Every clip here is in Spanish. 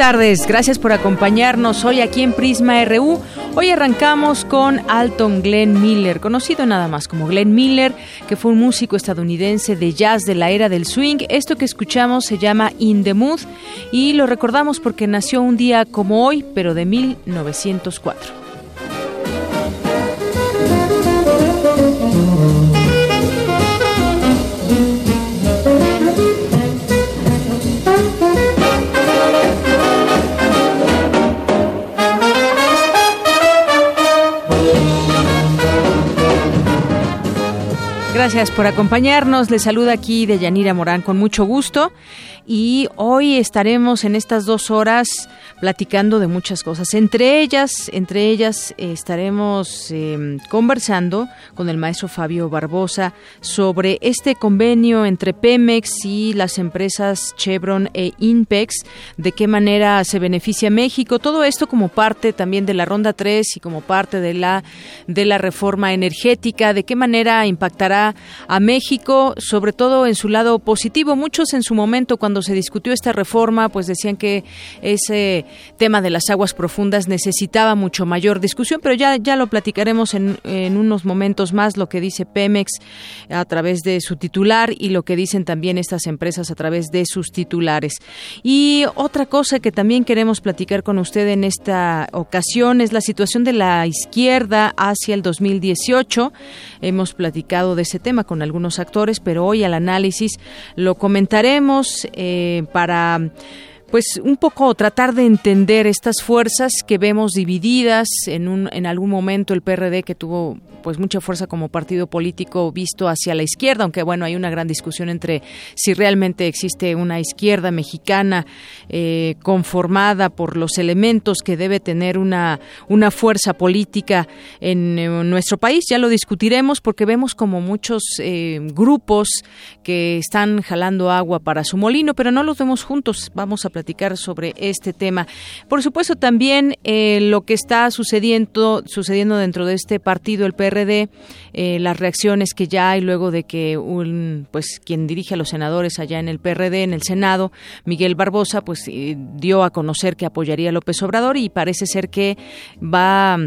Tardes, gracias por acompañarnos hoy aquí en Prisma RU. Hoy arrancamos con Alton Glenn Miller, conocido nada más como Glenn Miller, que fue un músico estadounidense de jazz de la era del swing. Esto que escuchamos se llama In the Mood y lo recordamos porque nació un día como hoy, pero de 1904. Gracias por acompañarnos. Les saluda aquí de Yanira Morán con mucho gusto y hoy estaremos en estas dos horas platicando de muchas cosas. Entre ellas, entre ellas estaremos em, conversando con el maestro Fabio Barbosa sobre este convenio entre Pemex y las empresas Chevron e Inpex, de qué manera se beneficia México, todo esto como parte también de la ronda 3 y como parte de la de la reforma energética, de qué manera impactará a México, sobre todo en su lado positivo. Muchos en su momento cuando se discutió esta reforma, pues decían que ese tema de las aguas profundas necesitaba mucho mayor discusión, pero ya, ya lo platicaremos en, en unos momentos más, lo que dice Pemex a través de su titular y lo que dicen también estas empresas a través de sus titulares. Y otra cosa que también queremos platicar con usted en esta ocasión es la situación de la izquierda hacia el 2018. Hemos platicado de ese tema con algunos actores, pero hoy al análisis lo comentaremos eh, para pues un poco tratar de entender estas fuerzas que vemos divididas en un en algún momento el PRD que tuvo pues mucha fuerza como partido político visto hacia la izquierda, aunque bueno, hay una gran discusión entre si realmente existe una izquierda mexicana eh, conformada por los elementos que debe tener una, una fuerza política en, nuestro país. Ya lo discutiremos porque vemos como muchos eh, grupos que están jalando agua para su molino, pero no los vemos juntos. Vamos a sobre este tema. Por supuesto, también eh, lo que está sucediendo, sucediendo dentro de este partido, el PRD, eh, las reacciones que ya hay luego de que un, pues, quien dirige a los senadores allá en el PRD, en el Senado, Miguel Barbosa, pues eh, dio a conocer que apoyaría a López Obrador y parece ser que va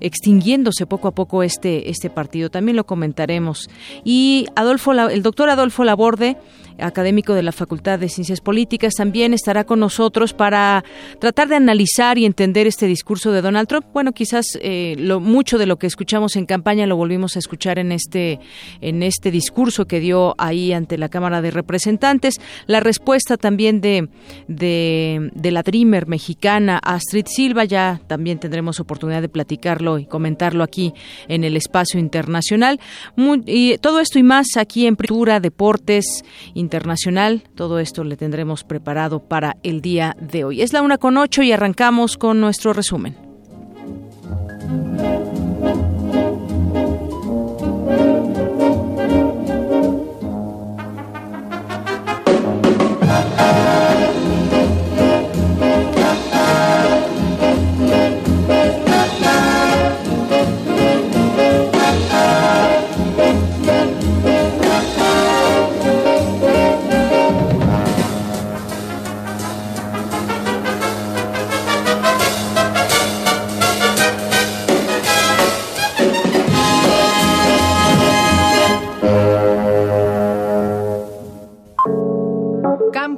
extinguiéndose poco a poco este, este partido. También lo comentaremos. Y Adolfo, el doctor Adolfo Laborde académico de la Facultad de Ciencias Políticas, también estará con nosotros para tratar de analizar y entender este discurso de Donald Trump. Bueno, quizás eh, lo, mucho de lo que escuchamos en campaña lo volvimos a escuchar en este, en este discurso que dio ahí ante la Cámara de Representantes. La respuesta también de, de, la Dreamer mexicana Astrid Silva, ya también tendremos oportunidad de platicarlo y comentarlo aquí en el espacio internacional. y todo esto y más aquí en Cultura, Deportes, internacional. Todo esto le tendremos preparado para el día de hoy. Es la una con ocho y arrancamos con nuestro resumen.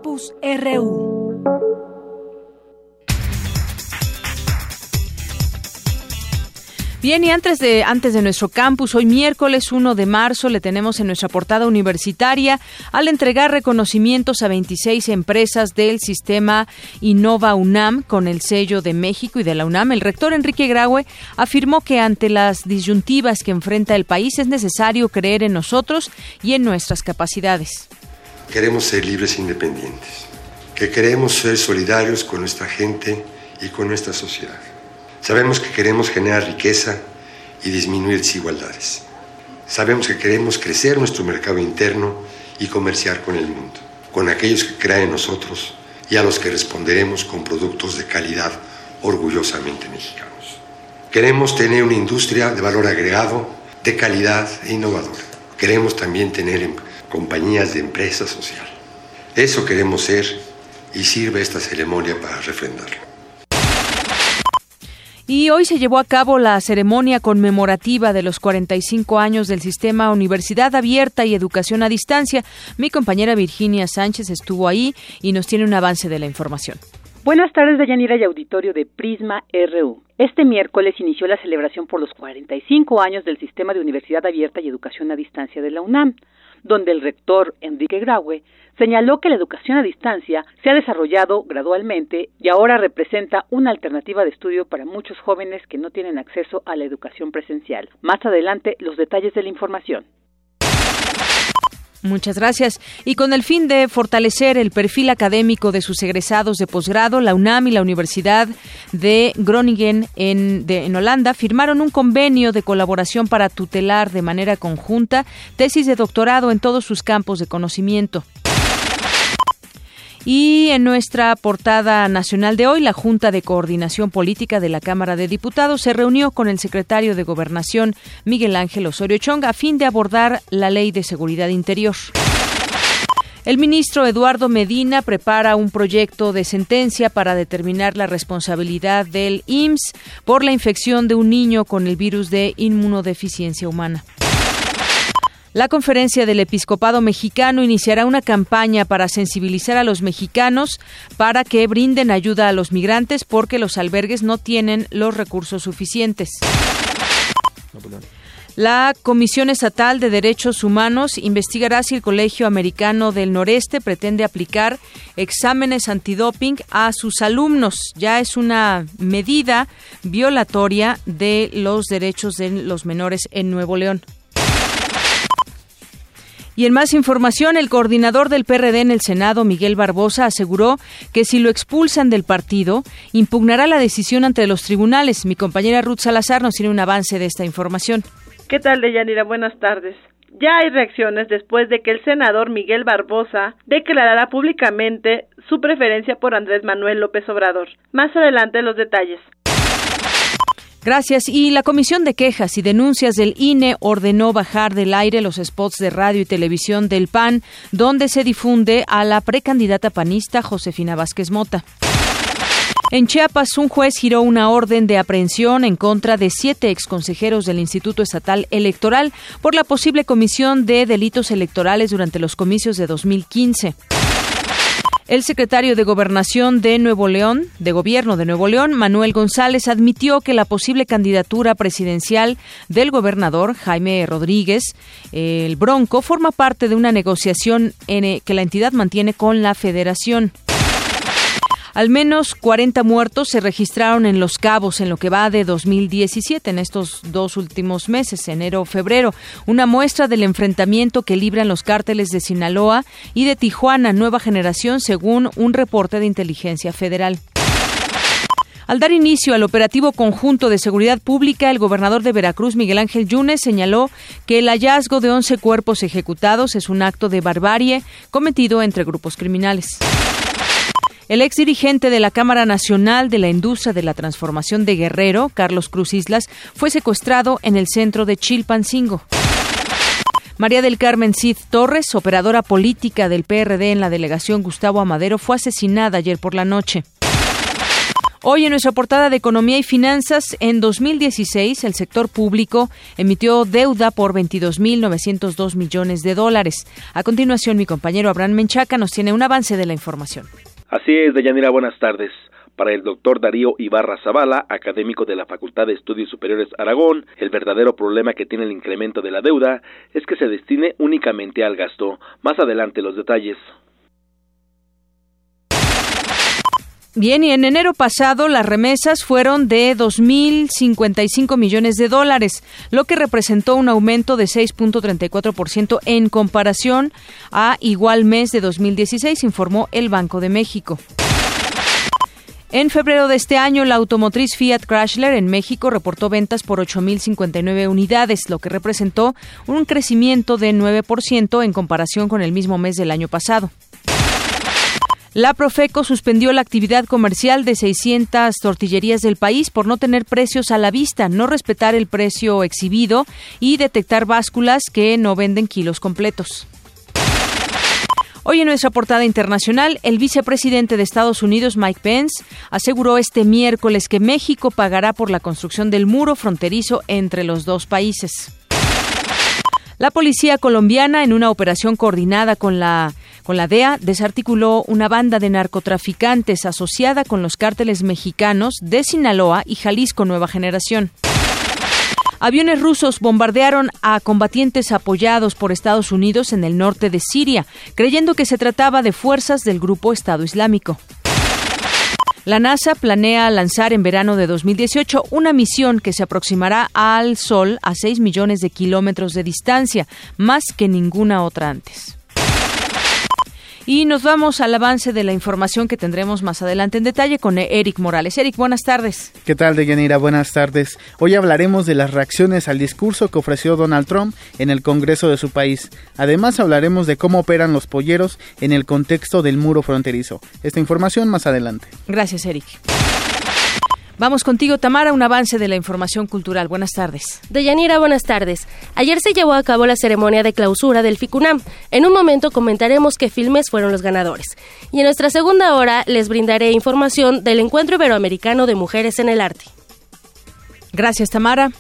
Campus Bien, y antes de, antes de nuestro campus, hoy miércoles 1 de marzo le tenemos en nuestra portada universitaria al entregar reconocimientos a 26 empresas del sistema Innova UNAM con el sello de México y de la UNAM. El rector Enrique Graue afirmó que ante las disyuntivas que enfrenta el país es necesario creer en nosotros y en nuestras capacidades. Queremos ser libres e independientes, que queremos ser solidarios con nuestra gente y con nuestra sociedad Sabemos que queremos generar riqueza y disminuir desigualdades. Sabemos que queremos crecer nuestro mercado interno y comerciar con el mundo, con aquellos que crean en nosotros y a los que responderemos con productos de calidad orgullosamente mexicanos. Queremos tener una industria de valor agregado, de calidad e innovadora. Queremos también tener em, compañías de empresa social. Eso queremos ser y sirve esta ceremonia para refrendarlo. Y hoy se llevó a cabo la ceremonia conmemorativa de los 45 años del sistema Universidad Abierta y Educación a Distancia. Mi compañera Virginia Sánchez estuvo ahí y nos tiene un avance de la información. Buenas tardes, Dayanira y auditorio de Prisma RU. Este miércoles inició la celebración por los 45 años del Sistema de Universidad Abierta y Educación a Distancia de la UNAM, donde el rector Enrique Graue señaló que la educación a distancia se ha desarrollado gradualmente y ahora representa una alternativa de estudio para muchos jóvenes que no tienen acceso a la educación presencial. Más adelante, los detalles de la información. Muchas gracias. Y con el fin de fortalecer el perfil académico de sus egresados de posgrado, la UNAM y la Universidad de Groningen en, en, Holanda firmaron un convenio de colaboración para tutelar de manera conjunta tesis de doctorado en todos sus campos de conocimiento. Y en nuestra portada nacional de hoy, la Junta de Coordinación Política de la Cámara de Diputados se reunió con el secretario de Gobernación, Miguel Ángel Osorio Chong, a fin de abordar la Ley de Seguridad Interior. El ministro Eduardo Medina prepara un proyecto de sentencia para determinar la responsabilidad del IMSS por la infección de un niño con el virus de inmunodeficiencia humana. La conferencia del episcopado mexicano iniciará una campaña para sensibilizar a los mexicanos para que brinden ayuda a los migrantes porque los albergues no tienen los recursos suficientes. La Comisión Estatal de Derechos Humanos investigará si el Colegio Americano del Noreste pretende aplicar exámenes antidoping a sus alumnos. Ya es una medida violatoria de los derechos de los menores en Nuevo León. Y en más información, el coordinador del PRD en el Senado, Miguel Barbosa, aseguró que si lo expulsan del partido, impugnará la decisión ante los tribunales. Mi compañera Ruth Salazar nos tiene un avance de esta información. ¿Qué tal, Deyanira? Buenas tardes. Ya hay reacciones después de que el senador Miguel Barbosa declarara públicamente su preferencia por Andrés Manuel López Obrador. Más adelante los detalles. Gracias. Y la Comisión de Quejas y Denuncias del INE ordenó bajar del aire los spots de radio y televisión del PAN, donde se difunde a la precandidata panista Josefina Vázquez Mota. En Chiapas, un juez giró una orden de aprehensión en contra de siete exconsejeros del Instituto Estatal Electoral por la posible comisión de delitos electorales durante los comicios de 2015. El secretario de Gobernación de Nuevo León, de Gobierno de Nuevo León, Manuel González, admitió que la posible candidatura presidencial del gobernador Jaime Rodríguez, el Bronco, forma parte de una negociación que la entidad mantiene con la Federación. Al menos 40 muertos se registraron en Los Cabos en lo que va de 2017, en estos dos últimos meses, enero-febrero, una muestra del enfrentamiento que libran los cárteles de Sinaloa y de Tijuana, nueva generación, según un reporte de inteligencia federal. Al dar inicio al operativo conjunto de seguridad pública, el gobernador de Veracruz, Miguel Ángel Yunes, señaló que el hallazgo de 11 cuerpos ejecutados es un acto de barbarie cometido entre grupos criminales. El ex dirigente de la Cámara Nacional de la Industria de la Transformación de Guerrero, Carlos Cruz Islas, fue secuestrado en el centro de Chilpancingo. María del Carmen Cid Torres, operadora política del PRD en la delegación Gustavo Amadero, fue asesinada ayer por la noche. Hoy en nuestra portada de Economía y Finanzas, en 2016 el sector público emitió deuda por 22.902 millones de dólares. A continuación, mi compañero Abraham Menchaca nos tiene un avance de la información. Así es, Deyanira, buenas tardes. Para el doctor Darío Ibarra Zavala, académico de la Facultad de Estudios Superiores Aragón, el verdadero problema que tiene el incremento de la deuda es que se destine únicamente al gasto. Más adelante los detalles. Bien, y en enero pasado las remesas fueron de 2.055 millones de dólares, lo que representó un aumento de 6.34% en comparación a igual mes de 2016, informó el Banco de México. En febrero de este año, la automotriz Fiat Chrysler en México reportó ventas por 8.059 unidades, lo que representó un crecimiento de 9% en comparación con el mismo mes del año pasado. La Profeco suspendió la actividad comercial de 600 tortillerías del país por no tener precios a la vista, no respetar el precio exhibido y detectar básculas que no venden kilos completos. Hoy en nuestra portada internacional, el vicepresidente de Estados Unidos, Mike Pence, aseguró este miércoles que México pagará por la construcción del muro fronterizo entre los dos países. La policía colombiana, en una operación coordinada con la, con la DEA, desarticuló una banda de narcotraficantes asociada con los cárteles mexicanos de Sinaloa y Jalisco Nueva Generación. Aviones rusos bombardearon a combatientes apoyados por Estados Unidos en el norte de Siria, creyendo que se trataba de fuerzas del grupo Estado Islámico. La NASA planea lanzar en verano de 2018 una misión que se aproximará al Sol a 6 millones de kilómetros de distancia, más que ninguna otra antes. Y nos vamos al avance de la información que tendremos más adelante en detalle con Eric Morales. Eric, buenas tardes. ¿Qué tal, Deyanira? Buenas tardes. Hoy hablaremos de las reacciones al discurso que ofreció Donald Trump en el Congreso de su país. Además, hablaremos de cómo operan los polleros en el contexto del muro fronterizo. Esta información más adelante. Gracias, Eric. Vamos contigo, Tamara, un avance de la información cultural. Buenas tardes. Deyanira, buenas tardes. Ayer se llevó a cabo la ceremonia de clausura del FICUNAM. En un momento comentaremos qué filmes fueron los ganadores. Y en nuestra segunda hora les brindaré información del Encuentro Iberoamericano de Mujeres en el Arte. Gracias, Tamara.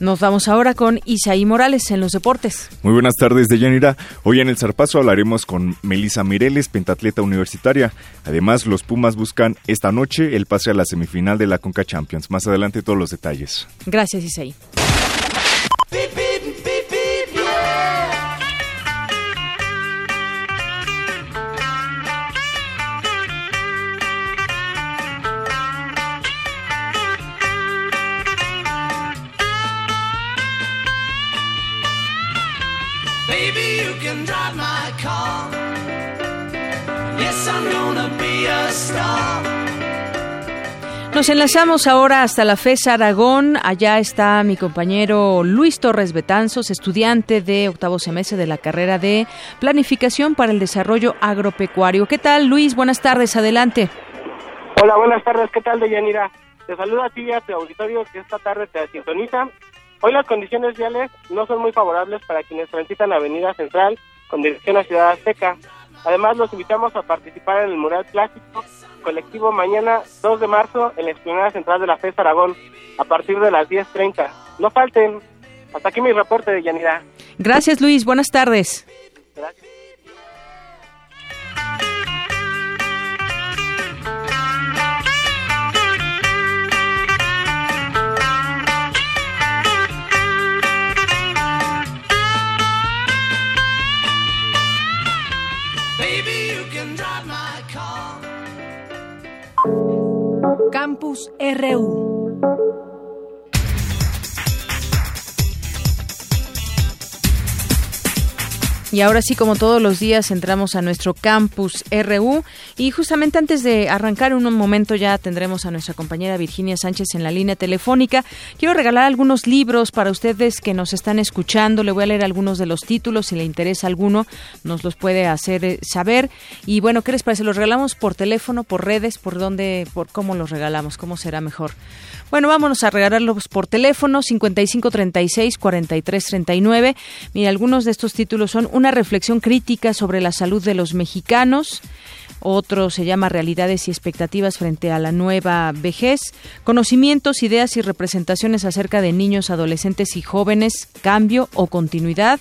Nos vamos ahora con Isaí Morales en los deportes. Muy buenas tardes, Deyanira. Hoy en el Zarpazo hablaremos con Melisa Mireles, pentatleta universitaria. Además, los Pumas buscan esta noche el pase a la semifinal de la Conca Champions. Más adelante todos los detalles. Gracias, Isaí. Nos enlazamos ahora hasta la FES Aragón. Allá está mi compañero Luis Torres Betanzos, estudiante de octavo semestre de la carrera de Planificación para el Desarrollo Agropecuario. ¿Qué tal, Luis? Buenas tardes, adelante. Hola, buenas tardes. ¿Qué tal, Deyanira? Te saludo a ti y a tu auditorio que esta tarde te sintoniza. Hoy las condiciones viales no son muy favorables para quienes transitan la Avenida Central con dirección a Ciudad Azteca. Además, los invitamos a participar en el mural plástico colectivo mañana 2 de marzo en la explanada central de la FES Aragón a partir de las 10.30. No falten. Hasta aquí mi reporte de Yanira. Gracias, Luis. Buenas tardes. Gracias. Campus RU. Y ahora sí, como todos los días, entramos a nuestro campus RU y justamente antes de arrancar un momento ya tendremos a nuestra compañera Virginia Sánchez en la línea telefónica. Quiero regalar algunos libros para ustedes que nos están escuchando. Le voy a leer algunos de los títulos. Si le interesa alguno, nos los puede hacer eh, saber. Y bueno, ¿qué les parece? ¿Los regalamos por teléfono, por redes? ¿Por dónde? ¿Por cómo los regalamos? ¿Cómo será mejor? Bueno, vámonos a regalarlos por teléfono 5536 4339. Mira, algunos de estos títulos son Una reflexión crítica sobre la salud de los mexicanos, otro se llama Realidades y expectativas frente a la nueva vejez, conocimientos, ideas y representaciones acerca de niños, adolescentes y jóvenes, cambio o continuidad.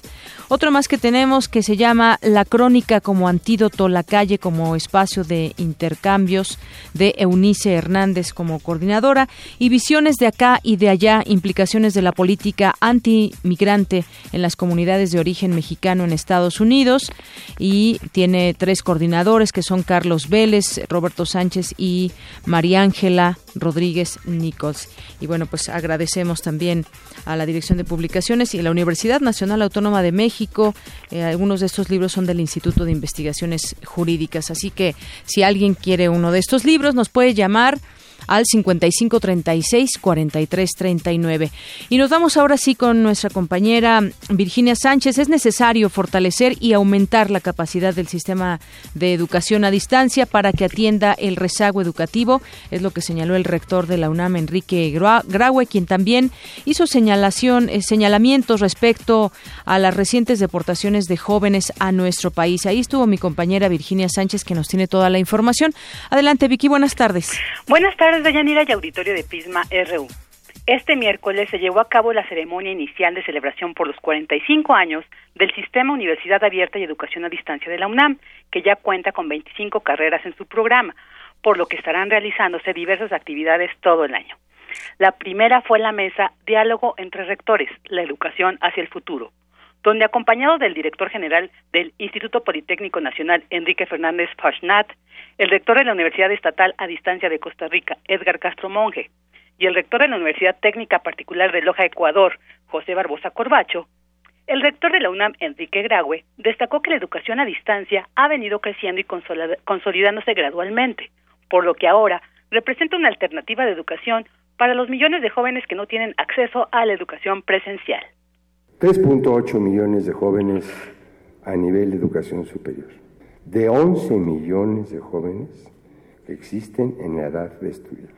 Otro más que tenemos que se llama La crónica como antídoto, la calle como espacio de intercambios de Eunice Hernández como coordinadora. Y visiones de acá y de allá, implicaciones de la política antimigrante en las comunidades de origen mexicano en Estados Unidos. Y tiene tres coordinadores que son Carlos Vélez, Roberto Sánchez y María Ángela Rodríguez Nichols. Y bueno, pues agradecemos también a la Dirección de Publicaciones y a la Universidad Nacional Autónoma de México. Eh, algunos de estos libros son del Instituto de Investigaciones Jurídicas. Así que si alguien quiere uno de estos libros, nos puede llamar al 55 36 43 39. Y nos vamos ahora sí con nuestra compañera Virginia Sánchez. Es necesario fortalecer y aumentar la capacidad del sistema de educación a distancia para que atienda el rezago educativo, es lo que señaló el rector de la UNAM, Enrique Graue, quien también hizo señalación, eh, señalamientos respecto a las recientes deportaciones de jóvenes a nuestro país. Ahí estuvo mi compañera Virginia Sánchez que nos tiene toda la información. Adelante, Vicky, buenas tardes. Buenas tardes de Yanira y auditorio de Pisma RU. Este miércoles se llevó a cabo la ceremonia inicial de celebración por los 45 años del Sistema Universidad Abierta y Educación a Distancia de la UNAM, que ya cuenta con 25 carreras en su programa, por lo que estarán realizándose diversas actividades todo el año. La primera fue la mesa Diálogo entre Rectores, la educación hacia el futuro, donde acompañado del director general del Instituto Politécnico Nacional, Enrique Fernández Fashnat, el rector de la Universidad Estatal a Distancia de Costa Rica, Edgar Castro Monge, y el rector de la Universidad Técnica Particular de Loja, Ecuador, José Barbosa Corbacho, el rector de la UNAM, Enrique Graue, destacó que la educación a distancia ha venido creciendo y consolidándose gradualmente, por lo que ahora representa una alternativa de educación para los millones de jóvenes que no tienen acceso a la educación presencial. 3.8 millones de jóvenes a nivel de educación superior de 11 millones de jóvenes que existen en la edad de estudiar.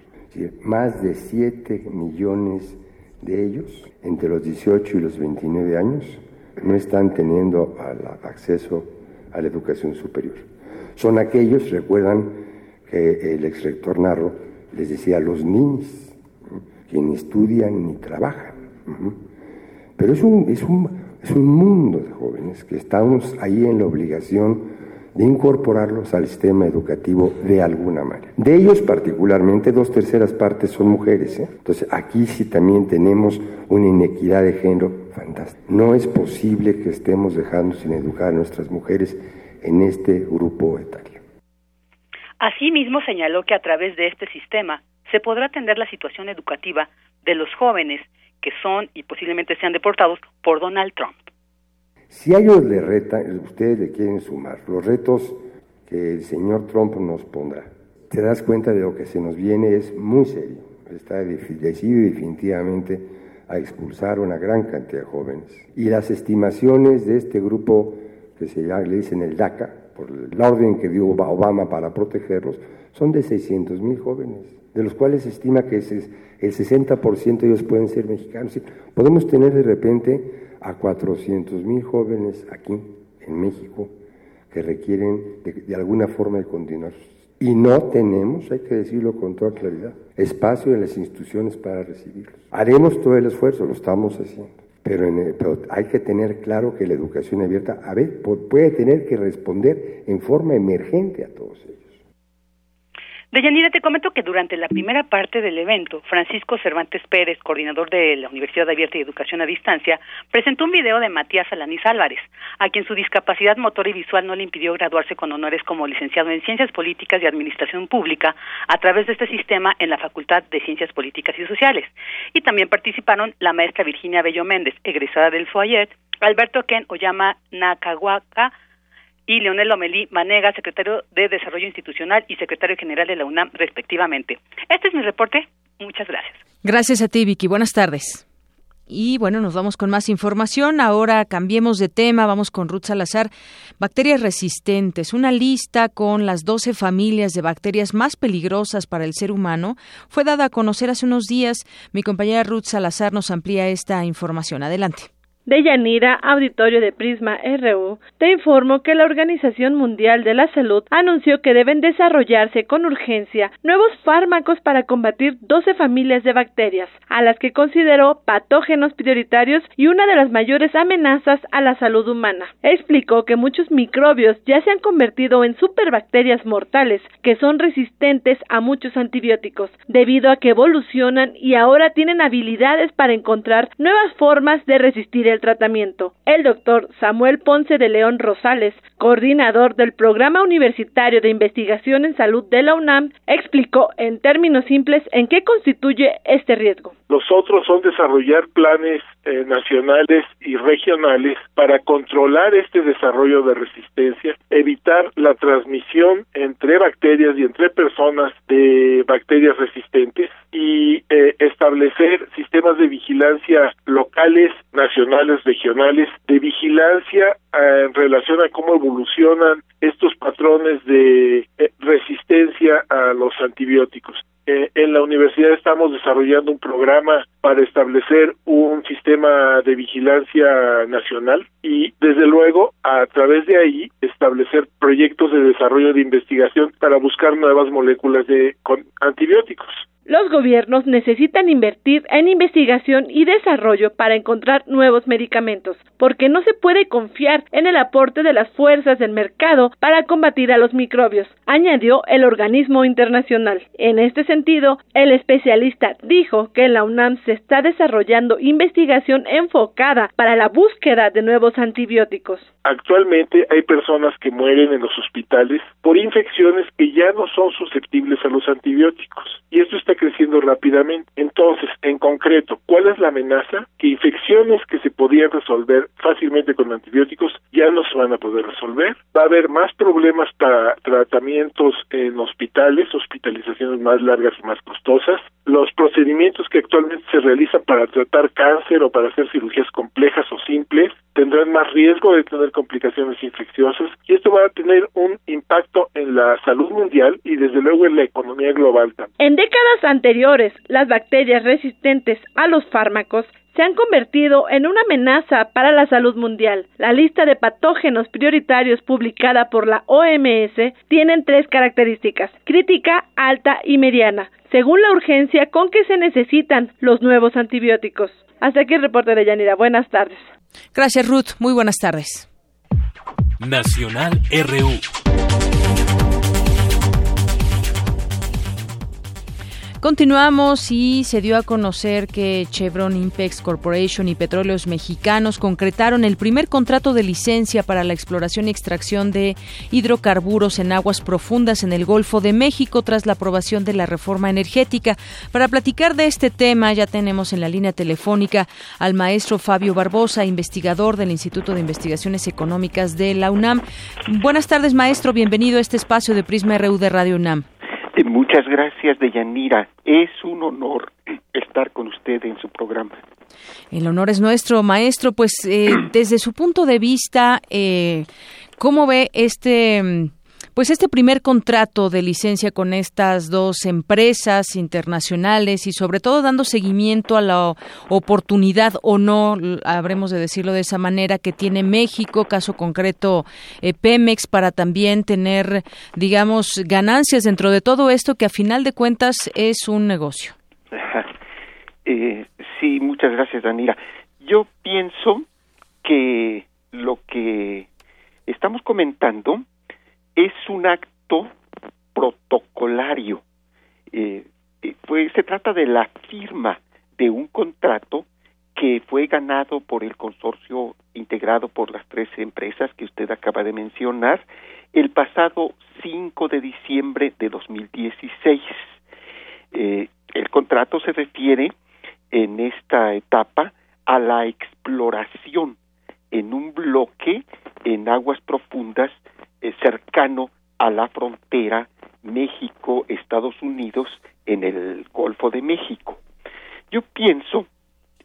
más de 7 millones de ellos, entre los 18 y los 29 años, no están teniendo acceso a la educación superior. Son aquellos, recuerdan que el ex rector Narro les decía, los niños, que ni estudian ni trabajan. Pero es un, es, un, es un mundo de jóvenes que estamos ahí en la obligación de incorporarlos al sistema educativo de alguna manera. De ellos particularmente dos terceras partes son mujeres. ¿eh? Entonces aquí sí también tenemos una inequidad de género fantástica. No es posible que estemos dejando sin educar a nuestras mujeres en este grupo etario. Asimismo señaló que a través de este sistema se podrá atender la situación educativa de los jóvenes que son y posiblemente sean deportados por Donald Trump. Si a ellos le retan, ustedes le quieren sumar los retos que el señor Trump nos pondrá, te das cuenta de lo que se nos viene es muy serio. Está decidido definitivamente a expulsar una gran cantidad de jóvenes. Y las estimaciones de este grupo que se le dicen el DACA, por la orden que dio Obama para protegerlos, son de 600 mil jóvenes, de los cuales se estima que el 60% de ellos pueden ser mexicanos. Podemos tener de repente a 400 mil jóvenes aquí en México que requieren de, alguna forma de continuar. Y no tenemos, hay que decirlo con toda claridad, espacio en las instituciones para recibirlos. Haremos todo el esfuerzo, lo estamos haciendo. Pero, pero, hay que tener claro que la educación abierta a ver, puede tener que responder en forma emergente a todos ellos. Deyanira, te comento que durante la primera parte del evento, Francisco Cervantes Pérez, coordinador de la Universidad Abierta y Educación a Distancia, presentó un video de Matías Alanís Álvarez, a quien su discapacidad motor y visual no le impidió graduarse con honores como licenciado en Ciencias Políticas y Administración Pública a través de este sistema en la Facultad de Ciencias Políticas y Sociales. Y también participaron la maestra Virginia Bello Méndez, egresada del FOAYET, Alberto Ken Oyama Nakawaka, y Leonel Lomelí Manega, secretario de Desarrollo Institucional y secretario general de la UNAM, respectivamente. Este es mi reporte. Muchas gracias. Gracias a ti, Vicky. Buenas tardes. Y bueno, nos vamos con más información. Ahora cambiemos de tema. Vamos con Ruth Salazar. Bacterias resistentes. Una lista con las 12 familias de bacterias más peligrosas para el ser humano fue dada a conocer hace unos días. Mi compañera Ruth Salazar nos amplía esta información. Adelante. De Yanira, auditorio de Prisma RU, te informo que la Organización Mundial de la Salud anunció que deben desarrollarse con urgencia nuevos fármacos para combatir 12 familias de bacterias, a las que consideró patógenos prioritarios y una de las mayores amenazas a la salud humana. Explicó que muchos microbios ya se han convertido en superbacterias mortales que son resistentes a muchos antibióticos, debido a que evolucionan y ahora tienen habilidades para encontrar nuevas formas de resistir el tratamiento. El doctor Samuel Ponce de León Rosales, coordinador del Programa Universitario de Investigación en Salud de la UNAM, explicó en términos simples en qué constituye este riesgo. Los otros son desarrollar planes eh, nacionales y regionales para controlar este desarrollo de resistencia, evitar la transmisión entre bacterias y entre personas de bacterias resistentes y eh, establecer sistemas de vigilancia locales, nacionales, regionales, de vigilancia eh, en relación a cómo evolucionan estos patrones de resistencia a los antibióticos. Eh, en la universidad estamos desarrollando un programa para establecer un sistema de vigilancia nacional y desde luego a través de ahí establecer proyectos de desarrollo de investigación para buscar nuevas moléculas de antibióticos. Los gobiernos necesitan invertir en investigación y desarrollo para encontrar nuevos medicamentos, porque no se puede confiar en el aporte de las fuerzas del mercado para combatir a los microbios, añadió el organismo internacional. En este sentido, el especialista dijo que en la UNAM se está desarrollando investigación enfocada para la búsqueda de nuevos antibióticos. Actualmente hay personas que mueren en los hospitales por infecciones que ya no son susceptibles a los antibióticos y esto está creciendo rápidamente. Entonces, en concreto, ¿cuál es la amenaza? Que infecciones que se podían resolver fácilmente con antibióticos ya no se van a poder resolver. Va a haber más problemas para tratamientos en hospitales, hospitalizaciones más largas y más costosas. Los procedimientos que actualmente se realizan para tratar cáncer o para hacer cirugías complejas o simples tendrán más riesgo de tener complicaciones infecciosas y esto va a tener un impacto en la salud mundial y desde luego en la economía global también. En décadas anteriores, las bacterias resistentes a los fármacos se han convertido en una amenaza para la salud mundial. La lista de patógenos prioritarios publicada por la OMS tienen tres características, crítica, alta y mediana, según la urgencia con que se necesitan los nuevos antibióticos. Hasta aquí el reporte de Yanira. Buenas tardes. Gracias, Ruth. Muy buenas tardes. Nacional RU. Continuamos y se dio a conocer que Chevron Impex Corporation y Petróleos Mexicanos concretaron el primer contrato de licencia para la exploración y extracción de hidrocarburos en aguas profundas en el Golfo de México tras la aprobación de la reforma energética. Para platicar de este tema ya tenemos en la línea telefónica al maestro Fabio Barbosa, investigador del Instituto de Investigaciones Económicas de la UNAM. Buenas tardes, maestro. Bienvenido a este espacio de Prisma RU de Radio UNAM. Muchas gracias, Deyanira. Es un honor estar con usted en su programa. El honor es nuestro, maestro. Pues eh, desde su punto de vista, eh, ¿cómo ve este pues este primer contrato de licencia con estas dos empresas internacionales y sobre todo dando seguimiento a la oportunidad o no, habremos de decirlo de esa manera, que tiene México, caso concreto eh, Pemex, para también tener, digamos, ganancias dentro de todo esto que a final de cuentas es un negocio. Eh, sí, muchas gracias, Danira. Yo pienso que lo que estamos comentando es un acto protocolario. Eh, eh se trata de la firma de un contrato que fue ganado por el consorcio integrado por las tres empresas que usted acaba de mencionar el pasado 5 de diciembre de 2016. Eh, el contrato se refiere en esta etapa a la exploración en un bloque en aguas profundas eh, cercano a la frontera México-Estados Unidos en el Golfo de México. Yo pienso,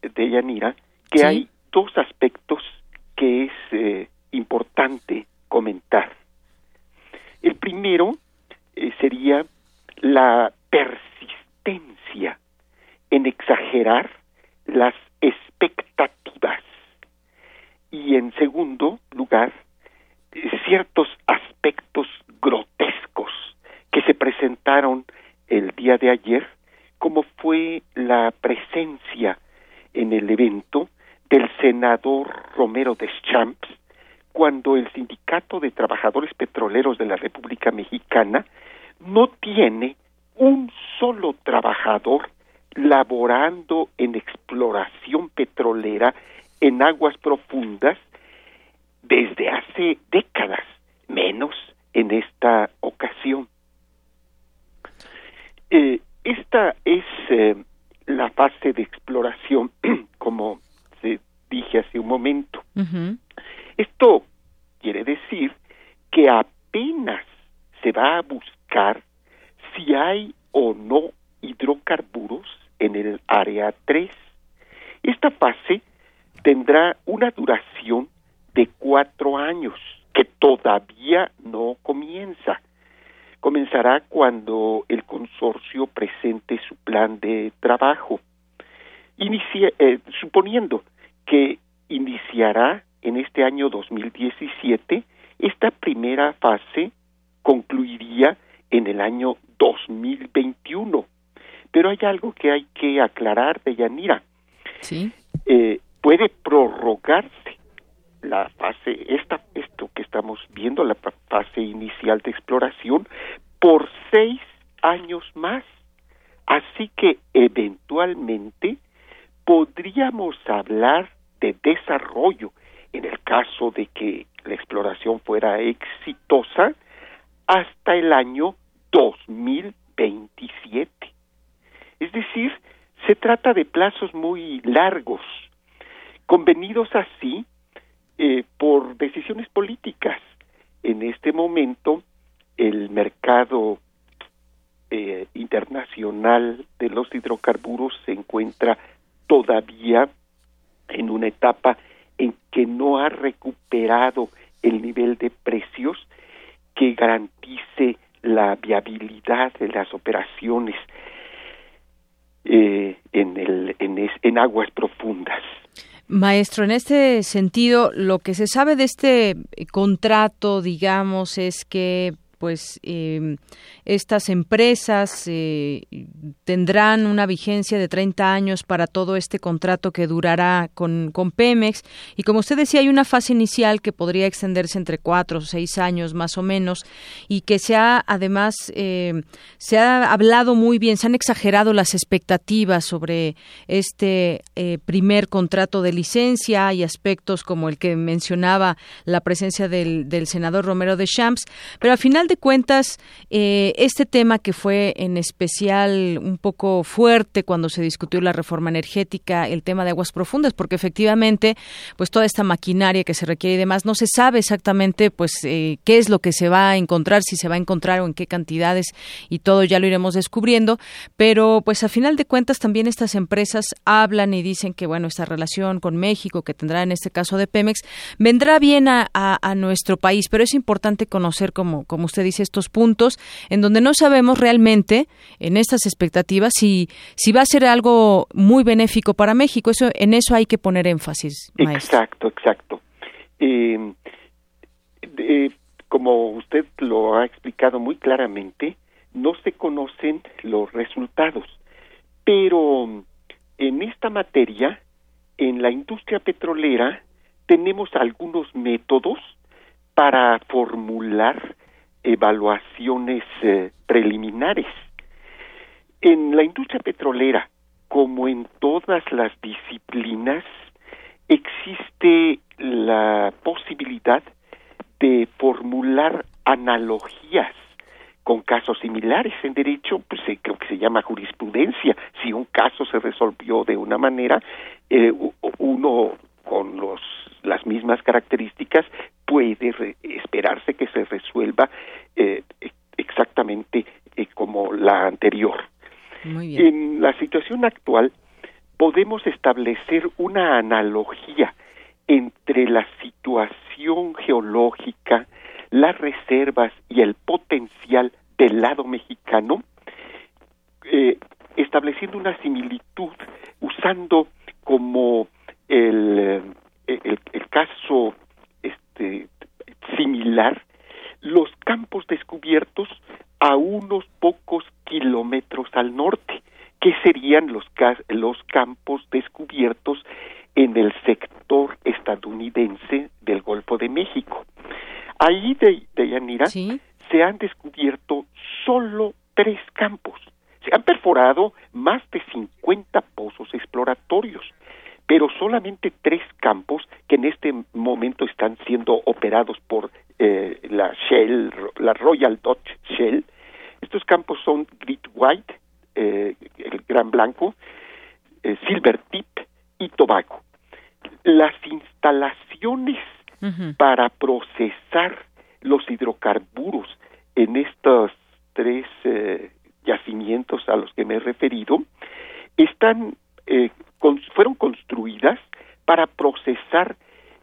de Yanira, que hay dos aspectos que es eh, importante comentar. El primero eh, sería la persistencia en exagerar las expectativas ciertos aspectos grotescos que se presentaron el día de ayer, como fue la presencia en el evento del senador Romero Deschamps, cuando el Sindicato de Trabajadores Petroleros de la República Mexicana no tiene un solo trabajador laborando en exploración petrolera en aguas profundas desde hace décadas, menos en esta ocasión. Eh, esta es eh, la fase de exploración, como se dije hace un momento. Esto quiere decir que apenas se va a buscar si hay o no hidrocarburos en el área 3. Esta fase tendrá una duración de cuatro años, que todavía no comienza. Comenzará cuando el consorcio presente su plan de trabajo, eh, suponiendo que iniciará en este año 2017, esta primera fase concluiría en el año 2021. Pero hay algo que hay que aclarar de Yanira. Sí. Eh, puede prorrogarse la fase, esta, esto que estamos viendo, la fase inicial de exploración, por seis años más. Así que eventualmente podríamos hablar de desarrollo en el caso de que la exploración fuera exitosa hasta el año 2027. Es decir, se trata de plazos muy largos, convenidos así eh, por decisiones políticas. En este momento, el mercado eh, internacional de los hidrocarburos se encuentra todavía en una etapa en que no ha recuperado el nivel de precios que garantice la viabilidad de las operaciones eh, en, el, en, en aguas profundas. Maestro, en este sentido, lo que se sabe de este contrato, digamos, es que pues eh, estas empresas eh, tendrán una vigencia de 30 años para todo este contrato que durará con, con, Pemex. Y como usted decía, hay una fase inicial que podría extenderse entre cuatro o seis años más o menos y que se ha, además, eh, se ha hablado muy bien, se han exagerado las expectativas sobre este eh, primer contrato de licencia. y aspectos como el que mencionaba la presencia del, del senador Romero de Champs, pero al final de cuentas, eh, este tema que fue en especial un poco fuerte cuando se discutió la reforma energética, el tema de aguas profundas, porque efectivamente, pues toda esta maquinaria que se requiere y demás, no se sabe exactamente, pues, eh, qué es lo que se va a encontrar, si se va a encontrar o en qué cantidades y todo ya lo iremos descubriendo, pero pues a final de cuentas también estas empresas hablan y dicen que, bueno, esta relación con México, que tendrá en este caso de Pemex, vendrá bien a, nuestro país, pero es importante conocer, como, como usted dice, estos puntos en donde no sabemos realmente en estas expectativas si, si va a ser algo muy benéfico para México. Eso, en eso hay que poner énfasis. Exacto, exacto. Eh, como usted lo ha explicado muy claramente, no se conocen los resultados, pero en esta materia, en la industria petrolera, tenemos algunos métodos para formular evaluaciones eh, preliminares. En la industria petrolera, como en todas las disciplinas, existe la posibilidad de formular analogías con casos similares en derecho, pues creo que se llama jurisprudencia. Si un caso se resolvió de una manera, eh, uno con los las mismas características puede esperarse que se resuelva eh, exactamente eh, como la anterior. En la situación actual podemos establecer una analogía entre la situación geológica, las reservas y el potencial del lado mexicano, eh, estableciendo una similitud usando como el, el, el caso este, similar los campos descubiertos a unos kilómetros al norte, que serían los, los campos descubiertos en el sector estadounidense del Golfo de México. Ahí de, de Yanira se han descubierto solo tres campos. Se han perforado más de 50 pozos exploratorios, pero solamente tres campos que en este momento están siendo operados por eh, la Shell, la Royal Dutch Shell. Estos campos son Grit White, eh, el Gran Blanco, eh, Silver Tip y Tobago. Las instalaciones para procesar los hidrocarburos en estos tres eh, yacimientos a los que me he referido están eh, fueron construidas para procesar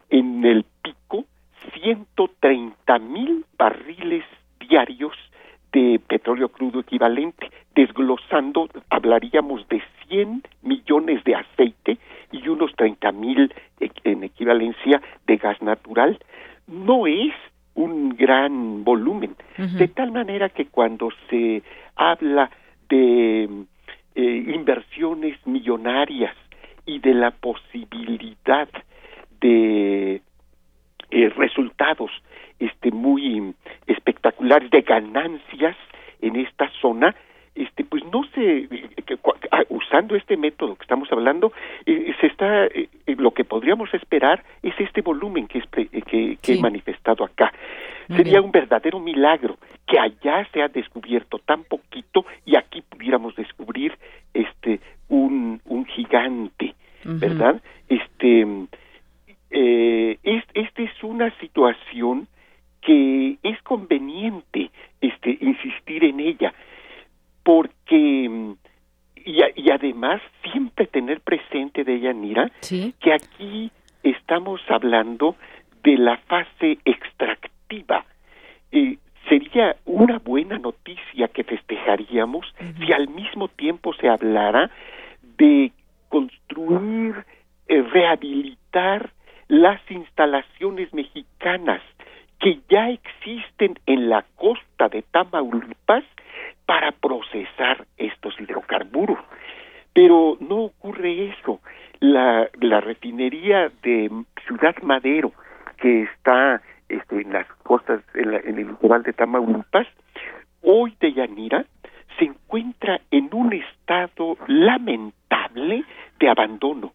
en el pico 130 mil barriles diarios de petróleo crudo equivalente, desglosando, hablaríamos de 100 millones de aceite y unos 30 mil en equivalencia de gas natural. No es un gran volumen, de tal manera que cuando se habla de eh, inversiones millonarias y de la posibilidad de eh, resultados este muy espectaculares de ganancias en esta zona. Este pues no se ah, usando este método que estamos hablando eh, se está eh, lo que podríamos esperar es este volumen que que, he manifestado acá. Sería un verdadero milagro que allá se ha descubierto tan poquito y aquí pudiéramos descubrir este un un gigante verdad este eh, es, esta es una situación que es conveniente este, insistir en ella, porque y, y además siempre tener presente de ella, Nira, que aquí estamos hablando de la fase extractiva. Eh, sería una buena noticia que festejaríamos si al mismo tiempo se hablara de construir, eh, rehabilitar las instalaciones mexicanas que ya existen en la costa de Tamaulipas para procesar estos hidrocarburos. Pero no ocurre eso. La, la refinería de Ciudad Madero, que está este, en las costas, en, en el litoral de Tamaulipas, hoy de Yanira, se encuentra en un estado lamentable de abandono.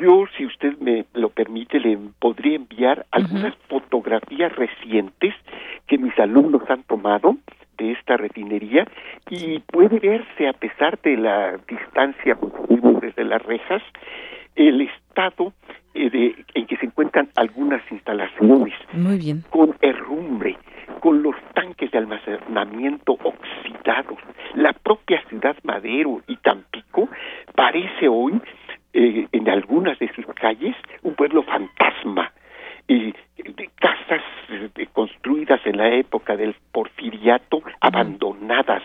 Yo, si usted me lo permite, le podría enviar algunas fotografías recientes que mis alumnos han tomado de esta refinería y puede verse a pesar de la distancia desde las rejas el estado eh, de, en que se encuentran algunas instalaciones Muy bien. con herrumbre, con los tanques de almacenamiento oxidados. La propia ciudad Madero y Tampico parece hoy eh, en algunas de sus calles un pueblo fantasma. Y de casas eh, construidas en la época del porfiriato abandonadas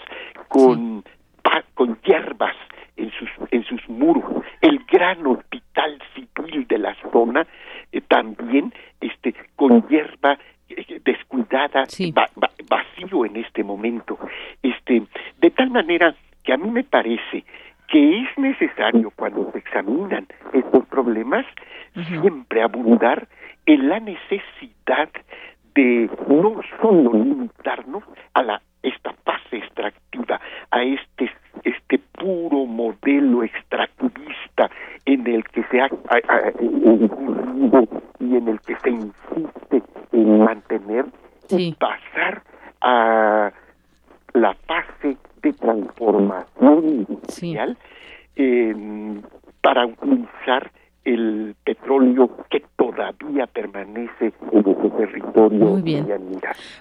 con con hierbas en sus en sus muros. El gran hospital civil de la zona eh, también este con hierba descuidada vacío en este momento. Este de tal manera que a mí me parece que es necesario cuando se examinan estos problemas siempre abundar en la necesidad de no solo limitarnos a la esta fase extractiva, a este este puro modelo extractivista en el que se ha, y en el que se insiste en mantener y pasar a la fase de transformación industrial para utilizar el petróleo que todavía permanece en ese territorio. Muy bien.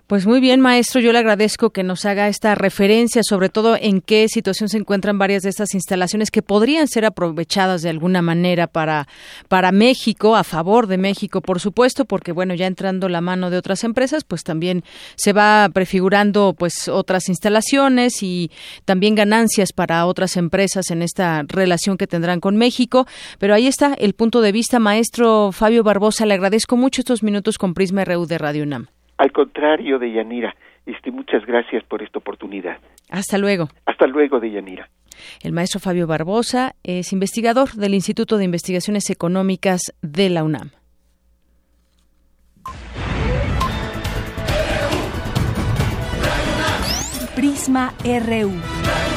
Pues muy bien, maestro, yo le agradezco que nos haga esta referencia, sobre todo en qué situación se encuentran varias de estas instalaciones que podrían ser aprovechadas de alguna manera para, para México, a favor de México, por supuesto, porque bueno, ya entrando la mano de otras empresas, pues también se va prefigurando pues otras instalaciones y también ganancias para otras empresas en esta relación que tendrán con México, pero ahí está el punto de vista. Maestro Fabio Barbosa, le agradezco mucho estos minutos con Prisma RU de Radio UNAM. Al contrario, Deyanira, este, muchas gracias por esta oportunidad. Hasta luego. Hasta luego, Deyanira. El maestro Fabio Barbosa es investigador del Instituto de Investigaciones Económicas de la UNAM. Prisma RU.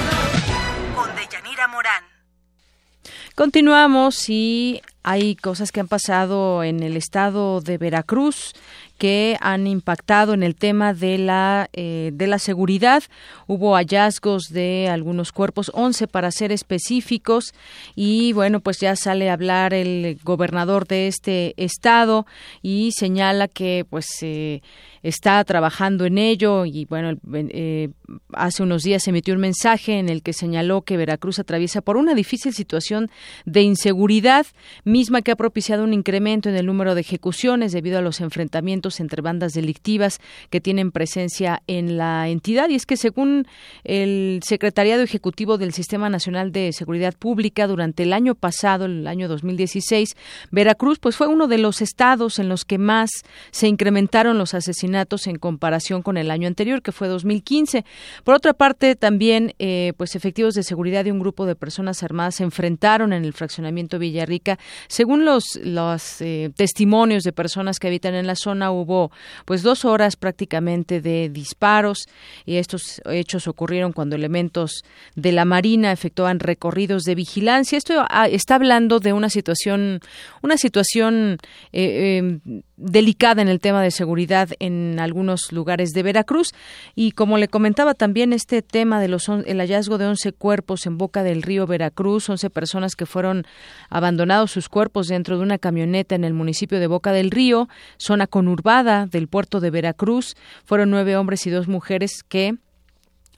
Continuamos y hay cosas que han pasado en el estado de Veracruz que han impactado en el tema de la eh, de la seguridad. Hubo hallazgos de algunos cuerpos, 11 para ser específicos, y bueno, pues ya sale a hablar el gobernador de este estado y señala que pues eh, está trabajando en ello y bueno, eh, hace unos días emitió un mensaje en el que señaló que Veracruz atraviesa por una difícil situación de inseguridad, misma que ha propiciado un incremento en el número de ejecuciones debido a los enfrentamientos entre bandas delictivas que tienen presencia en la entidad. Y es que según el Secretariado Ejecutivo del Sistema Nacional de Seguridad Pública, durante el año pasado, el año 2016, Veracruz pues fue uno de los estados en los que más se incrementaron los asesinatos en comparación con el año anterior, que fue 2015. Por otra parte, también, eh, pues efectivos de seguridad de un grupo de personas armadas se enfrentaron en el fraccionamiento Villarrica. Según los, los eh, testimonios de personas que habitan en la zona, hubo pues dos horas prácticamente de disparos y estos hechos ocurrieron cuando elementos de la Marina efectuaban recorridos de vigilancia. Esto ah, está hablando de una situación, una situación eh, em, delicada en el tema de seguridad en algunos lugares de Veracruz. Y como le comentaba también este tema de los el hallazgo de 11 cuerpos en boca del río Veracruz, 11 personas que fueron abandonados sus cuerpos dentro de una camioneta en el municipio de Boca del Río, zona conurbada del puerto de Veracruz, fueron nueve hombres y dos mujeres que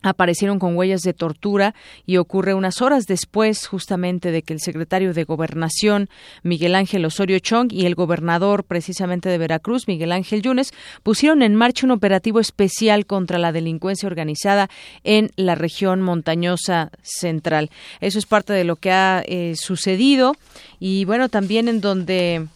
aparecieron con huellas de tortura y ocurre unas horas después justamente de que el secretario de Gobernación Miguel Ángel Osorio Chong y el gobernador precisamente de Veracruz Miguel Ángel Yunes pusieron en marcha un operativo especial contra la delincuencia organizada en la región montañosa central. Eso es parte de lo que ha eh, sucedido y bueno también en donde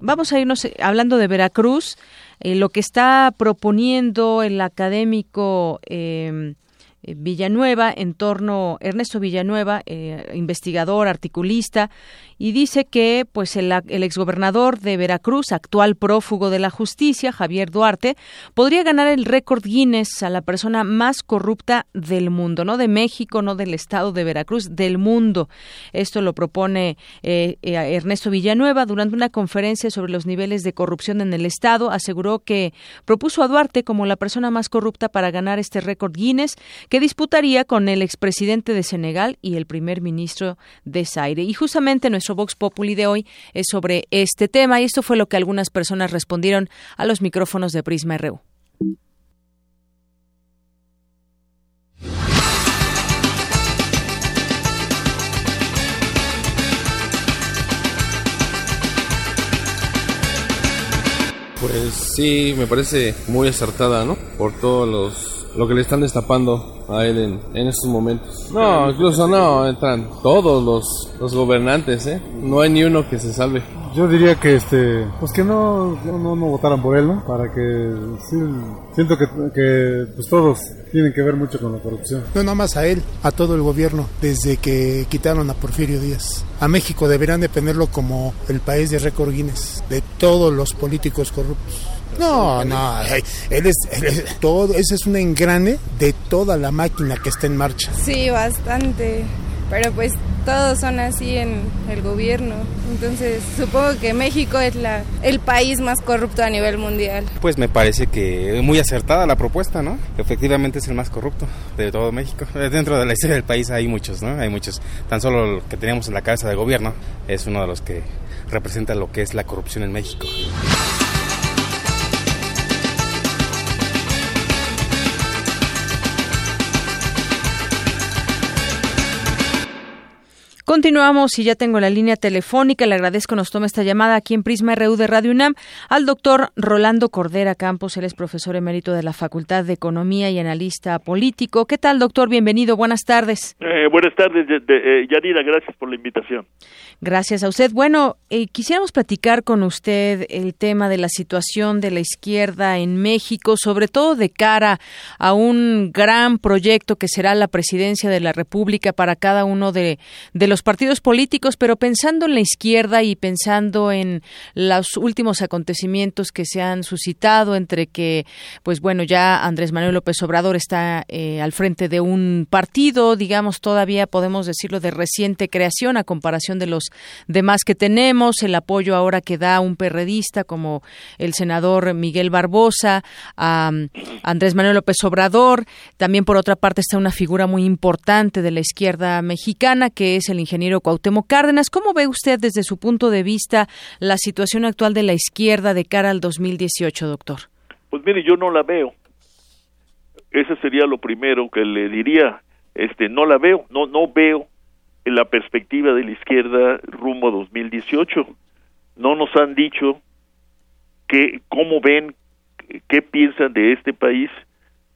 vamos a irnos eh, hablando de Veracruz eh, lo que está proponiendo el académico eh, Villanueva, en torno Ernesto Villanueva, eh, investigador, articulista, y dice que pues el, el, exgobernador de Veracruz, actual prófugo de la justicia, Javier Duarte, podría ganar el récord Guinness a la persona más corrupta del mundo, no de México, no del estado de Veracruz, del mundo. Esto lo propone eh, Ernesto Villanueva durante una conferencia sobre los niveles de corrupción en el estado. Aseguró que propuso a Duarte como la persona más corrupta para ganar este récord Guinness que disputaría con el expresidente de Senegal y el primer ministro de Zaire. Y justamente nuestro Vox Populi de hoy es sobre este tema y esto fue lo que algunas personas respondieron a los micrófonos de Prisma RU. Pues sí, me parece muy acertada, ¿no? Por todos los lo que le están destapando a él en, en estos momentos. No, incluso no, entran todos los, los gobernantes, ¿eh? No hay ni uno que se salve. Yo diría que este, pues que no, no, no votaran por él, ¿no? Para que sí, siento que, que pues todos tienen que ver mucho con la corrupción. No nada más a él, a todo el gobierno, desde que quitaron a Porfirio Díaz. A México deberían de tenerlo como el país de récord Guinness de todos los políticos corruptos. No, no, él es, él es, todo, ese es un engrane de toda la máquina que está en marcha. Sí, bastante, pero pues todos son así en el gobierno. Entonces, supongo que México es la, el país más corrupto a nivel mundial. Pues me parece que muy acertada la propuesta, ¿no? Efectivamente es el más corrupto de todo México. Dentro de la historia del país hay muchos, ¿no? Hay muchos. Tan solo el que tenemos en la cabeza de gobierno es uno de los que representa lo que es la corrupción en México. Continuamos y ya tengo la línea telefónica. Le agradezco nos toma esta llamada aquí en Prisma RU de Radio UNAM al doctor Rolando Cordera Campos. Él es profesor emérito de la Facultad de Economía y analista político. ¿Qué tal, doctor? Bienvenido. Buenas tardes. Eh, buenas tardes, eh, Yanira. Gracias por la invitación. Gracias a usted. Bueno, eh, quisiéramos platicar con usted el tema de la situación de la izquierda en México, sobre todo de cara a un gran proyecto que será la presidencia de la República para cada uno de, los partidos políticos, pero pensando en la izquierda y pensando en los últimos acontecimientos que se han suscitado entre que, pues bueno, ya Andrés Manuel López Obrador está eh, al frente de un partido, digamos, todavía podemos decirlo de reciente creación a comparación de los demás que tenemos, el apoyo ahora que da un perredista como el senador Miguel Barbosa, a Andrés Manuel López Obrador. También, por otra parte, está una figura muy importante de la izquierda mexicana, que es el ingeniero Cuauhtémoc Cárdenas. ¿Cómo ve usted desde su punto de vista la situación actual de la izquierda de cara al 2018, doctor? Pues mire, yo no la veo. Eso sería lo primero que le diría. Este, no la veo, no, no veo en la perspectiva de la izquierda rumbo a 2018. No nos han dicho que, cómo ven, qué piensan de este país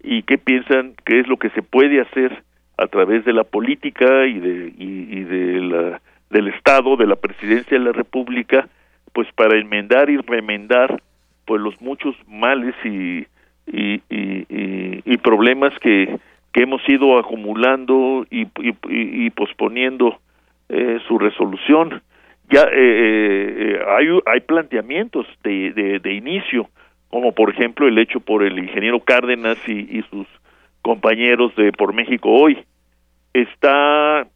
y qué piensan que es lo que se puede hacer a través de la política y de, y, de la, del Estado, de la presidencia de la República, pues para enmendar y remendar pues los muchos males y, y, y problemas que, que hemos ido acumulando y, posponiendo eh, su resolución. Ya eh, eh, hay, hay planteamientos de, de, inicio, como por ejemplo el hecho por el ingeniero Cárdenas y, sus compañeros de Por México Hoy. Está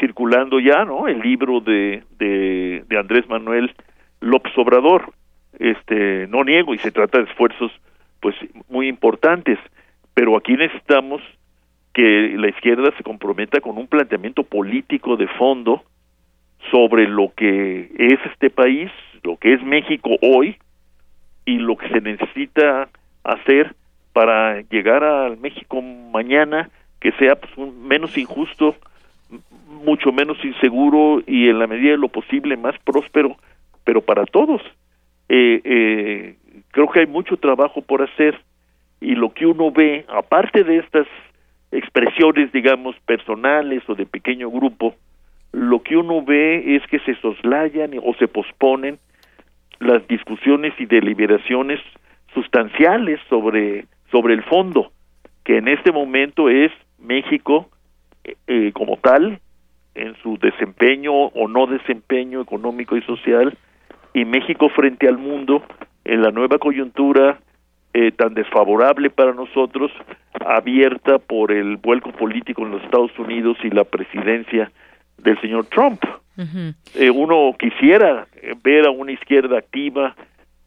circulando ya no el libro de, de, de Andrés Manuel López Obrador. Este, no niego, y se trata de esfuerzos pues muy importantes pero aquí necesitamos que la izquierda se comprometa con un planteamiento político de fondo sobre lo que es este país, lo que es México hoy y lo que se necesita hacer para llegar al México mañana que sea pues, menos injusto, mucho menos inseguro y en la medida de lo posible más próspero, pero para todos. Eh, eh, creo que hay mucho trabajo por hacer y lo que uno ve, aparte de estas expresiones, digamos, personales o de pequeño grupo, lo que uno ve es que se soslayan o se posponen las discusiones y deliberaciones sustanciales sobre, sobre el fondo, que en este momento es México eh, eh, como tal, en su desempeño o no desempeño económico y social, y México frente al mundo en la nueva coyuntura eh, tan desfavorable para nosotros, abierta por el vuelco político en los Estados Unidos y la presidencia del señor Trump. Eh, uno quisiera ver a una izquierda activa,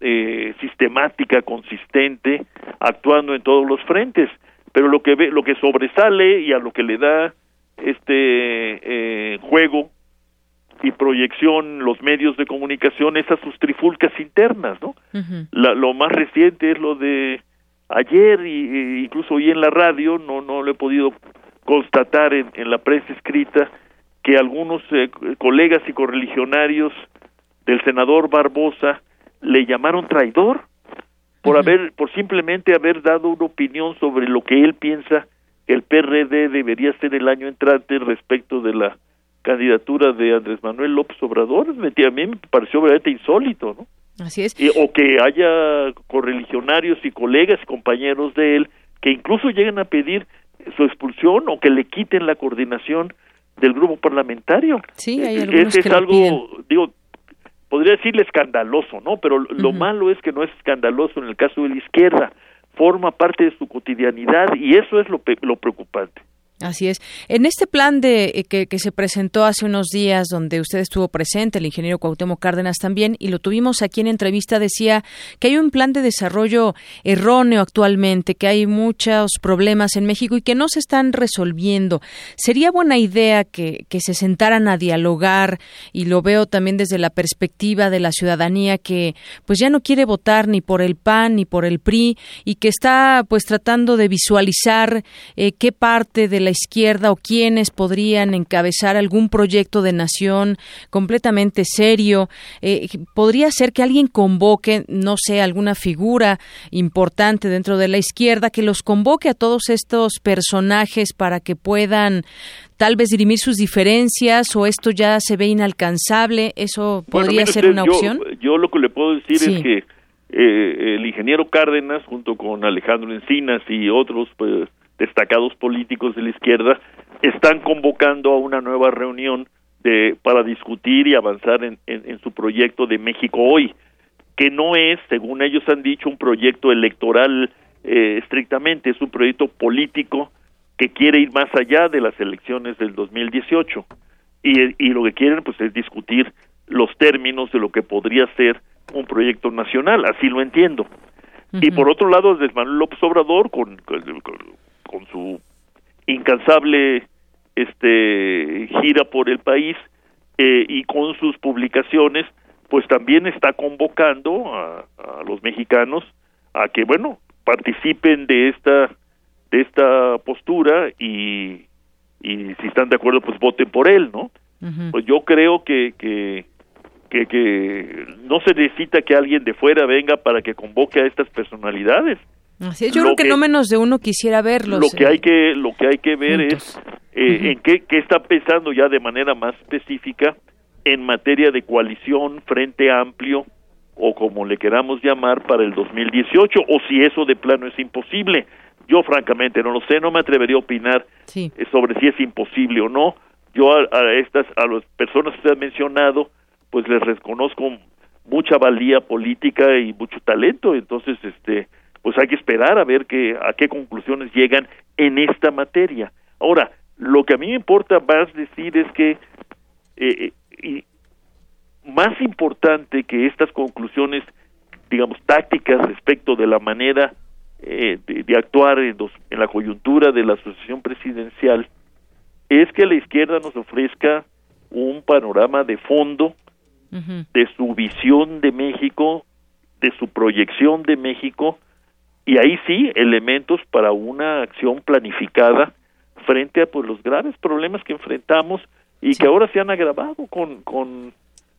eh, sistemática, consistente, actuando en todos los frentes, pero lo que ve, lo que sobresale y a lo que le da este juego y proyección los medios de comunicación esas sus trifulcas internas, ¿no? lo más reciente es lo de ayer y, incluso hoy en la radio no no lo he podido constatar en, en la prensa escrita que algunos eh, colegas y correligionarios del senador Barbosa le llamaron traidor por haber por simplemente haber dado una opinión sobre lo que él piensa que el PRD debería ser el año entrante respecto de la candidatura de Andrés Manuel López Obrador, a mí me pareció verdaderamente insólito, ¿no? Así es. o que haya correligionarios y colegas, compañeros de él, que incluso lleguen a pedir su expulsión o que le quiten la coordinación del grupo parlamentario. Sí, hay algunos es, algo, digo, podría decirle escandaloso, ¿no? Pero lo malo es que no es escandaloso en el caso de la izquierda, forma parte de su cotidianidad y eso es lo, lo preocupante. Así es. En este plan de eh, que, que, se presentó hace unos días, donde usted estuvo presente, el ingeniero Cuauhtémoc Cárdenas también, y lo tuvimos aquí en entrevista, decía que hay un plan de desarrollo erróneo actualmente, que hay muchos problemas en México y que no se están resolviendo. Sería buena idea que, se sentaran a dialogar, y lo veo también desde la perspectiva de la ciudadanía que pues ya no quiere votar ni por el PAN ni por el PRI y que está pues tratando de visualizar eh, qué parte de la izquierda o quienes podrían encabezar algún proyecto de nación completamente serio. Eh, podría ser que alguien convoque, no sé, alguna figura importante dentro de la izquierda que los convoque a todos estos personajes para que puedan tal vez dirimir sus diferencias o esto ya se ve inalcanzable. ¿Eso podría ser una opción? Yo lo que le puedo decir es que eh, el ingeniero Cárdenas, junto con Alejandro Encinas y otros pues, destacados políticos de la izquierda, están convocando a una nueva reunión de, para discutir y avanzar en, en, su proyecto de México hoy, que no es, según ellos han dicho, un proyecto electoral eh, estrictamente, es un proyecto político que quiere ir más allá de las elecciones del 2018 y, y lo que quieren pues es discutir los términos de lo que podría ser un proyecto nacional, así lo entiendo. Y por otro lado, desde Manuel López Obrador, con, con, su incansable este gira por el país eh, y con sus publicaciones, pues también está convocando a, los mexicanos a que, bueno, participen de esta de esta postura y, y si están de acuerdo, pues voten por él, ¿no? Pues yo creo que, que que, que no se necesita que alguien de fuera venga para que convoque a estas personalidades. Así es, yo creo que, no menos de uno quisiera verlos. Lo que hay que lo que hay que ver es eh, en qué, qué está pensando ya de manera más específica en materia de coalición, frente amplio o como le queramos llamar para el 2018 o si eso de plano es imposible. Yo francamente no lo sé, no me atrevería a opinar eh, sobre si es imposible o no. Yo a, a estas a las personas que usted ha mencionado pues les reconozco mucha valía política y mucho talento, entonces este pues hay que esperar a ver que a qué conclusiones llegan en esta materia. Ahora, lo que a mí me importa más decir es que eh, y más importante que estas conclusiones, digamos, tácticas respecto de la manera eh, de, actuar en, en la coyuntura de la asociación presidencial, es que la izquierda nos ofrezca un panorama de fondo de su visión de México, de su proyección de México, y ahí sí elementos para una acción planificada frente a pues los graves problemas que enfrentamos y que ahora se han agravado con, con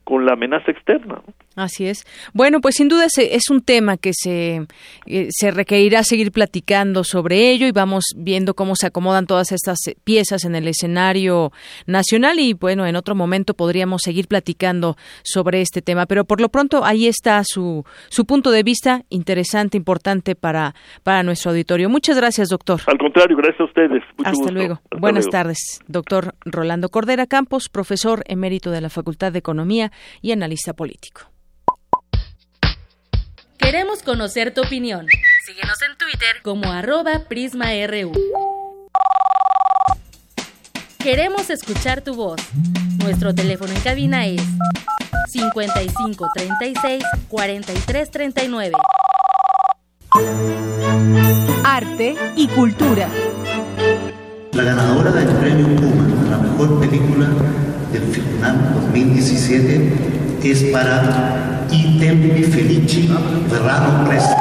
con la amenaza externa. Así es. Bueno, pues sin duda es, un tema que se, eh, se requerirá seguir platicando sobre ello y vamos viendo cómo se acomodan todas estas piezas en el escenario nacional y bueno, en otro momento podríamos seguir platicando sobre este tema, pero por lo pronto ahí está su, su punto de vista interesante, importante para, para nuestro auditorio. Muchas gracias, doctor. Al contrario, gracias a ustedes. Hasta luego. Buenas tardes, doctor Rolando Cordera Campos, profesor emérito de la Facultad de Economía y analista político. Queremos conocer tu opinión. Síguenos en Twitter como arroba PrismaRU. Queremos escuchar tu voz. Nuestro teléfono en cabina es 55 36 43 39. Arte y cultura. La ganadora del premio Puma a la mejor película del FICUNAM 2017 es para Item Felici Ferrano Presa.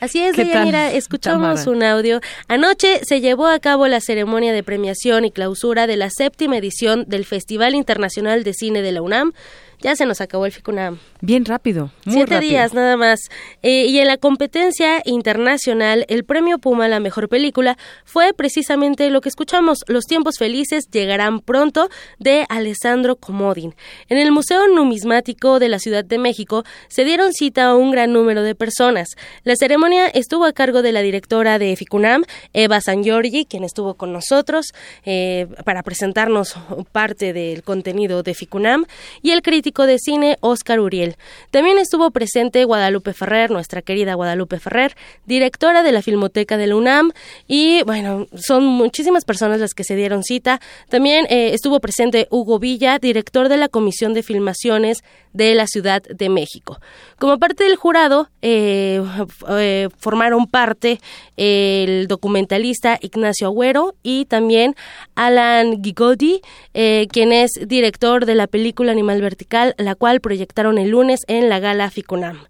Así es, mira, escuchamos un audio. Anoche se llevó a cabo la ceremonia de premiación y clausura de la séptima edición del Festival Internacional de Cine de la UNAM ya se nos acabó el FICUNAM. Bien rápido, muy Siete días nada más. Eh, y en la competencia internacional, el premio Puma a la mejor película fue precisamente lo que escuchamos, Los tiempos felices llegarán pronto, de Alessandro Comodin. En el Museo Numismático de la Ciudad de México se dieron cita a un gran número de personas. La ceremonia estuvo a cargo de la directora de FICUNAM, Eva San Giorgi, quien estuvo con nosotros eh, para presentarnos parte del contenido de FICUNAM, y el crítico de cine Oscar Uriel. También estuvo presente Guadalupe Ferrer, nuestra querida Guadalupe Ferrer, directora de la Filmoteca de la UNAM y bueno, son muchísimas personas las que se dieron cita. También eh, estuvo presente Hugo Villa, director de la Comisión de Filmaciones de la Ciudad de México. Como parte del jurado eh, eh, formaron parte el documentalista Ignacio Agüero y también Alan Gigodi, quien es director de la película Animal Vertical la cual proyectaron el lunes en la gala Ficunam.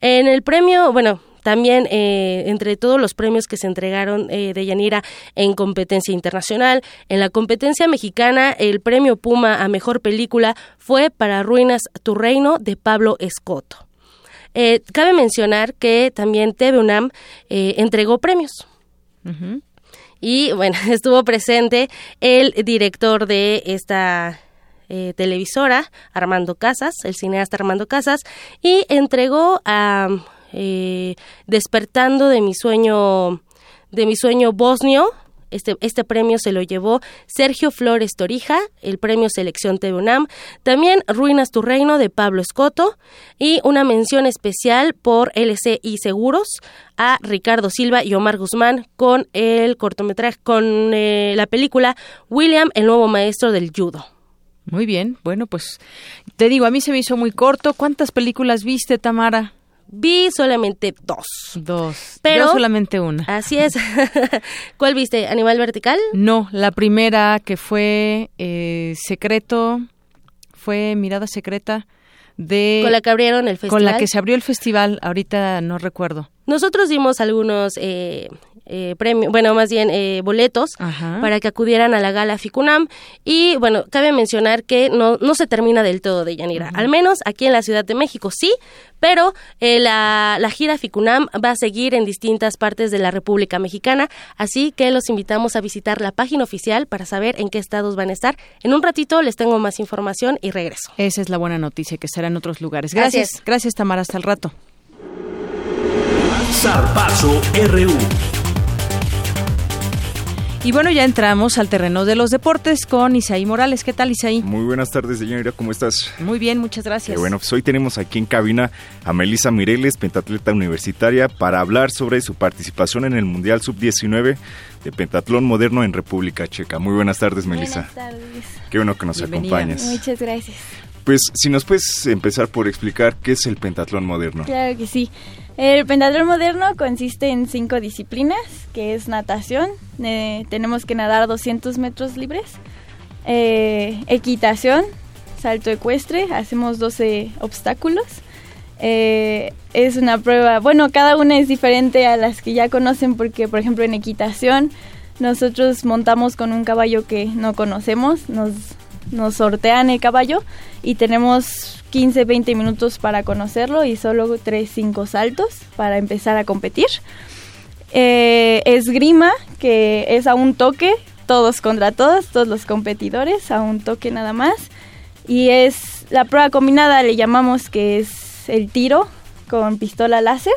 En el premio, bueno, también eh, entre todos los premios que se entregaron eh, de Yanira en competencia internacional, en la competencia mexicana, el premio Puma a mejor película fue para Ruinas Tu Reino de Pablo Escoto. Eh, cabe mencionar que también TV UNAM entregó premios. Y bueno, estuvo presente el director de esta eh, televisora, Armando Casas, el cineasta Armando Casas, y entregó a eh, Despertando de mi sueño, de mi sueño bosnio, este, este, premio se lo llevó Sergio Flores Torija, el premio Selección TV UNAM, también Ruinas tu Reino de Pablo Escoto. Y una mención especial por LCI Seguros a Ricardo Silva y Omar Guzmán con el cortometraje, con eh, la película William, el nuevo maestro del judo. Muy bien, bueno, pues te digo, a mí se me hizo muy corto. ¿Cuántas películas viste, Tamara? Vi solamente dos. Dos. Pero Yo solamente una. Así es. ¿Cuál viste? ¿Animal Vertical? No, la primera que fue eh, Secreto, fue Mirada Secreta de... Con la que abrieron el festival. Con la que se abrió el festival, ahorita no recuerdo. Nosotros dimos algunos eh, eh, premio, bueno, más bien eh, boletos para que acudieran a la gala FICUNAM. Y bueno, cabe mencionar que no, no se termina del todo de Yanira. Al menos aquí en la Ciudad de México sí, pero eh, la, la gira FICUNAM va a seguir en distintas partes de la República Mexicana. Así que los invitamos a visitar la página oficial para saber en qué estados van a estar. En un ratito les tengo más información y regreso. Esa es la buena noticia, que será en otros lugares. Gracias. Gracias, Tamara. Hasta el rato. Zarpazo RU. Y bueno, ya entramos al terreno de los deportes con Isaí Morales. ¿Qué tal, Isaí? Muy buenas tardes, señorita. ¿Cómo estás? Muy bien, muchas gracias. bueno, pues hoy tenemos aquí en cabina a Melisa Mireles, pentatleta universitaria, para hablar sobre su participación en el Mundial Sub-19 de pentatlón moderno en República Checa. Muy buenas tardes, Melisa. Buenas tardes. Qué bueno que nos acompañes. Muchas gracias. Pues si nos puedes empezar por explicar qué es el pentatlón moderno. Claro que sí. El pentatlón moderno consiste en cinco disciplinas, que es natación, eh, tenemos que nadar 200 metros libres, eh, equitación, salto ecuestre, hacemos 12 obstáculos. Eh, es una prueba, bueno, cada una es diferente a las que ya conocen porque, por ejemplo, en equitación nosotros montamos con un caballo que no conocemos, nos nos sortean el caballo y tenemos 15, 20 minutos para conocerlo y solo 3, 5 saltos para empezar a competir. Eh, esgrima, que es a un toque, todos contra todos, todos los competidores, a un toque nada más. Y es la prueba combinada, le llamamos que es el tiro con pistola láser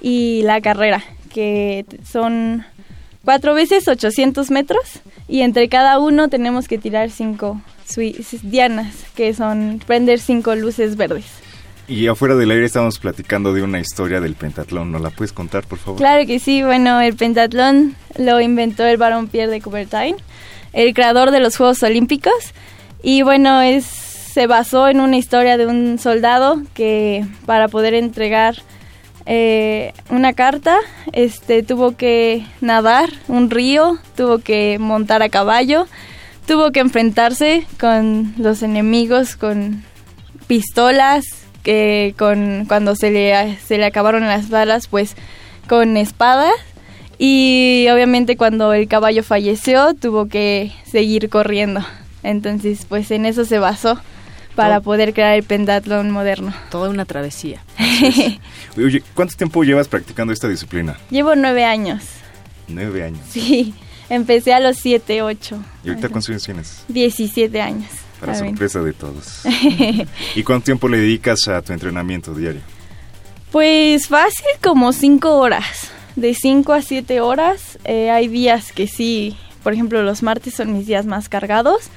y la carrera, que son cuatro veces 800 metros y entre cada uno tenemos que tirar cinco dianas, que son prender cinco luces verdes. Y afuera del aire estamos platicando de una historia del pentatlón. ¿No la puedes contar, por favor? Claro que sí. Bueno, el pentatlón lo inventó el barón Pierre de Coubertin, el creador de los Juegos Olímpicos. Y bueno, es, se basó en una historia de un soldado que para poder entregar eh, una carta, este, tuvo que nadar un río, tuvo que montar a caballo tuvo que enfrentarse con los enemigos con pistolas, que con cuando se le, se le acabaron las balas, pues con espadas. Y obviamente cuando el caballo falleció, tuvo que seguir corriendo. Entonces, pues en eso se basó para poder crear el pentatlón moderno. Toda una travesía. Oye, ¿cuánto tiempo llevas practicando esta disciplina? Llevo nueve años. Nueve años. Sí. Empecé a los 7, 8. ¿Y ahorita cuántos años tienes? 17 años. Para sorpresa de todos. ¿Y cuánto tiempo le dedicas a tu entrenamiento diario? Pues fácil, como 5 horas. De 5 a 7 horas. Eh, hay días que sí, por ejemplo, los martes son mis días más cargados.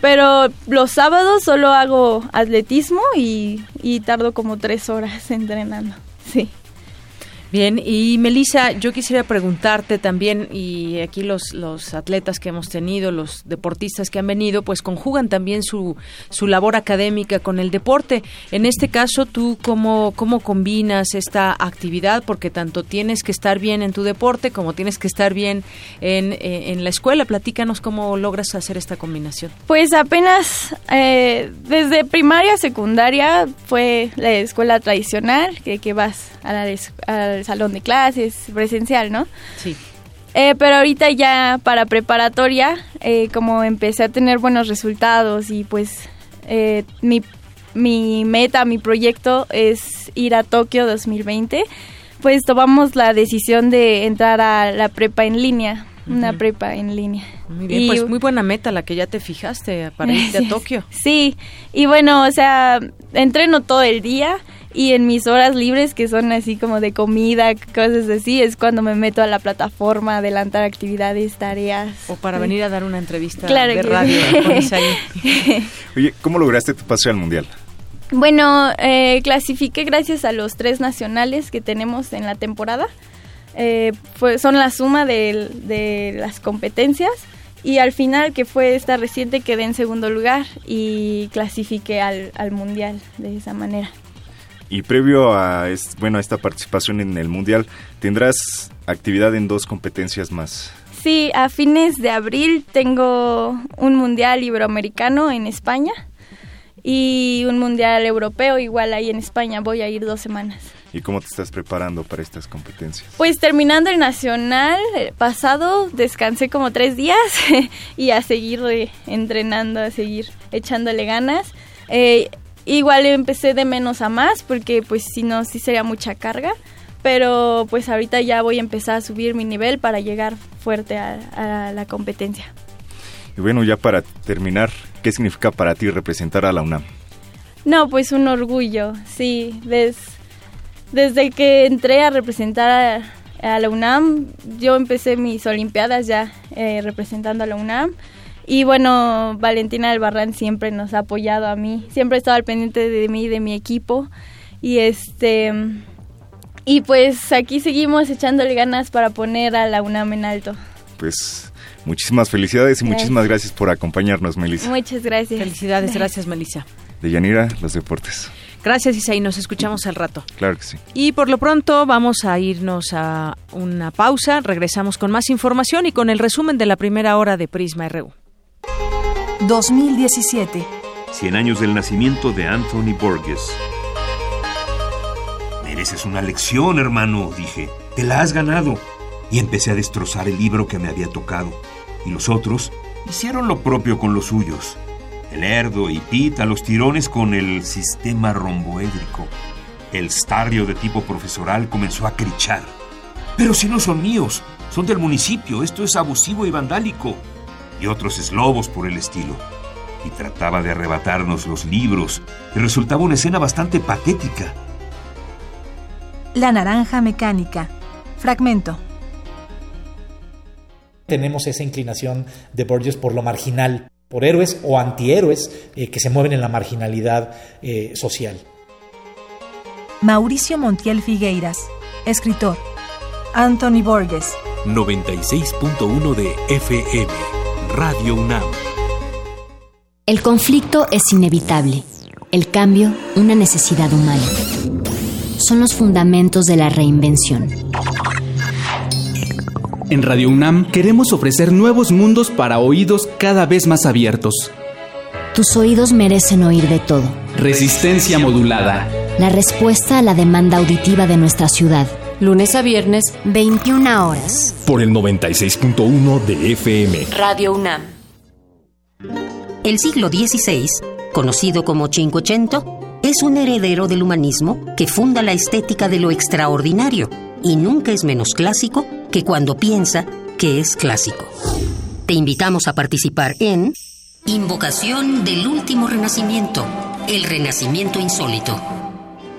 Pero los sábados solo hago atletismo y, y tardo como 3 horas entrenando. Sí. Bien, y Melissa, yo quisiera preguntarte también, y aquí los, los atletas que hemos tenido, los deportistas que han venido, pues conjugan también su, su labor académica con el deporte. En este caso, ¿tú cómo, cómo combinas esta actividad? Porque tanto tienes que estar bien en tu deporte como tienes que estar bien en, eh, en la escuela. Platícanos cómo logras hacer esta combinación. Pues apenas eh, desde primaria, secundaria, fue la escuela tradicional, que, que vas a la, a al salón de clases, presencial, ¿no? Sí. Eh, pero ahorita ya para preparatoria, eh, como empecé a tener buenos resultados y pues eh, mi, mi meta, mi proyecto es ir a Tokio 2020, pues tomamos la decisión de entrar a la prepa en línea, una prepa en línea. Muy bien, Y- pues muy buena meta la que ya te fijaste para irte a Tokio. Sí, y bueno, o sea, entreno todo el día y en mis horas libres, que son así como de comida, cosas así, es cuando me meto a la plataforma, a adelantar actividades, tareas. O para Sí. venir a dar una entrevista Claro de que radio sí. Oye, ¿cómo lograste tu pase al mundial? Bueno, eh, clasifiqué gracias a los tres nacionales que tenemos en la temporada. Eh, fue, son la suma de, de las competencias y al final, que fue esta reciente, quedé en segundo lugar y clasifiqué al, al mundial de esa manera. Y previo a, es- bueno, a esta participación en el mundial, tendrás actividad en dos competencias más. Sí, a fines de abril tengo un mundial iberoamericano en España y un mundial europeo igual ahí en España. Voy a ir dos semanas. ¿Y cómo te estás preparando para estas competencias? Pues terminando el nacional eh, pasado, descansé como tres días y a seguir eh, entrenando, a seguir echándole ganas. Eh, igual empecé de menos a más porque pues si no, sí sería mucha carga. Pero pues ahorita ya voy a empezar a subir mi nivel para llegar fuerte a, a la competencia. Y bueno, ya para terminar, ¿qué significa para ti representar a la UNAM? No, pues un orgullo, sí. Des- desde que entré a representar a, a la UNAM, yo empecé mis Olimpiadas ya eh, representando a la UNAM. Y bueno, Valentina Albarrán siempre nos ha apoyado a mí, siempre ha estado al pendiente de mí, de mi equipo. Y este. Y pues aquí seguimos echándole ganas para poner a la UNAM en alto. Pues muchísimas felicidades y Gracias. muchísimas gracias por acompañarnos, Melissa. Muchas gracias. Felicidades, gracias Melissa. De Yanira, los deportes. Gracias Isaí, nos escuchamos al rato. Claro que sí. Y por lo pronto vamos a irnos a una pausa, regresamos con más información y con el resumen de la primera hora de Prisma RU. 2017. 100 años del nacimiento de Anthony Borges. Mereces una lección, hermano, dije. Te la has ganado. Y empecé a destrozar el libro que me había tocado. Y los otros hicieron lo propio con los suyos. El Erdo y Pita los tirones con el sistema romboédrico. El stario de tipo profesoral comenzó a crichar. Pero si no son míos, son del municipio, esto es abusivo y vandálico. Y otros eslobos por el estilo. Y trataba de arrebatarnos los libros, y resultaba una escena bastante patética. La naranja mecánica. Fragmento. Tenemos esa inclinación de Borges por lo marginal, por héroes o antihéroes eh, que se mueven en la marginalidad eh, social. Mauricio Montiel Figueiras. Escritor. Anthony Borges. 96.1 de FM. Radio UNAM. El conflicto es inevitable, el cambio una necesidad humana. Son los fundamentos de la reinvención. En Radio UNAM queremos ofrecer nuevos mundos para oídos cada vez más abiertos. Tus oídos merecen oír de todo. Resistencia modulada. La respuesta a la demanda auditiva de nuestra ciudad. Lunes a viernes, 21 horas. Por el 96.1 de FM. Radio UNAM. El siglo XVI, conocido como Cinquecento, es un heredero del humanismo que funda la estética de lo extraordinario y nunca es menos clásico que cuando piensa que es clásico. Te invitamos a participar en Invocación del Último Renacimiento, el Renacimiento Insólito.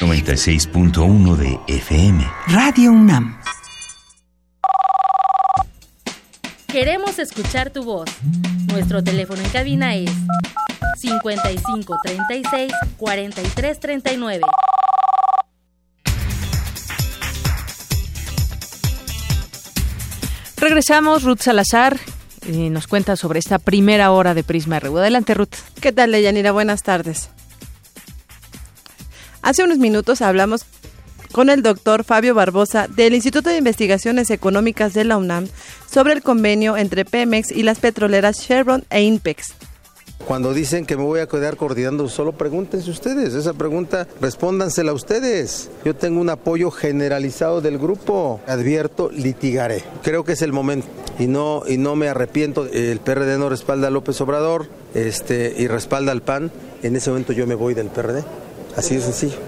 96.1 de FM. Radio UNAM. Queremos escuchar tu voz. Nuestro teléfono en cabina es 55 36 43 39. Regresamos, Ruth Salazar nos cuenta sobre esta primera hora de Prisma RU. Adelante, Ruth. ¿Qué tal, Leyanira? Buenas tardes. Hace unos minutos hablamos con el doctor Fabio Barbosa del Instituto de Investigaciones Económicas de la UNAM sobre el convenio entre Pemex y las petroleras Chevron e INPEX. Cuando dicen que me voy a quedar coordinando solo, pregúntense ustedes. Esa pregunta, respóndansela ustedes. Yo tengo un apoyo generalizado del grupo. Advierto, litigaré. Creo que es el momento. Y no, y no me arrepiento. El PRD no respalda a López Obrador este, y respalda al PAN. En ese momento yo me voy del PRD. Así de sencillo.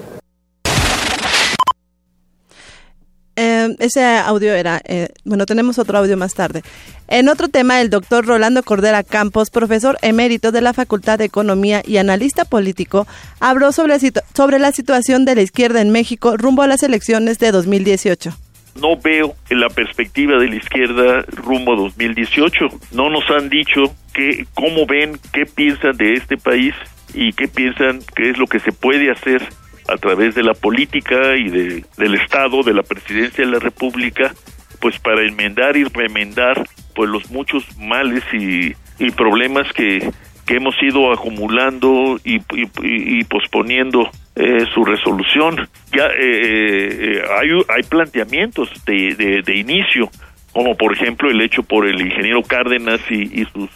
Eh, ese audio era, eh, bueno, tenemos otro audio más tarde. En otro tema, el doctor Rolando Cordera Campos, profesor emérito de la Facultad de Economía y analista político, habló sobre, sobre la situación de la izquierda en México rumbo a las elecciones de 2018 no veo en la perspectiva de la izquierda rumbo a 2018. No nos han dicho que, cómo ven, qué piensan de este país y qué piensan que es lo que se puede hacer a través de la política y de, del Estado, de la presidencia de la República, pues para enmendar y remendar pues los muchos males y, y problemas que, que hemos ido acumulando y, y, y posponiendo eh, su resolución. Ya eh, eh, hay, hay planteamientos de, de, de, inicio, como por ejemplo el hecho por el ingeniero Cárdenas y, y sus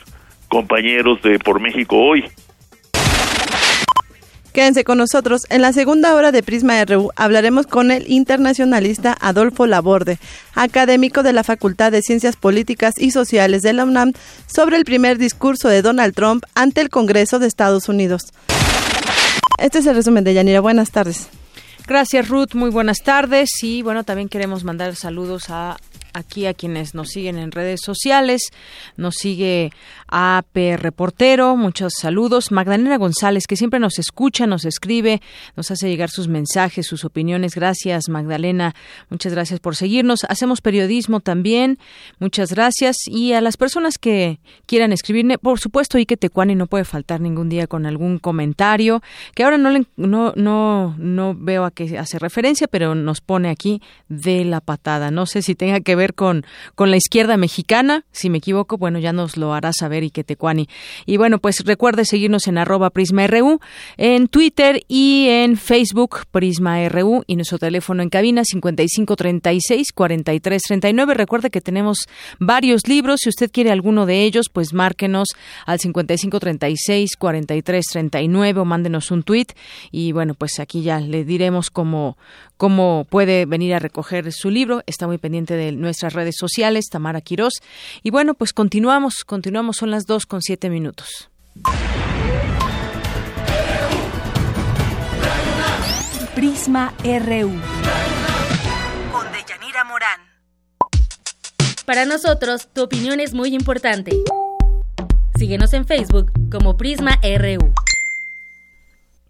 compañeros de Por México Hoy, Quédense con nosotros. En la segunda hora de Prisma RU hablaremos con el internacionalista Adolfo Laborde, académico de la Facultad de Ciencias Políticas y Sociales de la UNAM, sobre el primer discurso de Donald Trump ante el Congreso de Estados Unidos. Este es el resumen de Yanira. Buenas tardes. Gracias Ruth, muy buenas tardes y bueno, también queremos mandar saludos a aquí a quienes nos siguen en redes sociales. Nos sigue AP Reportero, muchos saludos. Magdalena González, que siempre nos escucha, nos escribe, nos hace llegar sus mensajes, sus opiniones. Gracias, Magdalena. Muchas gracias por seguirnos. Hacemos periodismo también. Muchas gracias. Y a las personas que quieran escribirme, por supuesto, Ike Tecuani no puede faltar ningún día con algún comentario, que ahora no, le, no, no, no veo a qué hace referencia, pero nos pone aquí de la patada. No sé si tenga que ver con, con la izquierda mexicana. Si me equivoco, bueno, ya nos lo hará saber y que Tecuani. Y bueno, pues recuerde seguirnos en arroba PrismaRU, en Twitter y en Facebook PrismaRU y nuestro teléfono en cabina 5536-4339. Recuerde que tenemos varios libros. Si usted quiere alguno de ellos, pues márquenos al 5536-4339 o mándenos un tweet. Y bueno, pues aquí ya le diremos cómo, cómo puede venir a recoger su libro. Está muy pendiente de nuestras redes sociales, Tamara Quirós. Y bueno, pues continuamos, continuamos, son las dos con siete minutos. Prisma RU. Con Deyanira Morán. Para nosotros, tu opinión es muy importante. Síguenos en Facebook como Prisma RU.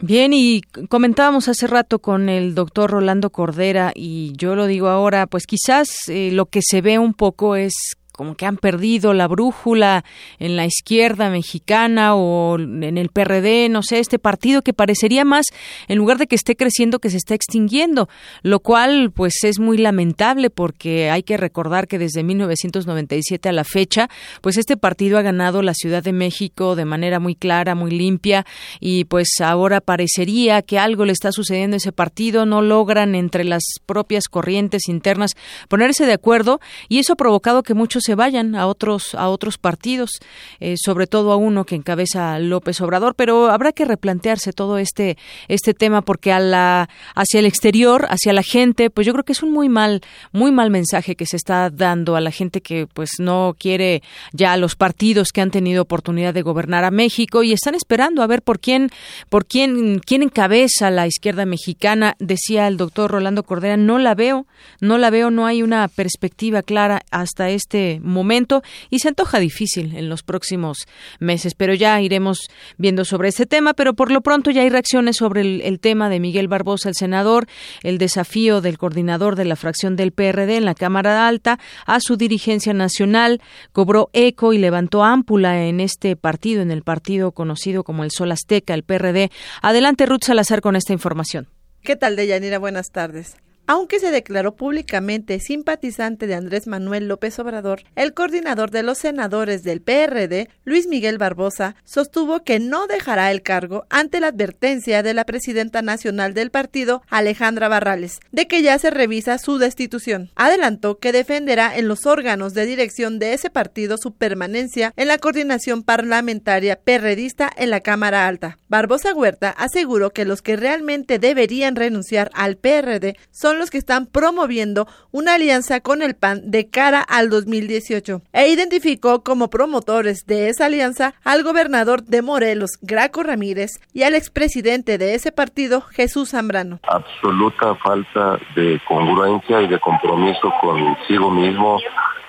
Bien, y comentábamos hace rato con el doctor Rolando Cordera, y yo lo digo ahora, pues quizás eh, lo que se ve un poco es como que han perdido la brújula en la izquierda mexicana o en el PRD, no sé, este partido que parecería más, en lugar de que esté creciendo, que se está extinguiendo, lo cual pues es muy lamentable porque hay que recordar que desde 1997 a la fecha, pues este partido ha ganado la Ciudad de México de manera muy clara, muy limpia y pues ahora parecería que algo le está sucediendo a ese partido, no logran entre las propias corrientes internas ponerse de acuerdo y eso ha provocado que muchos se vayan a otros a otros partidos, eh, sobre todo a uno que encabeza López Obrador, pero habrá que replantearse todo este este tema porque a la hacia el exterior, hacia la gente, pues yo creo que es un muy mal muy mal mensaje que se está dando a la gente que pues no quiere ya los partidos que han tenido oportunidad de gobernar a México y están esperando a ver por quién por quién quién encabeza la izquierda mexicana, decía el doctor Rolando Cordera, no la veo, no la veo, no hay una perspectiva clara hasta este momento y se antoja difícil en los próximos meses, pero ya iremos viendo sobre ese tema, pero por lo pronto ya hay reacciones sobre el, el tema de Miguel Barbosa, el senador, el desafío del coordinador de la fracción del PRD en la Cámara Alta a su dirigencia nacional, cobró eco y levantó ámpula en este partido, en el partido conocido como el Sol Azteca, el PRD. Adelante, Ruth Salazar, con esta información. ¿Qué tal, Deyanira? Buenas tardes. Aunque se declaró públicamente simpatizante de Andrés Manuel López Obrador, el coordinador de los senadores del PRD, Luis Miguel Barbosa, sostuvo que no dejará el cargo ante la advertencia de la presidenta nacional del partido, Alejandra Barrales, de que ya se revisa su destitución. Adelantó que defenderá en los órganos de dirección de ese partido su permanencia en la coordinación parlamentaria perredista en la Cámara Alta. Barbosa Huerta aseguró que los que realmente deberían renunciar al PRD son los que están promoviendo una alianza con el PAN de cara al 2018 e identificó como promotores de esa alianza al gobernador de Morelos, Graco Ramírez, y al expresidente de ese partido, Jesús Zambrano. Absoluta falta de congruencia y de compromiso consigo mismo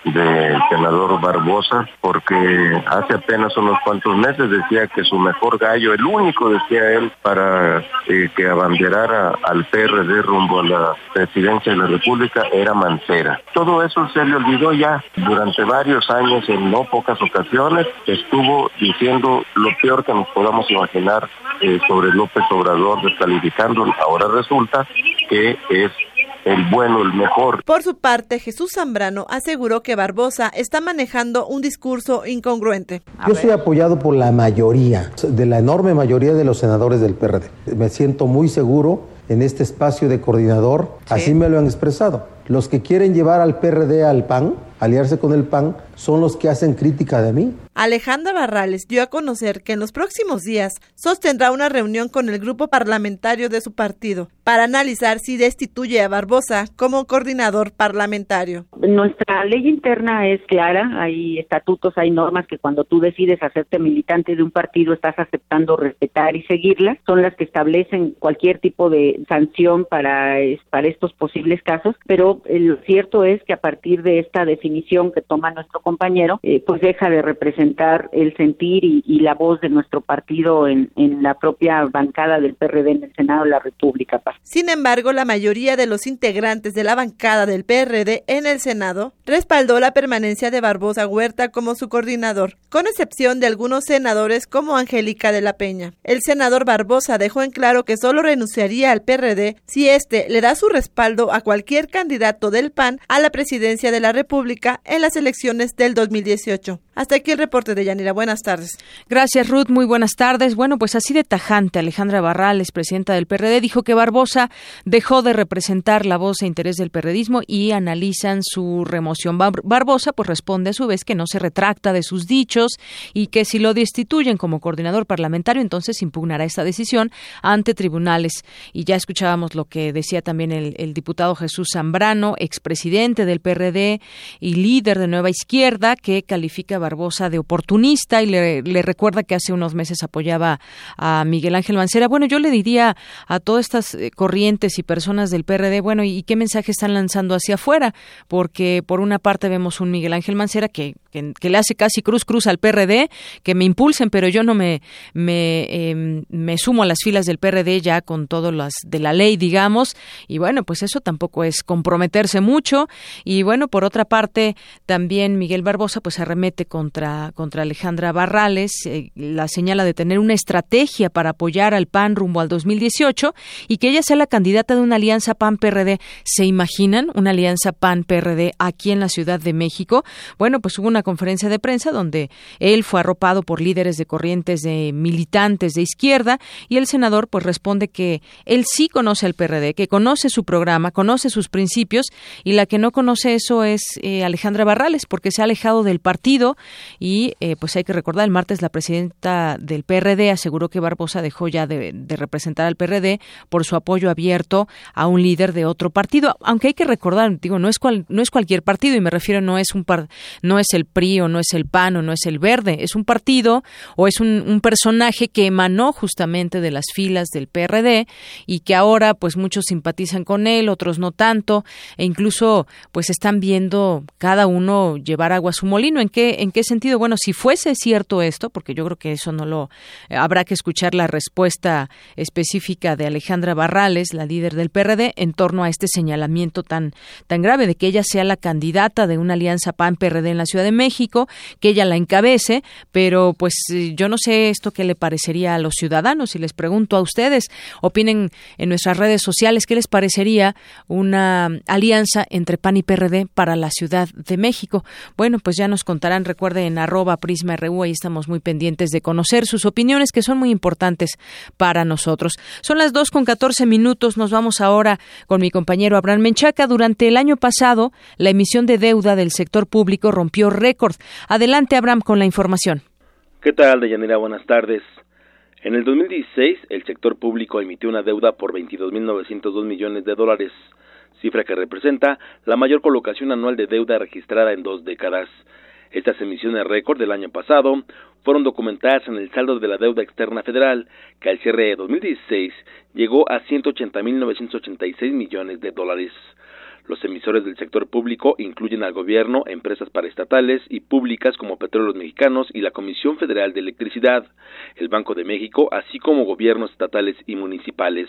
del senador Barbosa, porque hace apenas unos cuantos meses decía que su mejor gallo, el único, decía él, para eh, que abanderara al PRD rumbo a la presidencia de la República era Mancera. Todo eso se le olvidó ya. Durante varios años, en no pocas ocasiones, estuvo diciendo lo peor que nos podamos imaginar eh, sobre López Obrador, descalificándolo. Ahora resulta que es el bueno, el mejor. Por su parte, Jesús Zambrano aseguró que Barbosa está manejando un discurso incongruente. Yo soy apoyado por la mayoría, de la enorme mayoría de los senadores del PRD. Me siento muy seguro en este espacio de coordinador, así me lo han expresado. Los que quieren llevar al PRD al PAN, aliarse con el PAN, son los que hacen crítica de mí. Alejandra Barrales dio a conocer que en los próximos días sostendrá una reunión con el grupo parlamentario de su partido para analizar si destituye a Barbosa como coordinador parlamentario. Nuestra ley interna es clara, hay estatutos, hay normas que cuando tú decides hacerte militante de un partido estás aceptando respetar y seguirlas, son las que establecen cualquier tipo de sanción para, para estos posibles casos, pero lo cierto es que a partir de esta definición que toma nuestro compañero, eh, pues deja de representar el sentir y, y la voz de nuestro partido en, en, la propia bancada del PRD en el Senado de la República. Sin embargo, la mayoría de los integrantes de la bancada del PRD en el Senado respaldó la permanencia de Barbosa Huerta como su coordinador, con excepción de algunos senadores como Angélica de la Peña. El senador Barbosa dejó en claro que solo renunciaría al PRD si éste le da su respaldo a cualquier candidato del PAN a la presidencia de la República en las elecciones del 2018. Hasta aquí el reporte de Yanira. Buenas tardes. Gracias, Ruth. Muy buenas tardes. Bueno, pues así de tajante, Alejandra Barrales, presidenta del PRD, dijo que Barbosa dejó de representar la voz e interés del perredismo y analizan su remoción. Barbosa, pues responde a su vez que no se retracta de sus dichos y que si lo destituyen como coordinador parlamentario, entonces impugnará esta decisión ante tribunales. Y ya escuchábamos lo que decía también el, el diputado Jesús Zambrano, expresidente del PRD y líder de Nueva Izquierda, que califica Barbosa de oportunista y le, recuerda que hace unos meses apoyaba a Miguel Ángel Mancera. Bueno, yo le diría a todas estas eh, corrientes y personas del PRD, bueno, ¿y qué mensaje están lanzando hacia afuera? Porque por una parte vemos un Miguel Ángel Mancera que, que, le hace casi cruz cruz al PRD, que me impulsen, pero yo no me, me, eh, me sumo a las filas del PRD ya con todo las de la ley, digamos, y bueno, pues eso tampoco es comprometerse mucho. Y bueno, por otra parte, también Miguel Barbosa pues arremete contra, contra Alejandra Barrales. Eh, la señala de tener una estrategia para apoyar al PAN rumbo al 2018 y que ella sea la candidata de una alianza PAN-PRD. ¿Se imaginan una alianza PAN-PRD aquí en la Ciudad de México? Bueno, pues hubo una conferencia de prensa donde él fue arropado por líderes de corrientes de militantes de izquierda y el senador pues responde que él sí conoce al PRD, que conoce su programa, conoce sus principios y la que no conoce eso es eh, Alejandra Barrales porque se ha alejado del partido y eh, pues hay que recordar el martes la presidenta del PRD aseguró que Barbosa dejó ya de, representar al PRD por su apoyo abierto a un líder de otro partido, aunque hay que recordar, digo, no es cual, no es cualquier partido y me refiero no es un par, no es el PRI o no es el PAN o no es el Verde, es un partido o es un, personaje que emanó justamente de las filas del PRD y que ahora pues muchos simpatizan con él, otros no tanto e incluso pues están viendo cada uno llevar agua a su molino. ¿En qué, en qué sentido? Bueno, si fuese cierto esto, porque yo creo que eso no lo eh, habrá que escuchar la respuesta específica de Alejandra Barrales, la líder del PRD, en torno a este señalamiento tan, tan grave de que ella sea la candidata de una alianza PAN-PRD en la Ciudad de México, que ella la encabece, pero pues eh, yo no sé esto qué le parecería a los ciudadanos. Si les pregunto a ustedes, opinen en nuestras redes sociales qué les parecería una alianza entre PAN y PRD para la Ciudad de México. Bueno, pues ya nos contarán, recuerden, en arroba Prisma RU, ahí estamos muy pendientes de conocer sus opiniones que son muy importantes para nosotros. Son las dos con catorce minutos, nos vamos ahora con mi compañero Abraham Menchaca. Durante el año pasado, la emisión de deuda del sector público rompió récord. Adelante, Abraham, con la información. ¿Qué tal, Deyanira? Buenas tardes. En el 2016, el sector público emitió una deuda por 22.902 millones de dólares, cifra que representa la mayor colocación anual de deuda registrada en dos décadas. Estas emisiones récord del año pasado fueron documentadas en el saldo de la deuda externa federal, que al cierre de 2016 llegó a 180.986 millones de dólares. Los emisores del sector público incluyen al gobierno, empresas paraestatales y públicas como Petróleos Mexicanos y la Comisión Federal de Electricidad, el Banco de México, así como gobiernos estatales y municipales.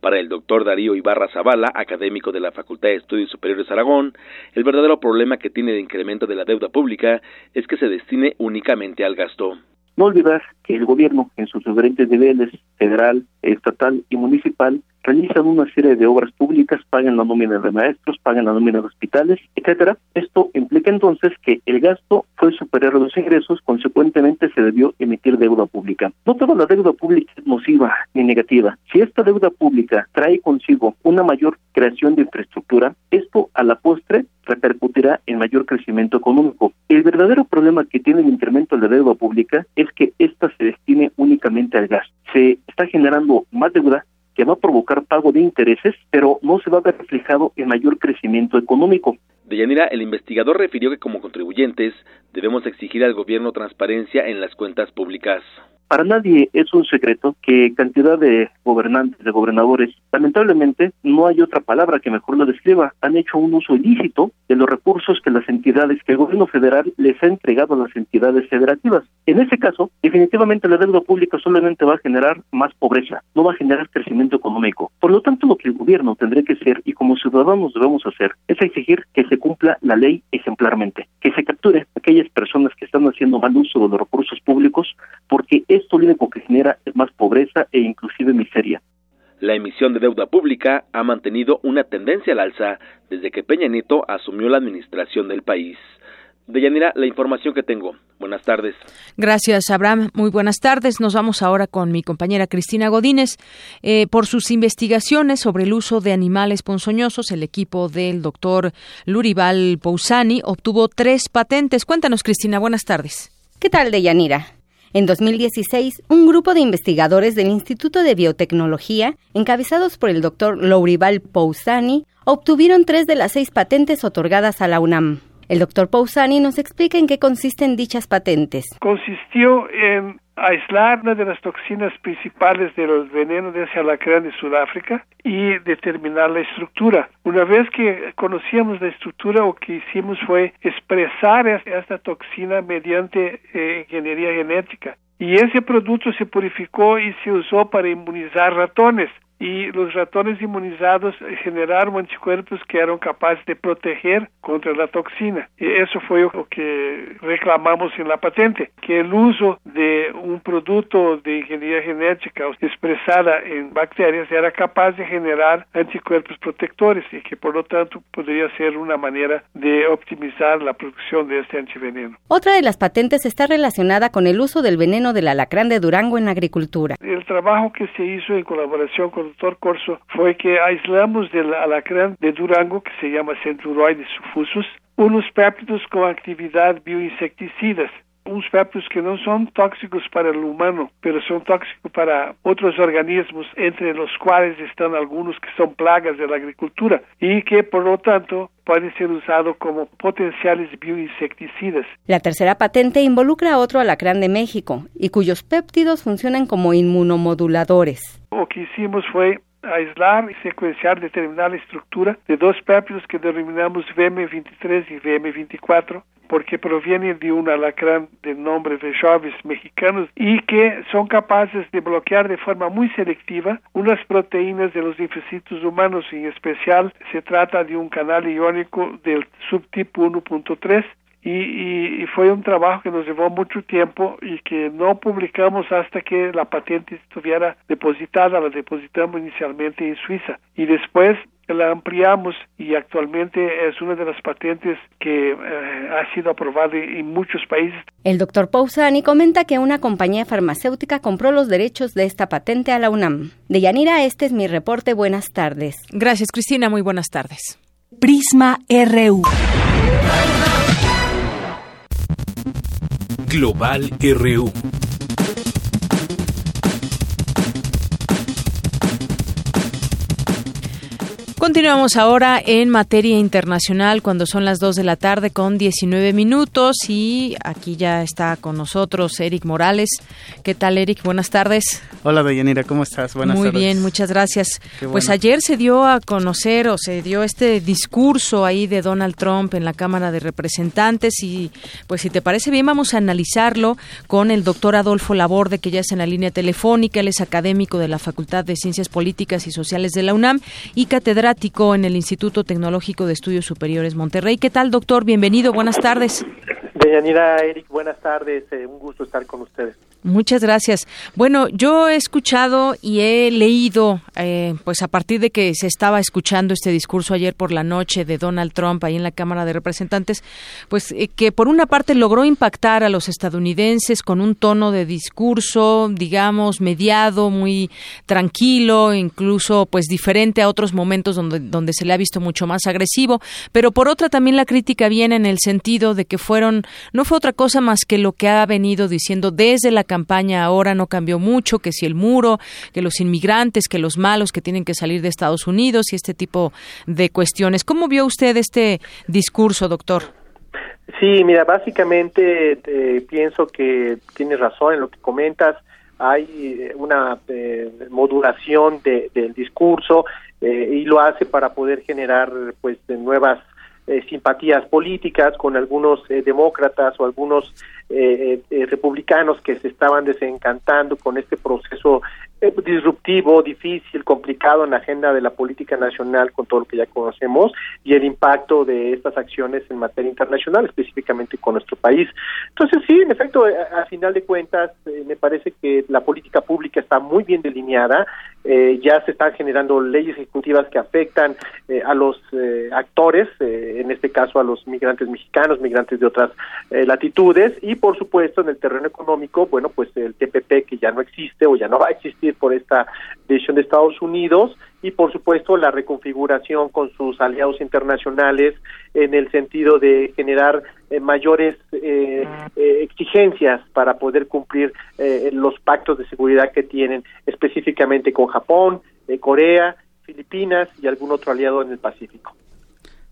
Para el doctor Darío Ibarra Zavala, académico de la Facultad de Estudios Superiores Aragón, el verdadero problema que tiene el incremento de la deuda pública es que se destine únicamente al gasto. No olvidar que el gobierno, en sus diferentes niveles, federal, estatal y municipal, realizan una serie de obras públicas, pagan la nómina de maestros, pagan la nómina de hospitales, etcétera. Esto implica entonces que el gasto fue superior a los ingresos, consecuentemente se debió emitir deuda pública. No toda la deuda pública es nociva ni negativa. Si esta deuda pública trae consigo una mayor creación de infraestructura, esto a la postre repercutirá en mayor crecimiento económico. El verdadero problema que tiene el incremento de la deuda pública es que ésta se destine únicamente al gasto. Se está generando más deuda que va a provocar pago de intereses, pero no se va a ver reflejado en mayor crecimiento económico. Deyanira, el investigador refirió que como contribuyentes debemos exigir al gobierno transparencia en las cuentas públicas. Para nadie es un secreto que cantidad de gobernantes, de gobernadores, lamentablemente no hay otra palabra que mejor lo describa, han hecho un uso ilícito de los recursos que las entidades, que el gobierno federal les ha entregado a las entidades federativas. En ese caso, definitivamente la deuda pública solamente va a generar más pobreza, no va a generar crecimiento económico. Por lo tanto, lo que el gobierno tendría que hacer y como ciudadanos debemos hacer es exigir que se cumpla la ley ejemplarmente, que se capture aquellas personas que están haciendo mal uso de los recursos públicos, porque esto lo único que genera es más pobreza e inclusive miseria. La emisión de deuda pública ha mantenido una tendencia al alza desde que Peña Nieto asumió la administración del país. Deyanira, la información que tengo. Buenas tardes. Gracias, Abraham. Muy buenas tardes. Nos vamos ahora con mi compañera Cristina Godínez. Eh, por sus investigaciones sobre el uso de animales ponzoñosos, el equipo del doctor Lurival Pousani obtuvo tres patentes. Cuéntanos, Cristina. Buenas tardes. ¿Qué tal, Deyanira? En 2016, un grupo de investigadores del Instituto de Biotecnología, encabezados por el doctor Lourival Pousani, obtuvieron tres de las seis patentes otorgadas a la UNAM. El doctor Pousani nos explica en qué consisten dichas patentes. Consistió en aislar una de las toxinas principales del veneno de ese alacrán de Sudáfrica y determinar la estructura. Una vez que conocíamos la estructura, lo que hicimos fue expresar esta toxina mediante eh, ingeniería genética. Y ese producto se purificó y se usó para inmunizar ratones. Y los ratones inmunizados generaron anticuerpos que eran capaces de proteger contra la toxina. Y eso fue lo que reclamamos en la patente, que el uso de un producto de ingeniería genética expresada en bacterias era capaz de generar anticuerpos protectores y que por lo tanto podría ser una manera de optimizar la producción de este antiveneno. Otra de las patentes está relacionada con el uso del veneno del alacrán de Durango en la agricultura. El trabajo que se hizo en colaboración con doctor Corso fue que aislamos del alacrán de Durango, que se llama Centuroides suffusus, unos péptidos con actividad bioinsecticidas uns péptidos que não são tóxicos para o humano, pero são tóxicos para outros organismos, entre os quais estão alguns que são plagas da agricultura e que, por lo tanto, podem ser usados como potenciales bioinsecticidas. La tercera patente involucra a otro alacrán de México y cuyos péptidos funcionan como inmunomoduladores. O que hicimos foi aislar e sequenciar determinada estrutura de dois péptidos que denominamos VM23 e VM24 porque provienen de un alacrán de nombre de Joves mexicanos y que son capaces de bloquear de forma muy selectiva unas proteínas de los linfocitos humanos, en especial se trata de un canal iónico del subtipo 1.3 y, y, y, fue un trabajo que nos llevó mucho tiempo y que no publicamos hasta que la patente estuviera depositada, la depositamos inicialmente en Suiza y después la ampliamos y actualmente es una de las patentes que eh, ha sido aprobada en muchos países. El doctor Pausani comenta que una compañía farmacéutica compró los derechos de esta patente a la UNAM. De Yanira, este es mi reporte. Buenas tardes. Gracias, Cristina. Muy buenas tardes. Prisma RU. Global RU. Continuamos ahora en materia internacional cuando son las 2 de la tarde con 19 minutos y aquí ya está con nosotros Eric Morales. ¿Qué tal Eric? Buenas tardes. Hola Deyanira, ¿cómo estás? Buenas Muy tardes. bien, muchas gracias. Pues ayer se dio a conocer o se dio este discurso ahí de Donald Trump en la Cámara de Representantes y pues si te parece bien vamos a analizarlo con el doctor Adolfo Laborde que ya es en la línea telefónica, él es académico de la Facultad de Ciencias Políticas y Sociales de la UNAM y catedrático en el Instituto Tecnológico de Estudios Superiores Monterrey. ¿Qué tal, doctor? Bienvenido, buenas tardes. Deyanira, Eric, buenas tardes. Eh, un gusto estar con ustedes. Muchas gracias. Bueno, yo he escuchado y he leído, eh, pues a partir de que se estaba escuchando este discurso ayer por la noche de Donald Trump ahí en la Cámara de Representantes, pues eh, que por una parte logró impactar a los estadounidenses con un tono de discurso, digamos, mediado, muy tranquilo, incluso pues diferente a otros momentos donde, donde se le ha visto mucho más agresivo, pero por otra también la crítica viene en el sentido de que fueron, no fue otra cosa más que lo que ha venido diciendo desde la campaña ahora no cambió mucho, que si el muro, que los inmigrantes, que los malos que tienen que salir de Estados Unidos y este tipo de cuestiones. ¿Cómo vio usted este discurso, doctor? Sí, mira, básicamente eh, pienso que tienes razón en lo que comentas. Hay eh, una eh, modulación de, del discurso eh, y lo hace para poder generar pues nuevas eh, simpatías políticas con algunos eh, demócratas o algunos eh, republicanos que se estaban desencantando con este proceso disruptivo, difícil, complicado en la agenda de la política nacional con todo lo que ya conocemos y el impacto de estas acciones en materia internacional, específicamente con nuestro país. Entonces, sí, en efecto, a, a final de cuentas, eh, me parece que la política pública está muy bien delineada, eh, ya se están generando leyes ejecutivas que afectan eh, a los actores, en este caso a los migrantes mexicanos, migrantes de otras latitudes, y por supuesto en el terreno económico, bueno, pues el TPP que ya no existe o ya no va a existir por esta decisión de Estados Unidos y por supuesto la reconfiguración con sus aliados internacionales en el sentido de generar eh, mayores eh, eh, exigencias para poder cumplir los pactos de seguridad que tienen específicamente con Japón, Corea, Filipinas y algún otro aliado en el Pacífico.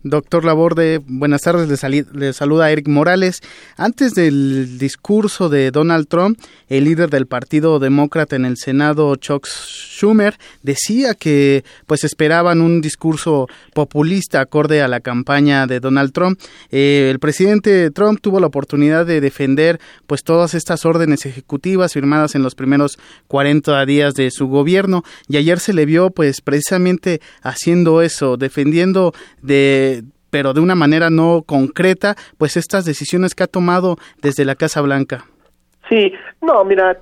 Doctor Laborde, buenas tardes, le, le, saluda Eric Morales. Antes del discurso de Donald Trump, el líder del Partido Demócrata en el Senado, Chuck Schumer, decía que pues esperaban un discurso populista acorde a la campaña de Donald Trump. Eh, el presidente Trump tuvo la oportunidad de defender pues todas estas órdenes ejecutivas firmadas en los primeros 40 días de su gobierno y ayer se le vio pues precisamente haciendo eso, defendiendo de pero de una manera no concreta, pues estas decisiones que ha tomado desde la Casa Blanca. Sí, no, mira,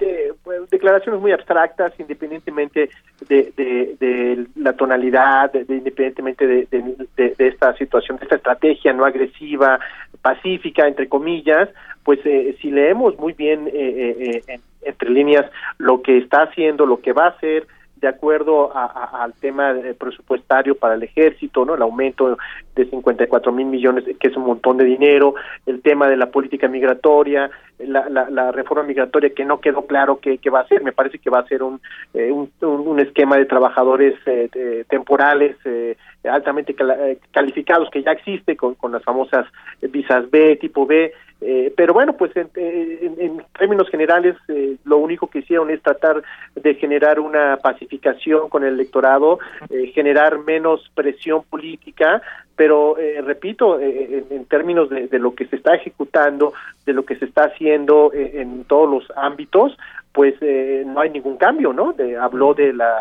pues, declaraciones muy abstractas, independientemente de, de, la tonalidad, de, independientemente de, esta situación, de esta estrategia no agresiva, pacífica, entre comillas, pues eh, si leemos muy bien eh, eh, entre líneas lo que está haciendo, lo que va a hacer, de acuerdo al tema presupuestario para el ejército, ¿no? El aumento de 54 mil millones, que es un montón de dinero, el tema de la política migratoria, la, la, reforma migratoria que no quedó claro qué, va a ser, me parece que va a ser un, eh, un, esquema de trabajadores eh, temporales eh, altamente calificados que ya existe con, con las famosas visas B, tipo B, eh, pero bueno, pues en, términos generales eh, lo único que hicieron es tratar de generar una pacificación con el electorado, eh, generar menos presión política, pero repito, en, términos de, lo que se está ejecutando, de lo que se está haciendo en todos los ámbitos, pues no hay ningún cambio, ¿no? De, habló de la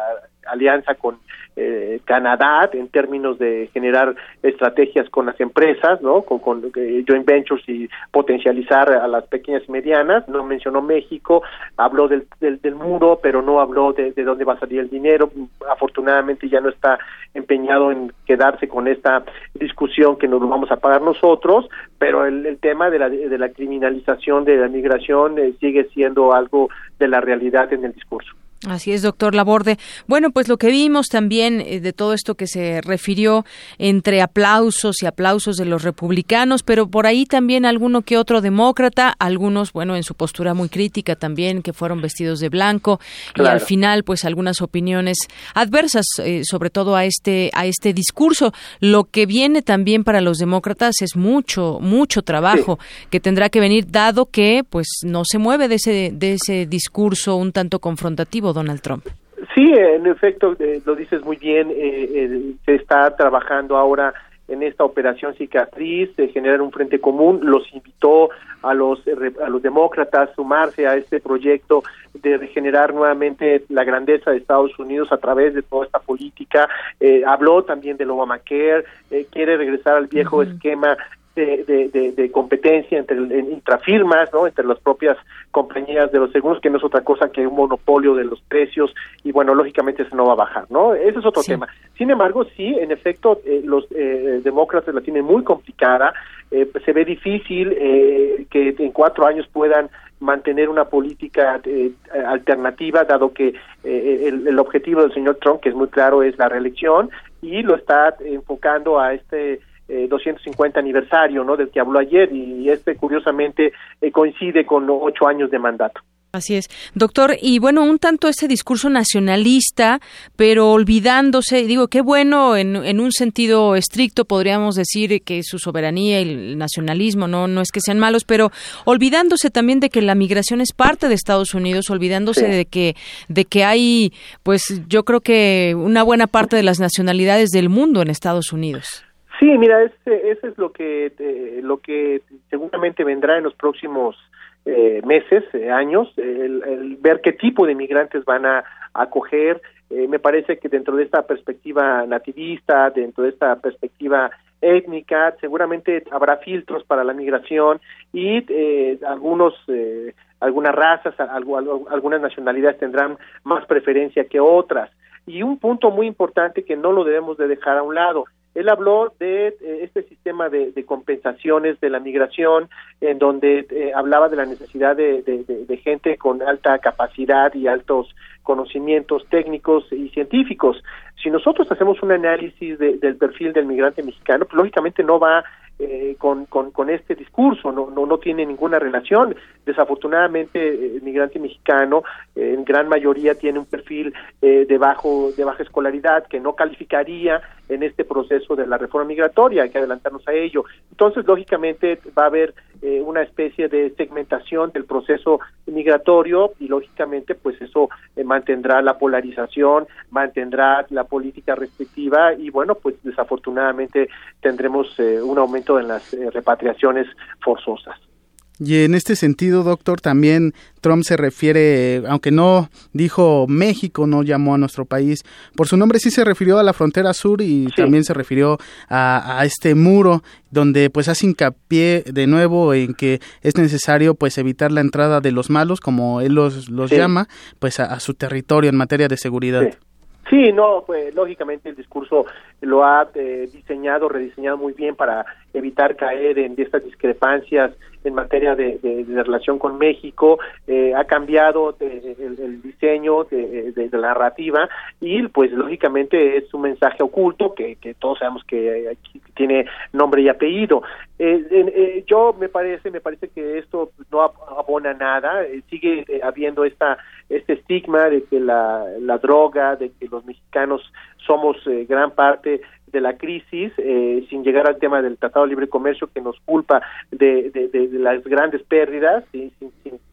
alianza con eh, Canadá en términos de generar estrategias con las empresas, ¿no? Con, con eh, joint ventures y potencializar a las pequeñas y medianas. No mencionó México, habló del, del, muro, pero no habló de, de, dónde va a salir el dinero. Afortunadamente ya no está empeñado en quedarse con esta discusión que nos lo vamos a pagar nosotros, pero el, el tema de la, de la criminalización de la migración eh, sigue siendo algo de la realidad en el discurso. Así es, doctor Laborde. Bueno, pues lo que vimos también eh, de todo esto que se refirió entre aplausos y aplausos de los republicanos, pero por ahí también alguno que otro demócrata, algunos, bueno, en su postura muy crítica también, que fueron vestidos de blanco, y al final, pues algunas opiniones adversas, eh, sobre todo a este, a este discurso. Lo que viene también para los demócratas es mucho, mucho trabajo que tendrá que venir, dado que, pues, no se mueve de ese, de ese discurso un tanto confrontativo Donald Trump. Sí, en efecto, eh, lo dices muy bien, eh, se está trabajando ahora en esta operación cicatriz, de generar un frente común, los invitó a los, a los demócratas a sumarse a este proyecto de regenerar nuevamente la grandeza de Estados Unidos a través de toda esta política, eh, habló también del Obamacare, quiere regresar al viejo esquema de, de, competencia entre intrafirmas, ¿no? entre las propias compañías de los seguros, que no es otra cosa que un monopolio de los precios y bueno, lógicamente eso no va a bajar, ¿no? Ese es otro tema. Sin embargo, sí, en efecto, eh, los eh, demócratas la tienen muy complicada, eh, se ve difícil que en cuatro años puedan mantener una política alternativa, dado que el, el objetivo del señor Trump, que es muy claro, es la reelección y lo está enfocando a este eh, 250 aniversario, ¿no? Del que habló ayer y este curiosamente eh, coincide con los ocho años de mandato. Así es. Doctor, y bueno, un tanto ese discurso nacionalista, pero olvidándose, digo, qué bueno en, en, un sentido estricto podríamos decir que su soberanía y el nacionalismo no, no es que sean malos, pero olvidándose también de que la migración es parte de Estados Unidos, olvidándose de que de que hay, pues yo creo que una buena parte de las nacionalidades del mundo en Estados Unidos. Sí, mira, ese, ese es lo que eh, lo que seguramente vendrá en los próximos eh, meses, eh, años, el, ver qué tipo de migrantes van a acoger. me parece que dentro de esta perspectiva nativista, dentro de esta perspectiva étnica, seguramente habrá filtros para la migración y algunos algunas razas, algunas nacionalidades tendrán más preferencia que otras. Y un punto muy importante que no lo debemos de dejar a un lado, él habló de eh, este sistema de, compensaciones de la migración, en donde eh, hablaba de la necesidad de, gente con alta capacidad y altos conocimientos técnicos y científicos. Si nosotros hacemos un análisis del perfil del migrante mexicano, pues lógicamente no va eh, con, con, con, este discurso, no, no, no tiene ninguna relación. Desafortunadamente, el migrante mexicano en gran mayoría tiene un perfil de, bajo, de baja escolaridad que no calificaría en este proceso de la reforma migratoria, hay que adelantarnos a ello. Entonces, lógicamente, va a haber una especie de segmentación del proceso migratorio y, lógicamente, pues eso mantendrá la polarización, mantendrá la política restrictiva y, bueno, pues desafortunadamente tendremos un aumento en las eh, repatriaciones forzosas. Y en este sentido, doctor, también Trump se refiere, aunque no dijo México, no llamó a nuestro país por su nombre, sí se refirió a la frontera sur y también se refirió a, este muro donde pues hace hincapié de nuevo en que es necesario pues evitar la entrada de los malos, como él los, los llama, pues a, su territorio en materia de seguridad. Sí, no, pues lógicamente el discurso lo ha eh, diseñado, rediseñado muy bien para evitar caer en estas discrepancias en materia de, relación con México, eh, ha cambiado eh, el, diseño de, la narrativa y pues lógicamente es un mensaje oculto que, todos sabemos que tiene nombre y apellido. yo me parece, me parece que esto no abona nada, sigue habiendo esta este estigma de que la, la droga, de que los mexicanos somos gran parte de la crisis, eh, sin llegar al tema del Tratado de Libre Comercio que nos culpa de, de, las grandes pérdidas, sin,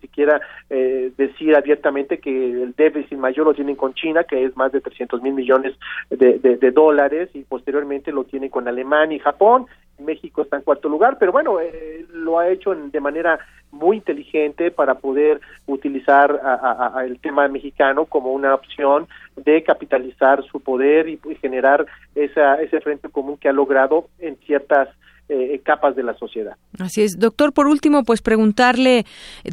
siquiera eh, decir abiertamente que el déficit mayor lo tienen con China, que es más de 300 mil millones de, de, dólares, y posteriormente lo tienen con Alemania y Japón. México está en cuarto lugar, pero bueno, eh, lo ha hecho de manera muy inteligente para poder utilizar a, el tema mexicano como una opción de capitalizar su poder y, y generar esa, ese frente común que ha logrado en ciertas eh, capas de la sociedad. Así es. Doctor, por último, pues preguntarle,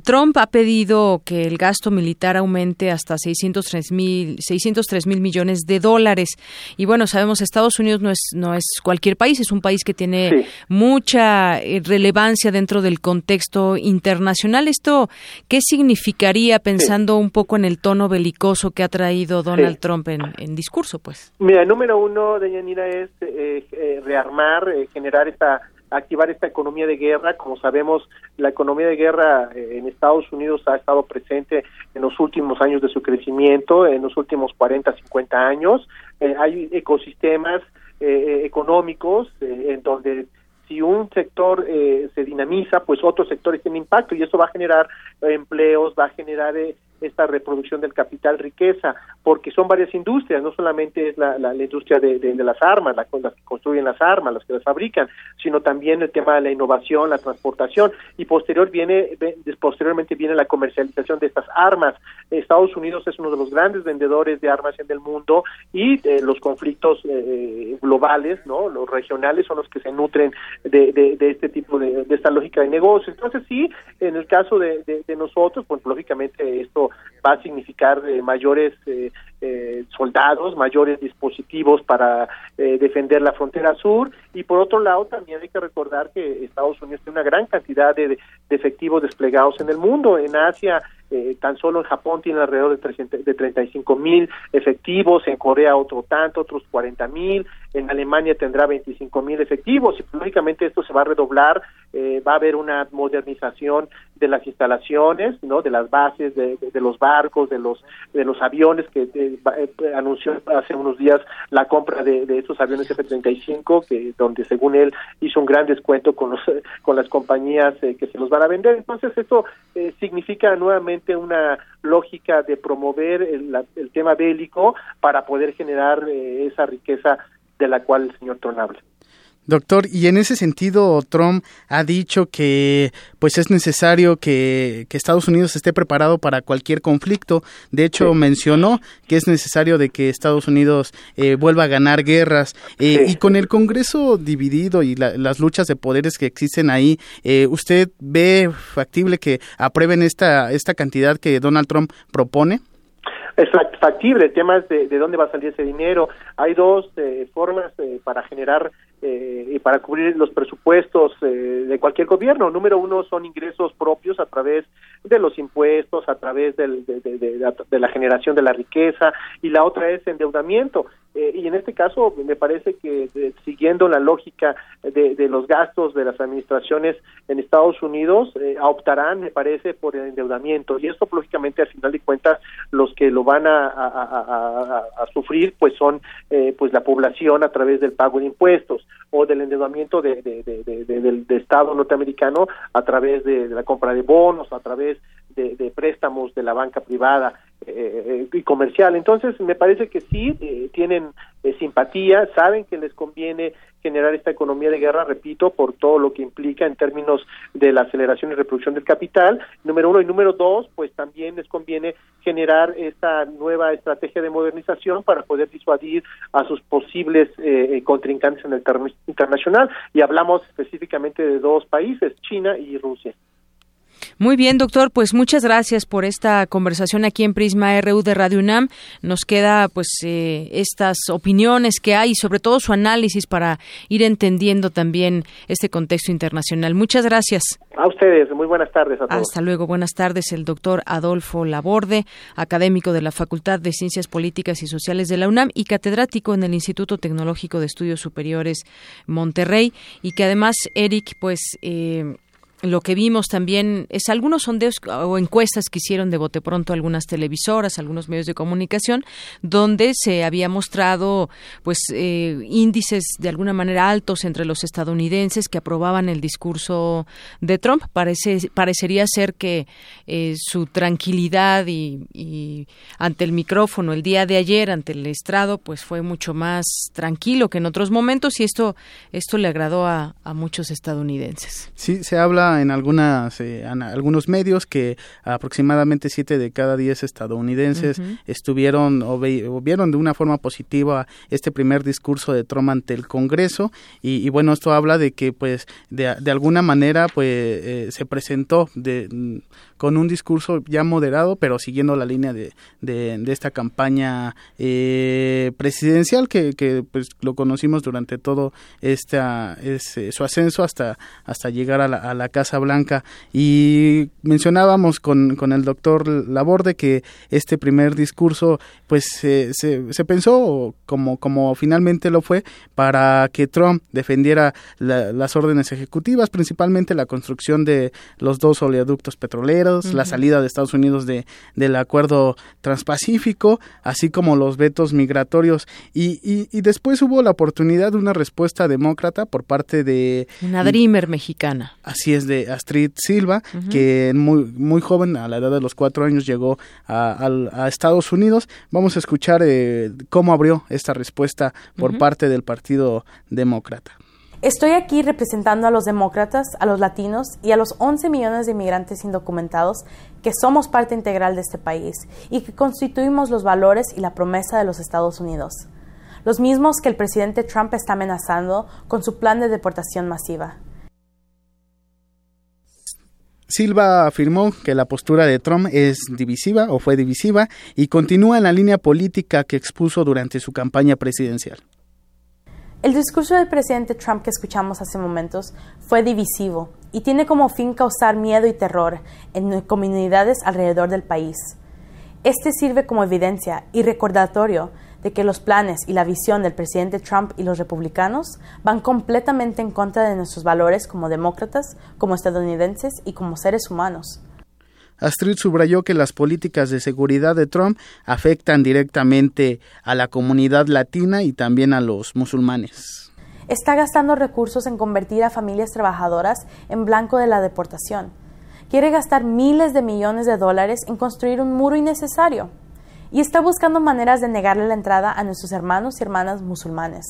Trump ha pedido que el gasto militar aumente hasta 603 mil, 603 mil millones de dólares. Y bueno, sabemos, Estados Unidos no es, no es cualquier país, es un país que tiene mucha eh, relevancia dentro del contexto internacional. ¿Esto qué significaría pensando un poco en el tono belicoso que ha traído Donald Trump en, discurso? pues? Mira, número uno, Deyanira, es eh, rearmar, generar esta activar esta economía de guerra. Como sabemos, la economía de guerra eh, en Estados Unidos ha estado presente en los últimos años de su crecimiento, en los últimos 40, 50 años. Eh, hay ecosistemas eh, económicos en donde si un sector se dinamiza, pues otros sectores tienen impacto y eso va a generar empleos, va a generar esta reproducción del capital riqueza, porque son varias industrias, no solamente es la, la, industria de, de, las armas, las que construyen las armas, las que las fabrican, sino también el tema de la innovación, la transportación, y posterior viene, posteriormente viene la comercialización de estas armas. Estados Unidos es uno de los grandes vendedores de armas en el mundo y eh, los conflictos eh, globales, no, los regionales son los que se nutren de, de, este tipo de, de esta lógica de negocio. Entonces sí, en el caso de, de nosotros, pues lógicamente esto va a significar eh, mayores eh, eh, soldados, mayores dispositivos para defender la frontera sur. Y por otro lado también hay que recordar que Estados Unidos tiene una gran cantidad de, efectivos desplegados en el mundo, en Asia eh, tan solo en Japón tiene alrededor de, de 35 mil efectivos, en Corea otro tanto, otros 40 mil, en Alemania tendrá 25 mil efectivos y lógicamente esto se va a redoblar, eh, va a haber una modernización de las instalaciones, no, de las bases, de, los barcos, de los de los aviones que eh, anunció hace unos días la compra de, de estos aviones F-35 que donde según él hizo un gran descuento con los con las compañías que se los van a vender, entonces esto significa nuevamente una lógica de promover el, tema bélico para poder generar eh, esa riqueza de la cual el señor Trump habla. Doctor, y en ese sentido, Trump ha dicho que pues es necesario que, Estados Unidos esté preparado para cualquier conflicto. De hecho, mencionó que es necesario de que Estados Unidos eh, vuelva a ganar guerras. Eh, y con el Congreso dividido y las luchas de poderes que existen ahí, eh, ¿usted ve factible que aprueben esta, esta cantidad que Donald Trump propone? Es factible, el tema es de, de dónde va a salir ese dinero. Hay dos formas para generar eh, y para cubrir los presupuestos eh, de cualquier gobierno. Número uno son ingresos propios a través de los impuestos, a través del, de, la generación de la riqueza, y la otra es endeudamiento. Eh, y en este caso me parece que eh, siguiendo la lógica de, los gastos de las administraciones en Estados Unidos, eh, optarán, me parece, por el endeudamiento. Y esto, lógicamente, al final de cuentas, los que lo van a, sufrir, pues son pues la población a través del pago de impuestos o del endeudamiento de, de, del Estado norteamericano a través de, la compra de bonos, a través de, préstamos de la banca privada eh, y comercial. Entonces, me parece que sí, eh, tienen eh, simpatía, saben que les conviene generar esta economía de guerra, repito, por todo lo que implica en términos de la aceleración y reproducción del capital, número uno, y número dos, pues también les conviene generar esta nueva estrategia de modernización para poder disuadir a sus posibles contrincantes en el terreno internacional, y hablamos específicamente de dos países, China y Rusia. Muy bien, doctor, pues muchas gracias por esta conversación aquí en Prisma RU de Radio UNAM. Nos queda pues eh, estas opiniones que hay y sobre todo su análisis para ir entendiendo también este contexto internacional. Muchas gracias. A ustedes, muy buenas tardes a todos. Hasta luego, buenas tardes. El doctor Adolfo Laborde, académico de la Facultad de Ciencias Políticas y Sociales de la UNAM y catedrático en el Instituto Tecnológico de Estudios Superiores Monterrey y que además, Eric, pues... Eh, lo que vimos también es algunos sondeos o encuestas que hicieron de bote pronto algunas televisoras, algunos medios de comunicación, donde se había mostrado pues eh, índices de alguna manera altos entre los estadounidenses que aprobaban el discurso de Trump. Parece, parecería ser que eh, su tranquilidad y, y, ante el micrófono el día de ayer, ante el estrado, pues fue mucho más tranquilo que en otros momentos y esto, esto le agradó a, a muchos estadounidenses. Sí, se habla en algunas eh, algunos medios que aproximadamente siete de cada diez estadounidenses estuvieron o, vieron de una forma positiva este primer discurso de Trump ante el Congreso. Y, bueno esto habla de que pues de, de alguna manera pues eh, se presentó de con un discurso ya moderado, pero siguiendo la línea de, de, esta campaña eh, presidencial que, que, pues lo conocimos durante todo esta su ascenso hasta hasta llegar a la, a la Casa Blanca. Y mencionábamos con, con el doctor Laborde que este primer discurso pues se, se, pensó como como finalmente lo fue para que Trump defendiera las órdenes ejecutivas principalmente la construcción de los dos oleoductos petroleros la salida de Estados Unidos de, del acuerdo transpacífico, así como los vetos migratorios. Y, y, después hubo la oportunidad de una respuesta demócrata por parte de... Una Dreamer mexicana. Así es, de Astrid Silva, que muy, muy joven, a la edad de los cuatro años, llegó a, a, Estados Unidos. Vamos a escuchar eh, cómo abrió esta respuesta por parte del Partido Demócrata. Estoy aquí representando a los demócratas, a los latinos y a los 11 millones de inmigrantes indocumentados que somos parte integral de este país y que constituimos los valores y la promesa de los Estados Unidos. Los mismos que el presidente Trump está amenazando con su plan de deportación masiva. Silva afirmó que la postura de Trump es divisiva o fue divisiva y continúa en la línea política que expuso durante su campaña presidencial. El discurso del presidente Trump que escuchamos hace momentos fue divisivo y tiene como fin causar miedo y terror en comunidades alrededor del país. Este sirve como evidencia y recordatorio de que los planes y la visión del presidente Trump y los republicanos van completamente en contra de nuestros valores como demócratas, como estadounidenses y como seres humanos. Astrid subrayó que las políticas de seguridad de Trump afectan directamente a la comunidad latina y también a los musulmanes. Está gastando recursos en convertir a familias trabajadoras en blanco de la deportación. Quiere gastar miles de millones de dólares en construir un muro innecesario. Y está buscando maneras de negarle la entrada a nuestros hermanos y hermanas musulmanes.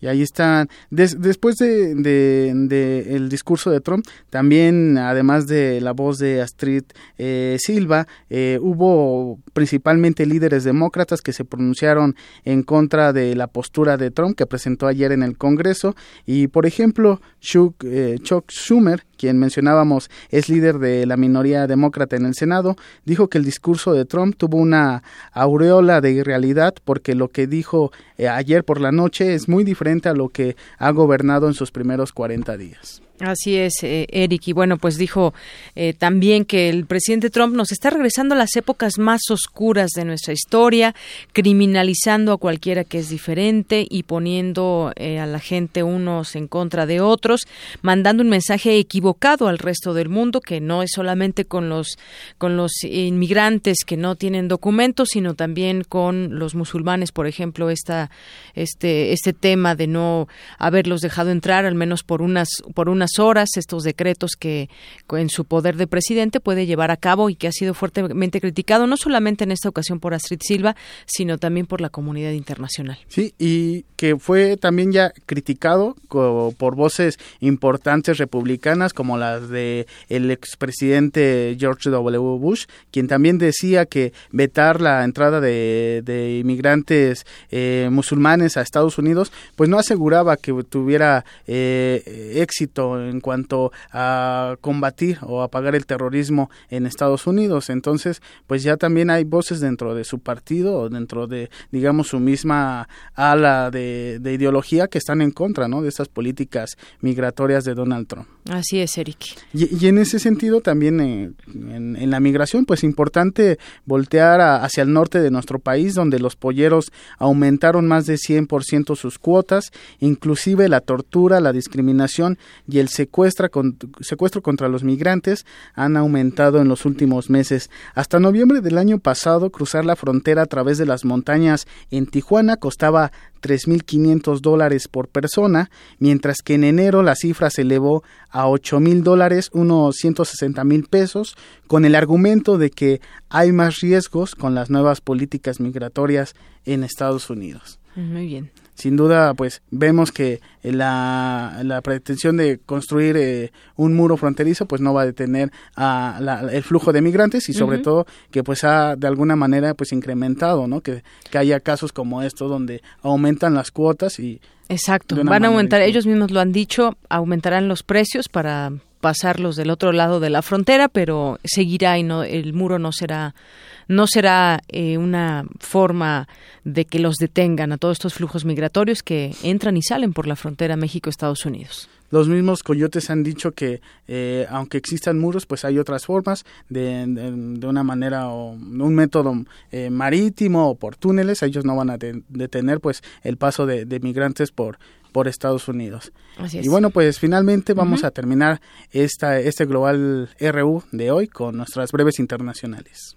Y ahí están, después de, de, el discurso de Trump, también, además de la voz de Astrid eh, Silva, eh, hubo principalmente líderes demócratas que se pronunciaron en contra de la postura de Trump que presentó ayer en el Congreso. Y, por ejemplo, Chuck, eh, Chuck Schumer, quien mencionábamos es líder de la minoría demócrata en el Senado, dijo que el discurso de Trump tuvo una aureola de irrealidad porque lo que dijo ayer por la noche es muy diferente a lo que ha gobernado en sus primeros 40 días. Así es, eh, Eric. Y bueno, pues dijo eh, también que el presidente Trump nos está regresando a las épocas más oscuras de nuestra historia, criminalizando a cualquiera que es diferente y poniendo eh, a la gente unos en contra de otros, mandando un mensaje equivocado al resto del mundo, que no es solamente con los, con los inmigrantes que no tienen documentos, sino también con los musulmanes, por ejemplo, esta, este, este tema de no haberlos dejado entrar, al menos por unas, por unas horas estos decretos que en su poder de presidente puede llevar a cabo y que ha sido fuertemente criticado no solamente en esta ocasión por Astrid Silva, sino también por la comunidad internacional. Sí, y que fue también ya criticado por voces importantes republicanas como las de el expresidente George W. Bush, quien también decía que vetar la entrada de, inmigrantes eh, musulmanes a Estados Unidos, pues no aseguraba que tuviera eh, éxito en cuanto a combatir o apagar el terrorismo en Estados Unidos. Entonces, pues ya también hay voces dentro de su partido o dentro de, digamos, su misma ala de, ideología que están en contra, ¿no? De estas políticas migratorias de Donald Trump. Así es, Eric. Y, en ese sentido también eh, en, la migración, pues importante voltear hacia el norte de nuestro país, donde los polleros aumentaron más de 100% sus cuotas, inclusive la tortura, la discriminación y el secuestra secuestro contra los migrantes han aumentado en los últimos meses. Hasta noviembre del año pasado, cruzar la frontera a través de las montañas en Tijuana costaba 3.500 dólares por persona, mientras que en enero la cifra se elevó a 8.000 dólares, unos 160 mil pesos, con el argumento de que hay más riesgos con las nuevas políticas migratorias en Estados Unidos. Muy bien. Sin duda pues vemos que la, la pretensión de construir eh, un muro fronterizo pues no va a detener a el flujo de migrantes y sobre todo que pues ha de alguna manera pues incrementado no que, que haya casos como esto donde aumentan las cuotas y exacto. Van a aumentar ellos mismos lo han dicho aumentarán los precios para pasarlos del otro lado de la frontera pero seguirá y no el muro no será no será eh, una forma de que los detengan a todos estos flujos migratorios que entran y salen por la frontera México-Estados Unidos. Los mismos coyotes han dicho que eh, aunque existan muros, pues hay otras formas de, de, una manera o un método eh, marítimo o por túneles. Ellos no van a detener pues el paso de, migrantes por por Estados Unidos. Y bueno, pues finalmente vamos a terminar esta, este Global RU de hoy con nuestras breves internacionales.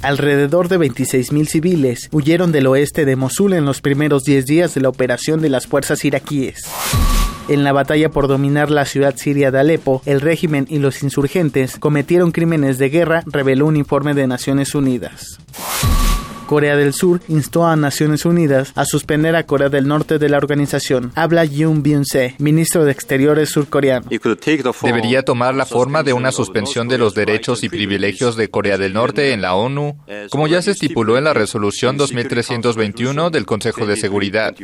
Alrededor de 26.000 civiles huyeron del oeste de Mosul en los primeros 10 días de la operación de las fuerzas iraquíes. En la batalla por dominar la ciudad siria de Alepo, el régimen y los insurgentes cometieron crímenes de guerra, reveló un informe de Naciones Unidas. Corea del Sur instó a Naciones Unidas a suspender a Corea del Norte de la organización. Habla Yoon Byung-se, ministro de Exteriores surcoreano. Debería tomar la forma de una suspensión de los derechos y privilegios de Corea del Norte en la ONU, como ya se estipuló en la resolución 2321 del Consejo de Seguridad.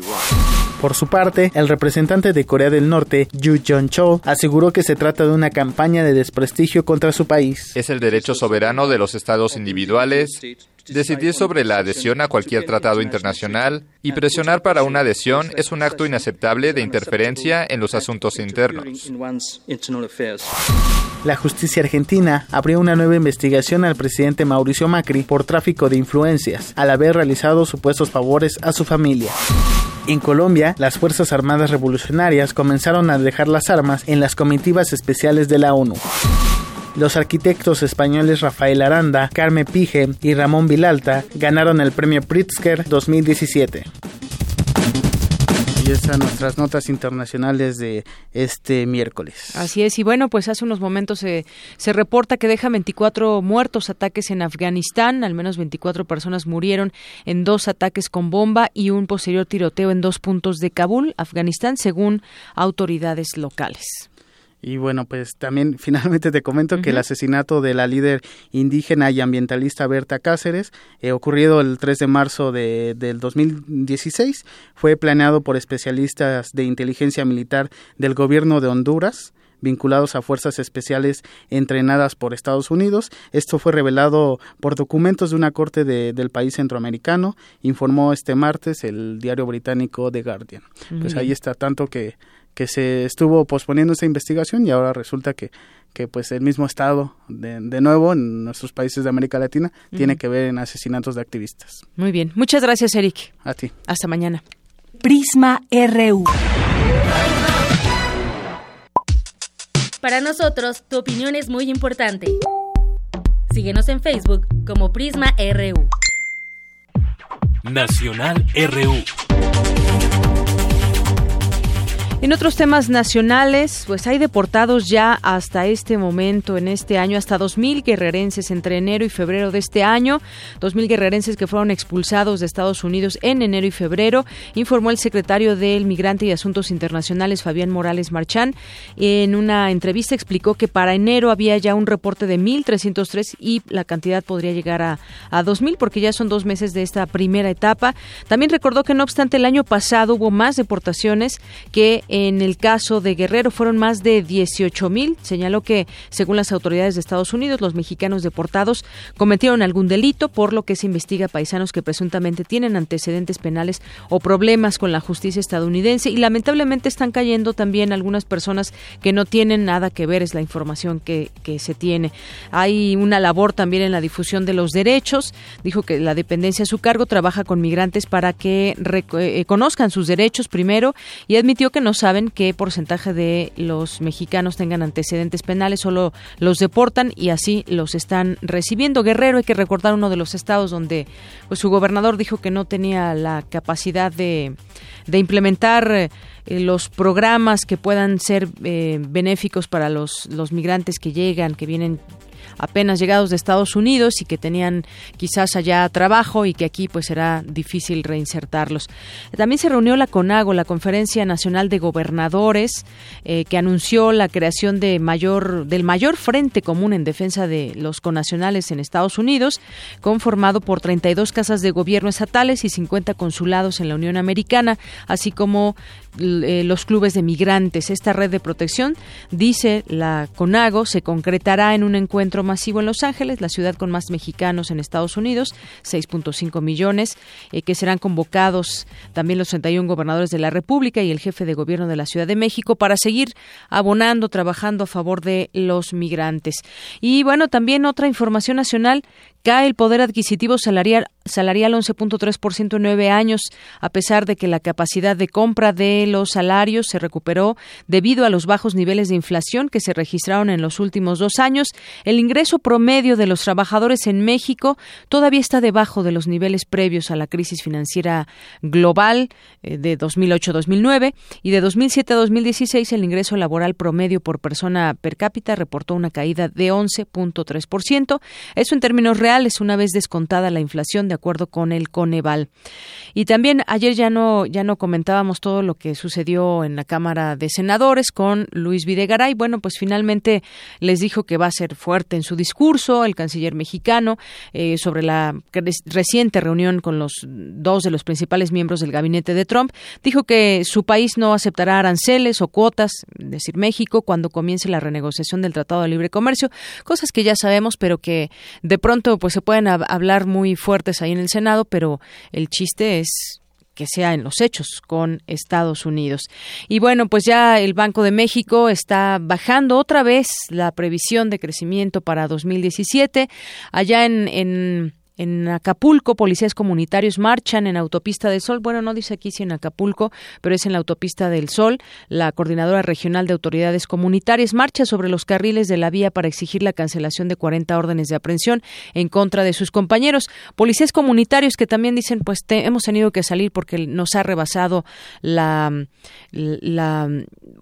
Por su parte, el representante de Corea del Norte, Yu Jong-chol, aseguró que se trata de una campaña de desprestigio contra su país. Es el derecho soberano de los estados individuales Decidir sobre la adhesión a cualquier tratado internacional y presionar para una adhesión es un acto inaceptable de interferencia en los asuntos internos. La justicia argentina abrió una nueva investigación al presidente Mauricio Macri por tráfico de influencias, al haber realizado supuestos favores a su familia. En Colombia, las Fuerzas Armadas Revolucionarias comenzaron a dejar las armas en las comitivas especiales de la ONU. Los arquitectos españoles Rafael Aranda, Carmen Pige y Ramón Vilalta ganaron el premio Pritzker 2017. Y están nuestras notas internacionales de este miércoles. Así es, y bueno, pues hace unos momentos se, se reporta que deja 24 muertos ataques en Afganistán, al menos 24 personas murieron en dos ataques con bomba y un posterior tiroteo en dos puntos de Kabul, Afganistán, según autoridades locales. Y bueno, pues también finalmente te comento que el asesinato de la líder indígena y ambientalista Berta Cáceres, eh, ocurrido el 3 de marzo de, del 2016, fue planeado por especialistas de inteligencia militar del gobierno de Honduras vinculados a fuerzas especiales entrenadas por Estados Unidos. Esto fue revelado por documentos de una corte del país centroamericano, informó este martes el diario británico The Guardian. pues ahí está tanto que que se estuvo posponiendo esta investigación y ahora resulta que que pues el mismo Estado, de, de nuevo, en nuestros países de América Latina, tiene que ver en asesinatos de activistas. Muy bien. Muchas gracias, Eric. A ti. Hasta mañana. Prisma RU. Para nosotros, tu opinión es muy importante. Síguenos en Facebook como Prisma RU. Nacional RU. En otros temas nacionales, pues hay deportados ya hasta este momento, en este año, hasta 2.000 guerrerenses entre enero y febrero de este año. 2.000 guerrerenses que fueron expulsados de Estados Unidos en enero y febrero, informó el secretario del Migrante y Asuntos Internacionales, Fabián Morales Marchán. En una entrevista explicó que para enero había ya un reporte de 1.303 y la cantidad podría llegar a, a 2.000 porque ya son dos meses de esta primera etapa. También recordó que no obstante el año pasado hubo más deportaciones que en el caso de Guerrero fueron más de 18 mil. Señaló que, según las autoridades de Estados Unidos, los mexicanos deportados cometieron algún delito, por lo que se investiga paisanos que presuntamente tienen antecedentes penales o problemas con la justicia estadounidense. Y lamentablemente están cayendo también algunas personas que no tienen nada que ver, es la información que, que se tiene. Hay una labor también en la difusión de los derechos. Dijo que la dependencia a su cargo trabaja con migrantes para que eh, conozcan sus derechos primero y admitió que no saben qué porcentaje de los mexicanos tengan antecedentes penales, solo los deportan y así los están recibiendo. Guerrero, hay que recordar uno de los estados donde pues, su gobernador dijo que no tenía la capacidad de, de implementar eh, los programas que puedan ser eh, benéficos para los, los migrantes que llegan, que vienen apenas llegados de Estados Unidos y que tenían quizás allá trabajo y que aquí pues será difícil reinsertarlos. También se reunió la CONAGO, la Conferencia Nacional de Gobernadores, eh, que anunció la creación de mayor, del mayor frente común en defensa de los conacionales en Estados Unidos, conformado por 32 casas de gobierno estatales y 50 consulados en la Unión Americana, así como los clubes de migrantes. Esta red de protección, dice la CONAGO, se concretará en un encuentro masivo en Los Ángeles, la ciudad con más mexicanos en Estados Unidos, 6.5 millones, eh, que serán convocados también los 31 gobernadores de la República y el jefe de gobierno de la Ciudad de México para seguir abonando, trabajando a favor de los migrantes. Y bueno, también otra información nacional, cae el poder adquisitivo salarial salarial 11.3% en nueve años, a pesar de que la capacidad de compra de los salarios se recuperó debido a los bajos niveles de inflación que se registraron en los últimos dos años. El ingreso promedio de los trabajadores en México todavía está debajo de los niveles previos a la crisis financiera global eh, de 2008-2009 y de 2007 a 2016 el ingreso laboral promedio por persona per cápita reportó una caída de 11.3%. Eso en términos reales, una vez descontada la inflación de de acuerdo con el Coneval. Y también ayer ya no ya no comentábamos todo lo que sucedió en la Cámara de Senadores con Luis Videgaray. Bueno, pues finalmente les dijo que va a ser fuerte en su discurso el canciller mexicano eh, sobre la reciente reunión con los dos de los principales miembros del gabinete de Trump. Dijo que su país no aceptará aranceles o cuotas, es decir, México, cuando comience la renegociación del Tratado de Libre Comercio, cosas que ya sabemos, pero que de pronto pues se pueden hablar muy fuertes ahí en el Senado, pero el chiste es que sea en los hechos con Estados Unidos. Y bueno, pues ya el Banco de México está bajando otra vez la previsión de crecimiento para 2017. Allá en, en en Acapulco, policías comunitarios marchan en Autopista del Sol. Bueno, no dice aquí si en Acapulco, pero es en la Autopista del Sol. La Coordinadora Regional de Autoridades Comunitarias marcha sobre los carriles de la vía para exigir la cancelación de 40 órdenes de aprehensión en contra de sus compañeros. Policías comunitarios que también dicen, pues hemos tenido que salir porque nos ha rebasado la, la,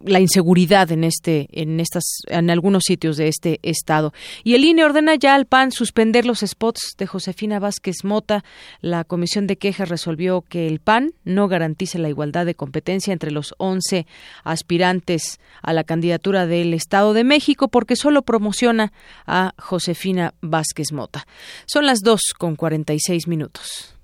la inseguridad en este, en estas, en algunos sitios de este estado. Y el INE ordena ya al PAN suspender los spots de Josefina Vázquez Mota, la Comisión de Quejas resolvió que el PAN no garantice la igualdad de competencia entre los 11 aspirantes a la candidatura del Estado de México porque solo promociona a Josefina Vázquez Mota. Son las 2 con 46 minutos.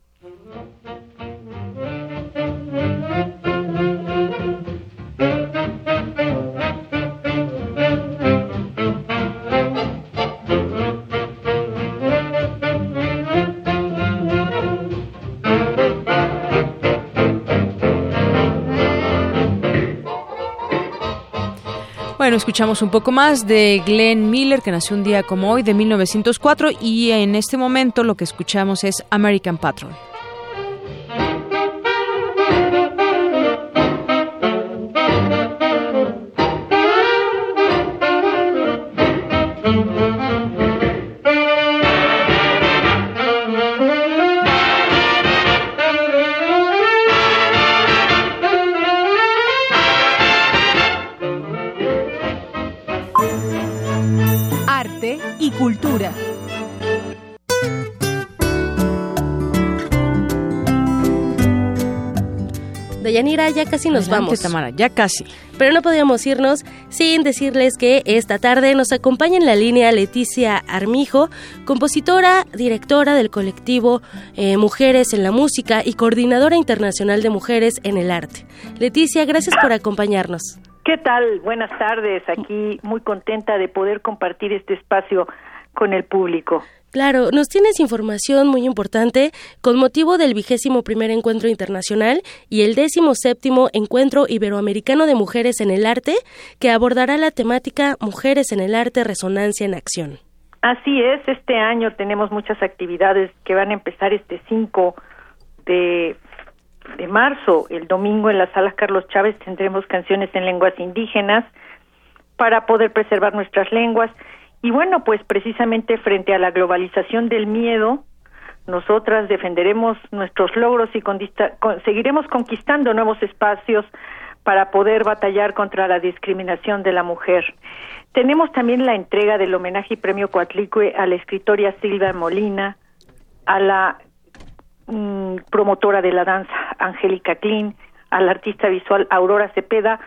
Bueno, escuchamos un poco más de Glenn Miller, que nació un día como hoy, de 1904, y en este momento lo que escuchamos es American Patrol. Ya casi nos Adelante, vamos. Tamara, ya casi. Pero no podíamos irnos sin decirles que esta tarde nos acompaña en la línea Leticia Armijo, compositora, directora del colectivo eh, Mujeres en la Música y coordinadora internacional de mujeres en el arte. Leticia, gracias por acompañarnos. ¿Qué tal? Buenas tardes. Aquí muy contenta de poder compartir este espacio con el público. Claro, nos tienes información muy importante con motivo del vigésimo primer encuentro internacional y el décimo séptimo encuentro iberoamericano de mujeres en el arte que abordará la temática Mujeres en el arte, resonancia en acción. Así es, este año tenemos muchas actividades que van a empezar este 5 de, de marzo. El domingo en la sala Carlos Chávez tendremos canciones en lenguas indígenas para poder preservar nuestras lenguas. Y bueno, pues precisamente frente a la globalización del miedo, nosotras defenderemos nuestros logros y con- seguiremos conquistando nuevos espacios para poder batallar contra la discriminación de la mujer. Tenemos también la entrega del homenaje y premio Coatlicue a la escritora Silvia Molina, a la mm, promotora de la danza Angélica Klein, a la artista visual Aurora Cepeda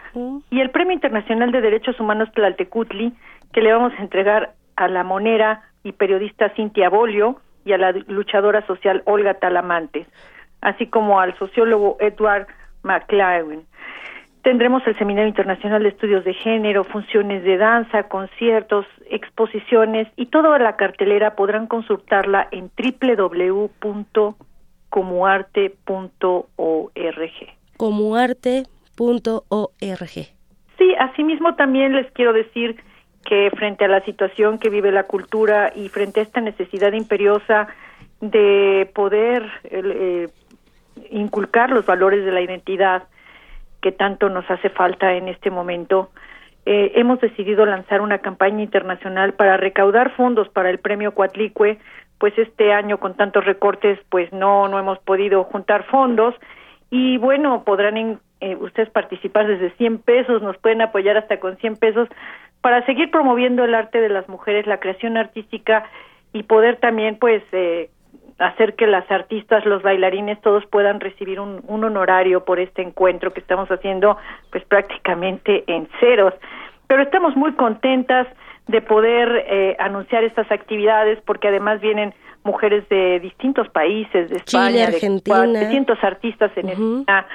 y el Premio Internacional de Derechos Humanos Tlaltecutli que le vamos a entregar a la monera y periodista Cintia Bolio y a la luchadora social Olga Talamantes, así como al sociólogo Edward McLaren. Tendremos el Seminario Internacional de Estudios de Género, funciones de danza, conciertos, exposiciones y toda la cartelera podrán consultarla en www.comuarte.org. Comuarte.org. Sí, asimismo también les quiero decir que frente a la situación que vive la cultura y frente a esta necesidad imperiosa de poder eh, inculcar los valores de la identidad que tanto nos hace falta en este momento, eh, hemos decidido lanzar una campaña internacional para recaudar fondos para el premio Coatlicue, pues este año con tantos recortes pues no no hemos podido juntar fondos. Y bueno, podrán en- eh, ustedes participar desde 100 pesos, nos pueden apoyar hasta con 100 pesos para seguir promoviendo el arte de las mujeres, la creación artística y poder también pues eh, hacer que las artistas, los bailarines, todos puedan recibir un, un honorario por este encuentro que estamos haciendo pues prácticamente en ceros. Pero estamos muy contentas de poder eh, anunciar estas actividades porque además vienen mujeres de distintos países, de España, de Argentina. Cuba, 300 artistas en España,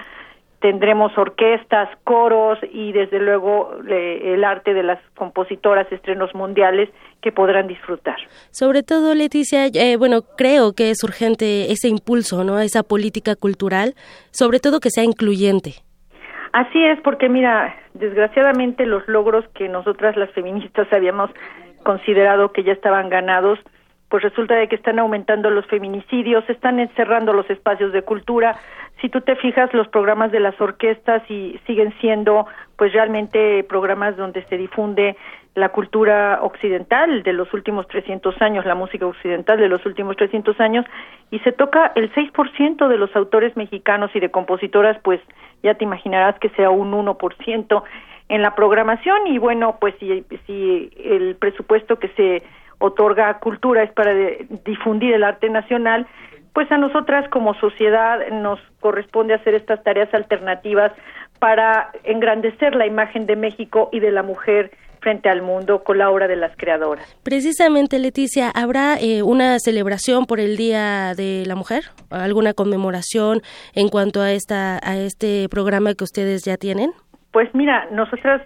tendremos orquestas, coros y desde luego el arte de las compositoras, estrenos mundiales que podrán disfrutar. Sobre todo, Leticia, eh, bueno, creo que es urgente ese impulso, ¿no? Esa política cultural, sobre todo que sea incluyente. Así es, porque mira, desgraciadamente los logros que nosotras las feministas habíamos considerado que ya estaban ganados, pues resulta de que están aumentando los feminicidios, están encerrando los espacios de cultura. Si tú te fijas, los programas de las orquestas y siguen siendo pues realmente programas donde se difunde la cultura occidental de los últimos 300 años, la música occidental de los últimos 300 años, y se toca el 6% de los autores mexicanos y de compositoras, pues ya te imaginarás que sea un 1% en la programación. Y bueno, pues si, si el presupuesto que se otorga a cultura es para de- difundir el arte nacional, pues a nosotras como sociedad nos corresponde hacer estas tareas alternativas para engrandecer la imagen de México y de la mujer frente al mundo con la obra de las creadoras. Precisamente, Leticia, ¿habrá eh, una celebración por el Día de la Mujer? ¿Alguna conmemoración en cuanto a, esta, a este programa que ustedes ya tienen? Pues mira, nosotras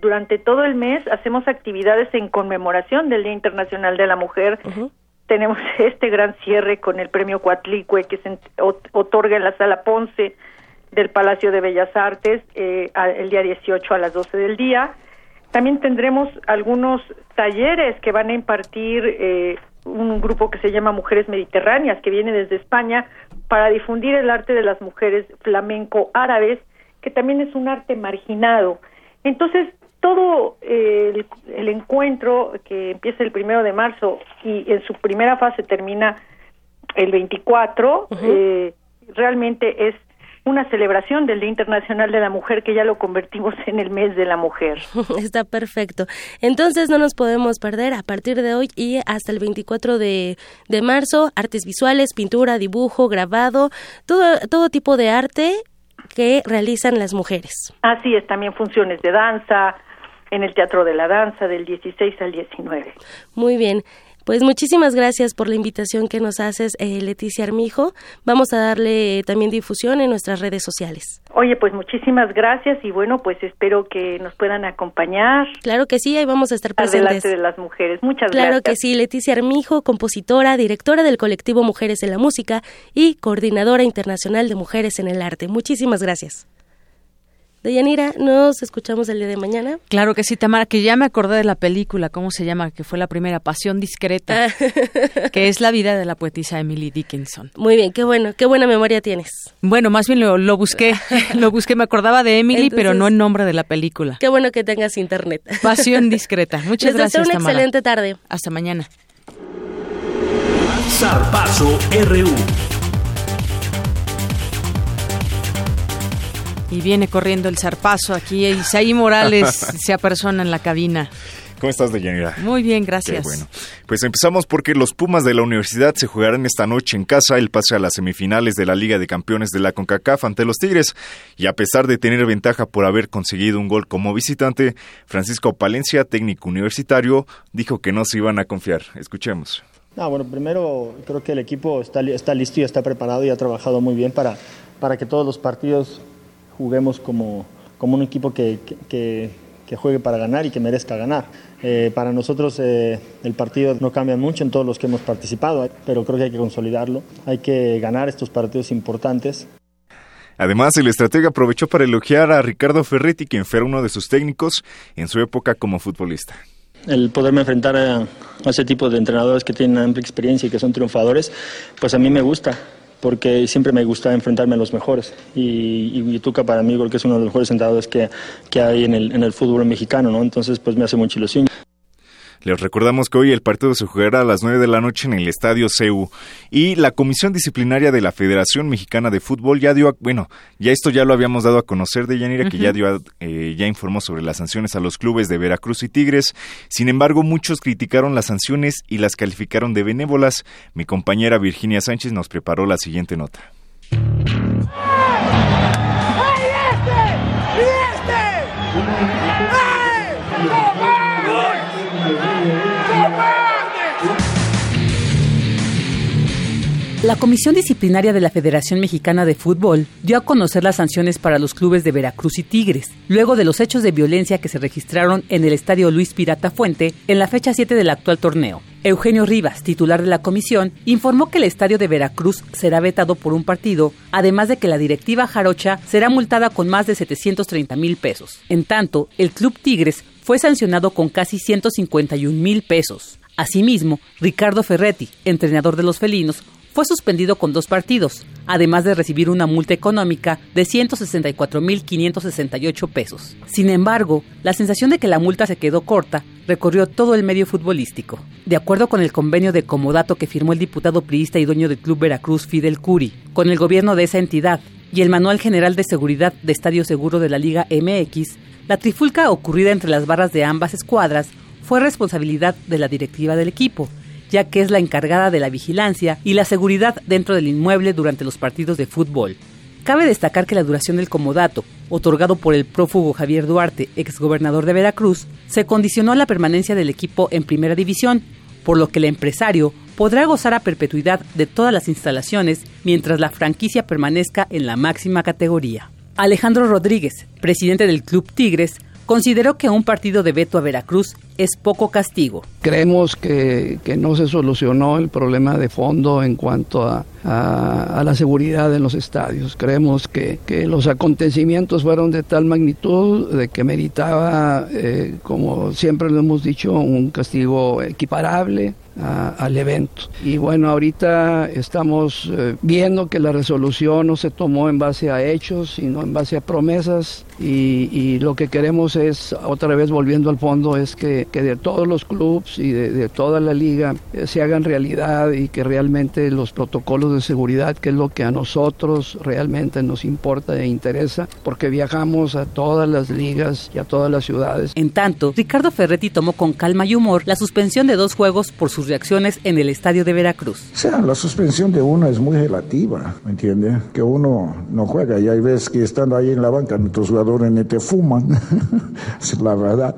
durante todo el mes hacemos actividades en conmemoración del Día Internacional de la Mujer. Tenemos este gran cierre con el premio Coatlicue que se otorga en la sala Ponce del Palacio de Bellas Artes eh, el día 18 a las 12 del día. También tendremos algunos talleres que van a impartir eh, un grupo que se llama Mujeres Mediterráneas, que viene desde España, para difundir el arte de las mujeres flamenco árabes, que también es un arte marginado. Entonces, todo eh, el, encuentro que empieza el primero de marzo y en su primera fase termina el 24, eh, realmente es una celebración del Día Internacional de la Mujer que ya lo convertimos en el mes de la mujer. Está perfecto. Entonces no nos podemos perder a partir de hoy y hasta el 24 de, de marzo, artes visuales, pintura, dibujo, grabado, todo, todo tipo de arte que realizan las mujeres. Así es, también funciones de danza, en el Teatro de la Danza del 16 al 19. Muy bien. Pues muchísimas gracias por la invitación que nos haces, eh, Leticia Armijo. Vamos a darle también difusión en nuestras redes sociales. Oye, pues muchísimas gracias y bueno, pues espero que nos puedan acompañar. Claro que sí, ahí vamos a estar presentes. Adelante de las mujeres. Muchas gracias. Claro que sí, Leticia Armijo, compositora, directora del colectivo Mujeres en la Música y coordinadora internacional de Mujeres en el Arte. Muchísimas gracias. Deyanira, nos escuchamos el día de mañana. Claro que sí, Tamara, que ya me acordé de la película, ¿cómo se llama? Que fue la primera, Pasión Discreta, que es la vida de la poetisa Emily Dickinson. Muy bien, qué bueno, qué buena memoria tienes. Bueno, más bien lo, busqué, lo busqué, me acordaba de Emily, pero no el nombre de la película. Qué bueno que tengas internet. Pasión Discreta, muchas Les gracias, una excelente tarde. Hasta mañana. Zarpazo RU. Y viene corriendo el zarpazo aquí. Isaí Morales se apersona en la cabina. ¿Cómo estás, Deyanira? Muy bien, gracias. bueno. Pues empezamos porque los Pumas de la universidad se jugarán esta noche en casa el pase a las semifinales de la Liga de Campeones de la CONCACAF ante los Tigres. Y a pesar de tener ventaja por haber conseguido un gol como visitante, Francisco Palencia, técnico universitario, dijo que no se iban a confiar. Escuchemos. No, bueno, primero creo que el equipo está, está listo y está preparado y ha trabajado muy bien para, para que todos los partidos juguemos como, como un equipo que, que, juegue para ganar y que merezca ganar. Eh, para nosotros eh, el partido no cambia mucho en todos los que hemos participado, pero creo que hay que consolidarlo, hay que ganar estos partidos importantes. Además, el estratega aprovechó para elogiar a Ricardo Ferretti, quien fue uno de sus técnicos en su época como futbolista. El poderme enfrentar a, a ese tipo de entrenadores que tienen amplia experiencia y que son triunfadores, pues a mí me gusta porque siempre me gusta enfrentarme a los mejores. Y, y, Tuca para mí creo que es uno de los mejores entrenadores que, que hay en el, en el fútbol mexicano, ¿no? Entonces pues me hace mucha ilusión. Les recordamos que hoy el partido se jugará a las 9 de la noche en el Estadio CEU y la Comisión Disciplinaria de la Federación Mexicana de Fútbol ya dio, bueno, ya esto ya lo habíamos dado a conocer de Yanira, que ya dio, eh, ya informó sobre las sanciones a los clubes de Veracruz y Tigres. Sin embargo, muchos criticaron las sanciones y las calificaron de benévolas. Mi compañera Virginia Sánchez nos preparó la siguiente nota. La Comisión Disciplinaria de la Federación Mexicana de Fútbol dio a conocer las sanciones para los clubes de Veracruz y Tigres, luego de los hechos de violencia que se registraron en el Estadio Luis Pirata Fuente en la fecha 7 del actual torneo. Eugenio Rivas, titular de la comisión, informó que el estadio de Veracruz será vetado por un partido, además de que la directiva jarocha será multada con más de 730 mil pesos. En tanto, el Club Tigres fue sancionado con casi 151 mil pesos. Asimismo, Ricardo Ferretti, entrenador de los felinos, fue suspendido con dos partidos, además de recibir una multa económica de 164.568 pesos. Sin embargo, la sensación de que la multa se quedó corta recorrió todo el medio futbolístico. De acuerdo con el convenio de comodato que firmó el diputado priista y dueño del Club Veracruz Fidel Curi con el gobierno de esa entidad y el Manual General de Seguridad de Estadio Seguro de la Liga MX, la trifulca ocurrida entre las barras de ambas escuadras fue responsabilidad de la directiva del equipo, ya que es la encargada de la vigilancia y la seguridad dentro del inmueble durante los partidos de fútbol. Cabe destacar que la duración del comodato, otorgado por el prófugo Javier Duarte, exgobernador de Veracruz, se condicionó a la permanencia del equipo en primera división, por lo que el empresario podrá gozar a perpetuidad de todas las instalaciones mientras la franquicia permanezca en la máxima categoría. Alejandro Rodríguez, presidente del Club Tigres, consideró que un partido de veto a Veracruz es poco castigo Creemos que, que no se solucionó el problema de fondo en cuanto a, a, la seguridad en los estadios. Creemos que, que, los acontecimientos fueron de tal magnitud de que meritaba, eh, como siempre lo hemos dicho, un castigo equiparable al evento. Y bueno, ahorita estamos eh, viendo que la resolución no se tomó en base a hechos, sino en base a promesas. Y, lo que queremos es, otra vez volviendo al fondo, es que, que de todos los clubes y de, de toda la liga eh, se hagan realidad y que realmente los protocolos de seguridad, que es lo que a nosotros realmente nos importa e interesa, porque viajamos a todas las ligas y a todas las ciudades. En tanto, Ricardo Ferretti tomó con calma y humor la suspensión de dos juegos por sus reacciones en el estadio de Veracruz. O sea, la suspensión de uno es muy relativa, ¿me entiende? Que uno no juega y hay veces que estando ahí en la banca nuestros jugadores ni te fuman, es la verdad.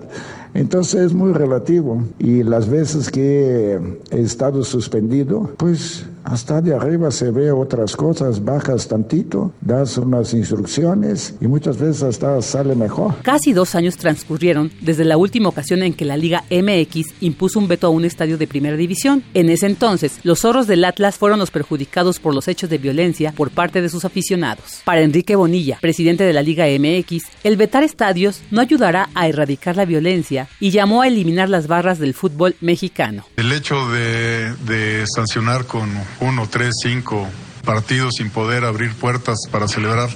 Entonces es muy relativo y las veces que he estado suspendido, pues hasta de arriba se ve otras cosas, bajas tantito, das unas instrucciones y muchas veces hasta sale mejor. Casi dos años transcurrieron desde la última ocasión en que la Liga MX impuso un veto a un estadio de primera división. En ese entonces, los zorros del Atlas fueron los perjudicados por los hechos de violencia por parte de sus aficionados. Para Enrique Bonilla, presidente de la Liga MX, el vetar estadios no ayudará a erradicar la violencia y llamó a eliminar las barras del fútbol mexicano. El hecho de, sancionar con uno, tres, cinco partidos sin poder abrir puertas para celebrar,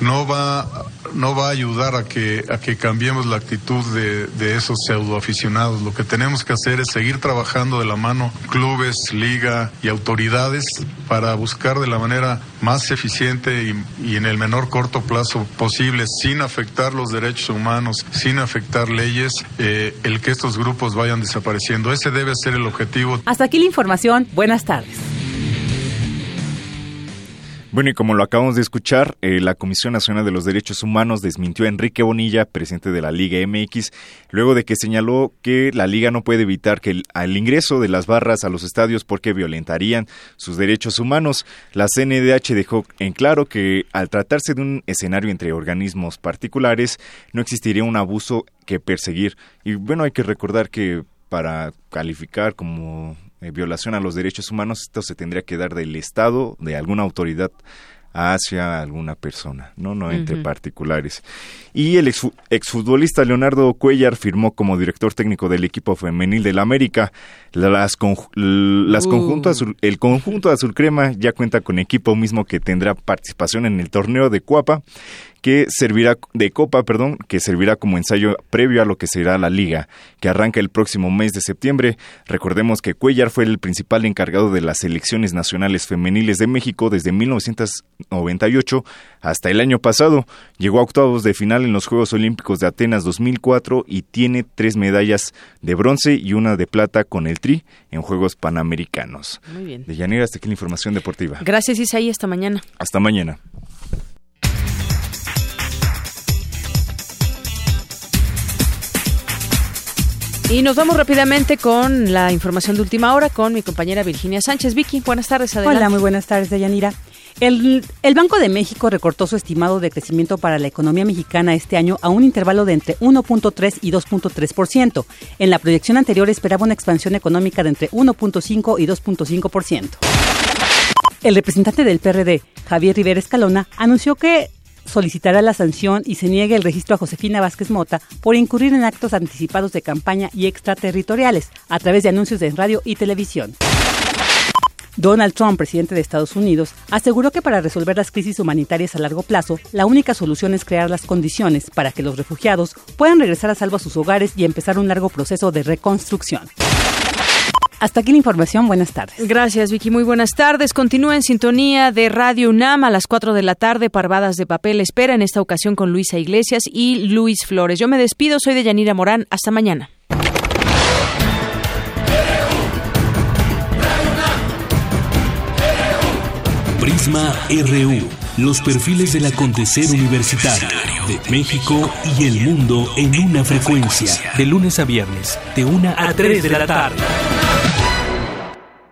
no va, no va a ayudar a que, a que cambiemos la actitud de, de esos pseudoaficionados. Lo que tenemos que hacer es seguir trabajando de la mano clubes, liga y autoridades para buscar de la manera más eficiente y, en el menor corto plazo posible, sin afectar los derechos humanos, sin afectar leyes, eh, el que estos grupos vayan desapareciendo. Ese debe ser el objetivo. Hasta aquí la información. Buenas tardes. Bueno, y como lo acabamos de escuchar, eh, la Comisión Nacional de los Derechos Humanos desmintió a Enrique Bonilla, presidente de la Liga MX, luego de que señaló que la Liga no puede evitar que el, ingreso de las barras a los estadios porque violentarían sus derechos humanos. La CNDH dejó en claro que al tratarse de un escenario entre organismos particulares, no existiría un abuso que perseguir. Y bueno, hay que recordar que para calificar como eh, violación a los derechos humanos, esto se tendría que dar del Estado, de alguna autoridad hacia alguna persona, no, no entre particulares. Y el exfutbolista Leonardo Cuellar firmó como director técnico del equipo femenil del América. Las, las uh. azul, el conjunto azul crema ya cuenta con equipo mismo que tendrá participación en el torneo de Cuapa que servirá de copa, perdón, que servirá como ensayo previo a lo que será la liga, que arranca el próximo mes de septiembre. Recordemos que Cuellar fue el principal encargado de las selecciones nacionales femeniles de México desde 1998 hasta el año pasado. Llegó a octavos de final en los Juegos Olímpicos de Atenas 2004 y tiene tres medallas de bronce y una de plata con el Tri en Juegos Panamericanos. Muy bien. De Yanira hasta aquí la información deportiva. Gracias Isaí, hasta mañana. Hasta mañana. Y nos vamos rápidamente con la información de última hora con mi compañera Virginia Sánchez. Vicky, buenas tardes. Adelante. Hola, muy buenas tardes, Deyanira. El, el, Banco de México recortó su estimado de crecimiento para la economía mexicana este año a un intervalo de entre 1.3 y 2.3%. En la proyección anterior esperaba una expansión económica de entre 1.5 y 2.5%. El representante del PRD, Javier Rivera Escalona, anunció que solicitará la sanción y se niegue el registro a Josefina Vázquez Mota por incurrir en actos anticipados de campaña y extraterritoriales a través de anuncios de radio y televisión. Donald Trump, presidente de Estados Unidos, aseguró que para resolver las crisis humanitarias a largo plazo, la única solución es crear las condiciones para que los refugiados puedan regresar a salvo a sus hogares y empezar un largo proceso de reconstrucción. Hasta aquí la información. Buenas tardes. Gracias, Vicky. Muy buenas tardes. Continúa en sintonía de Radio UNAM a las 4 de la tarde. Parvadas de papel espera en esta ocasión con Luisa Iglesias y Luis Flores. Yo me despido. Soy de Yanira Morán. Hasta mañana. Prisma RU. Los perfiles del acontecer universitario de México y el mundo en una frecuencia. De lunes a viernes, de 1 a 3 de la tarde.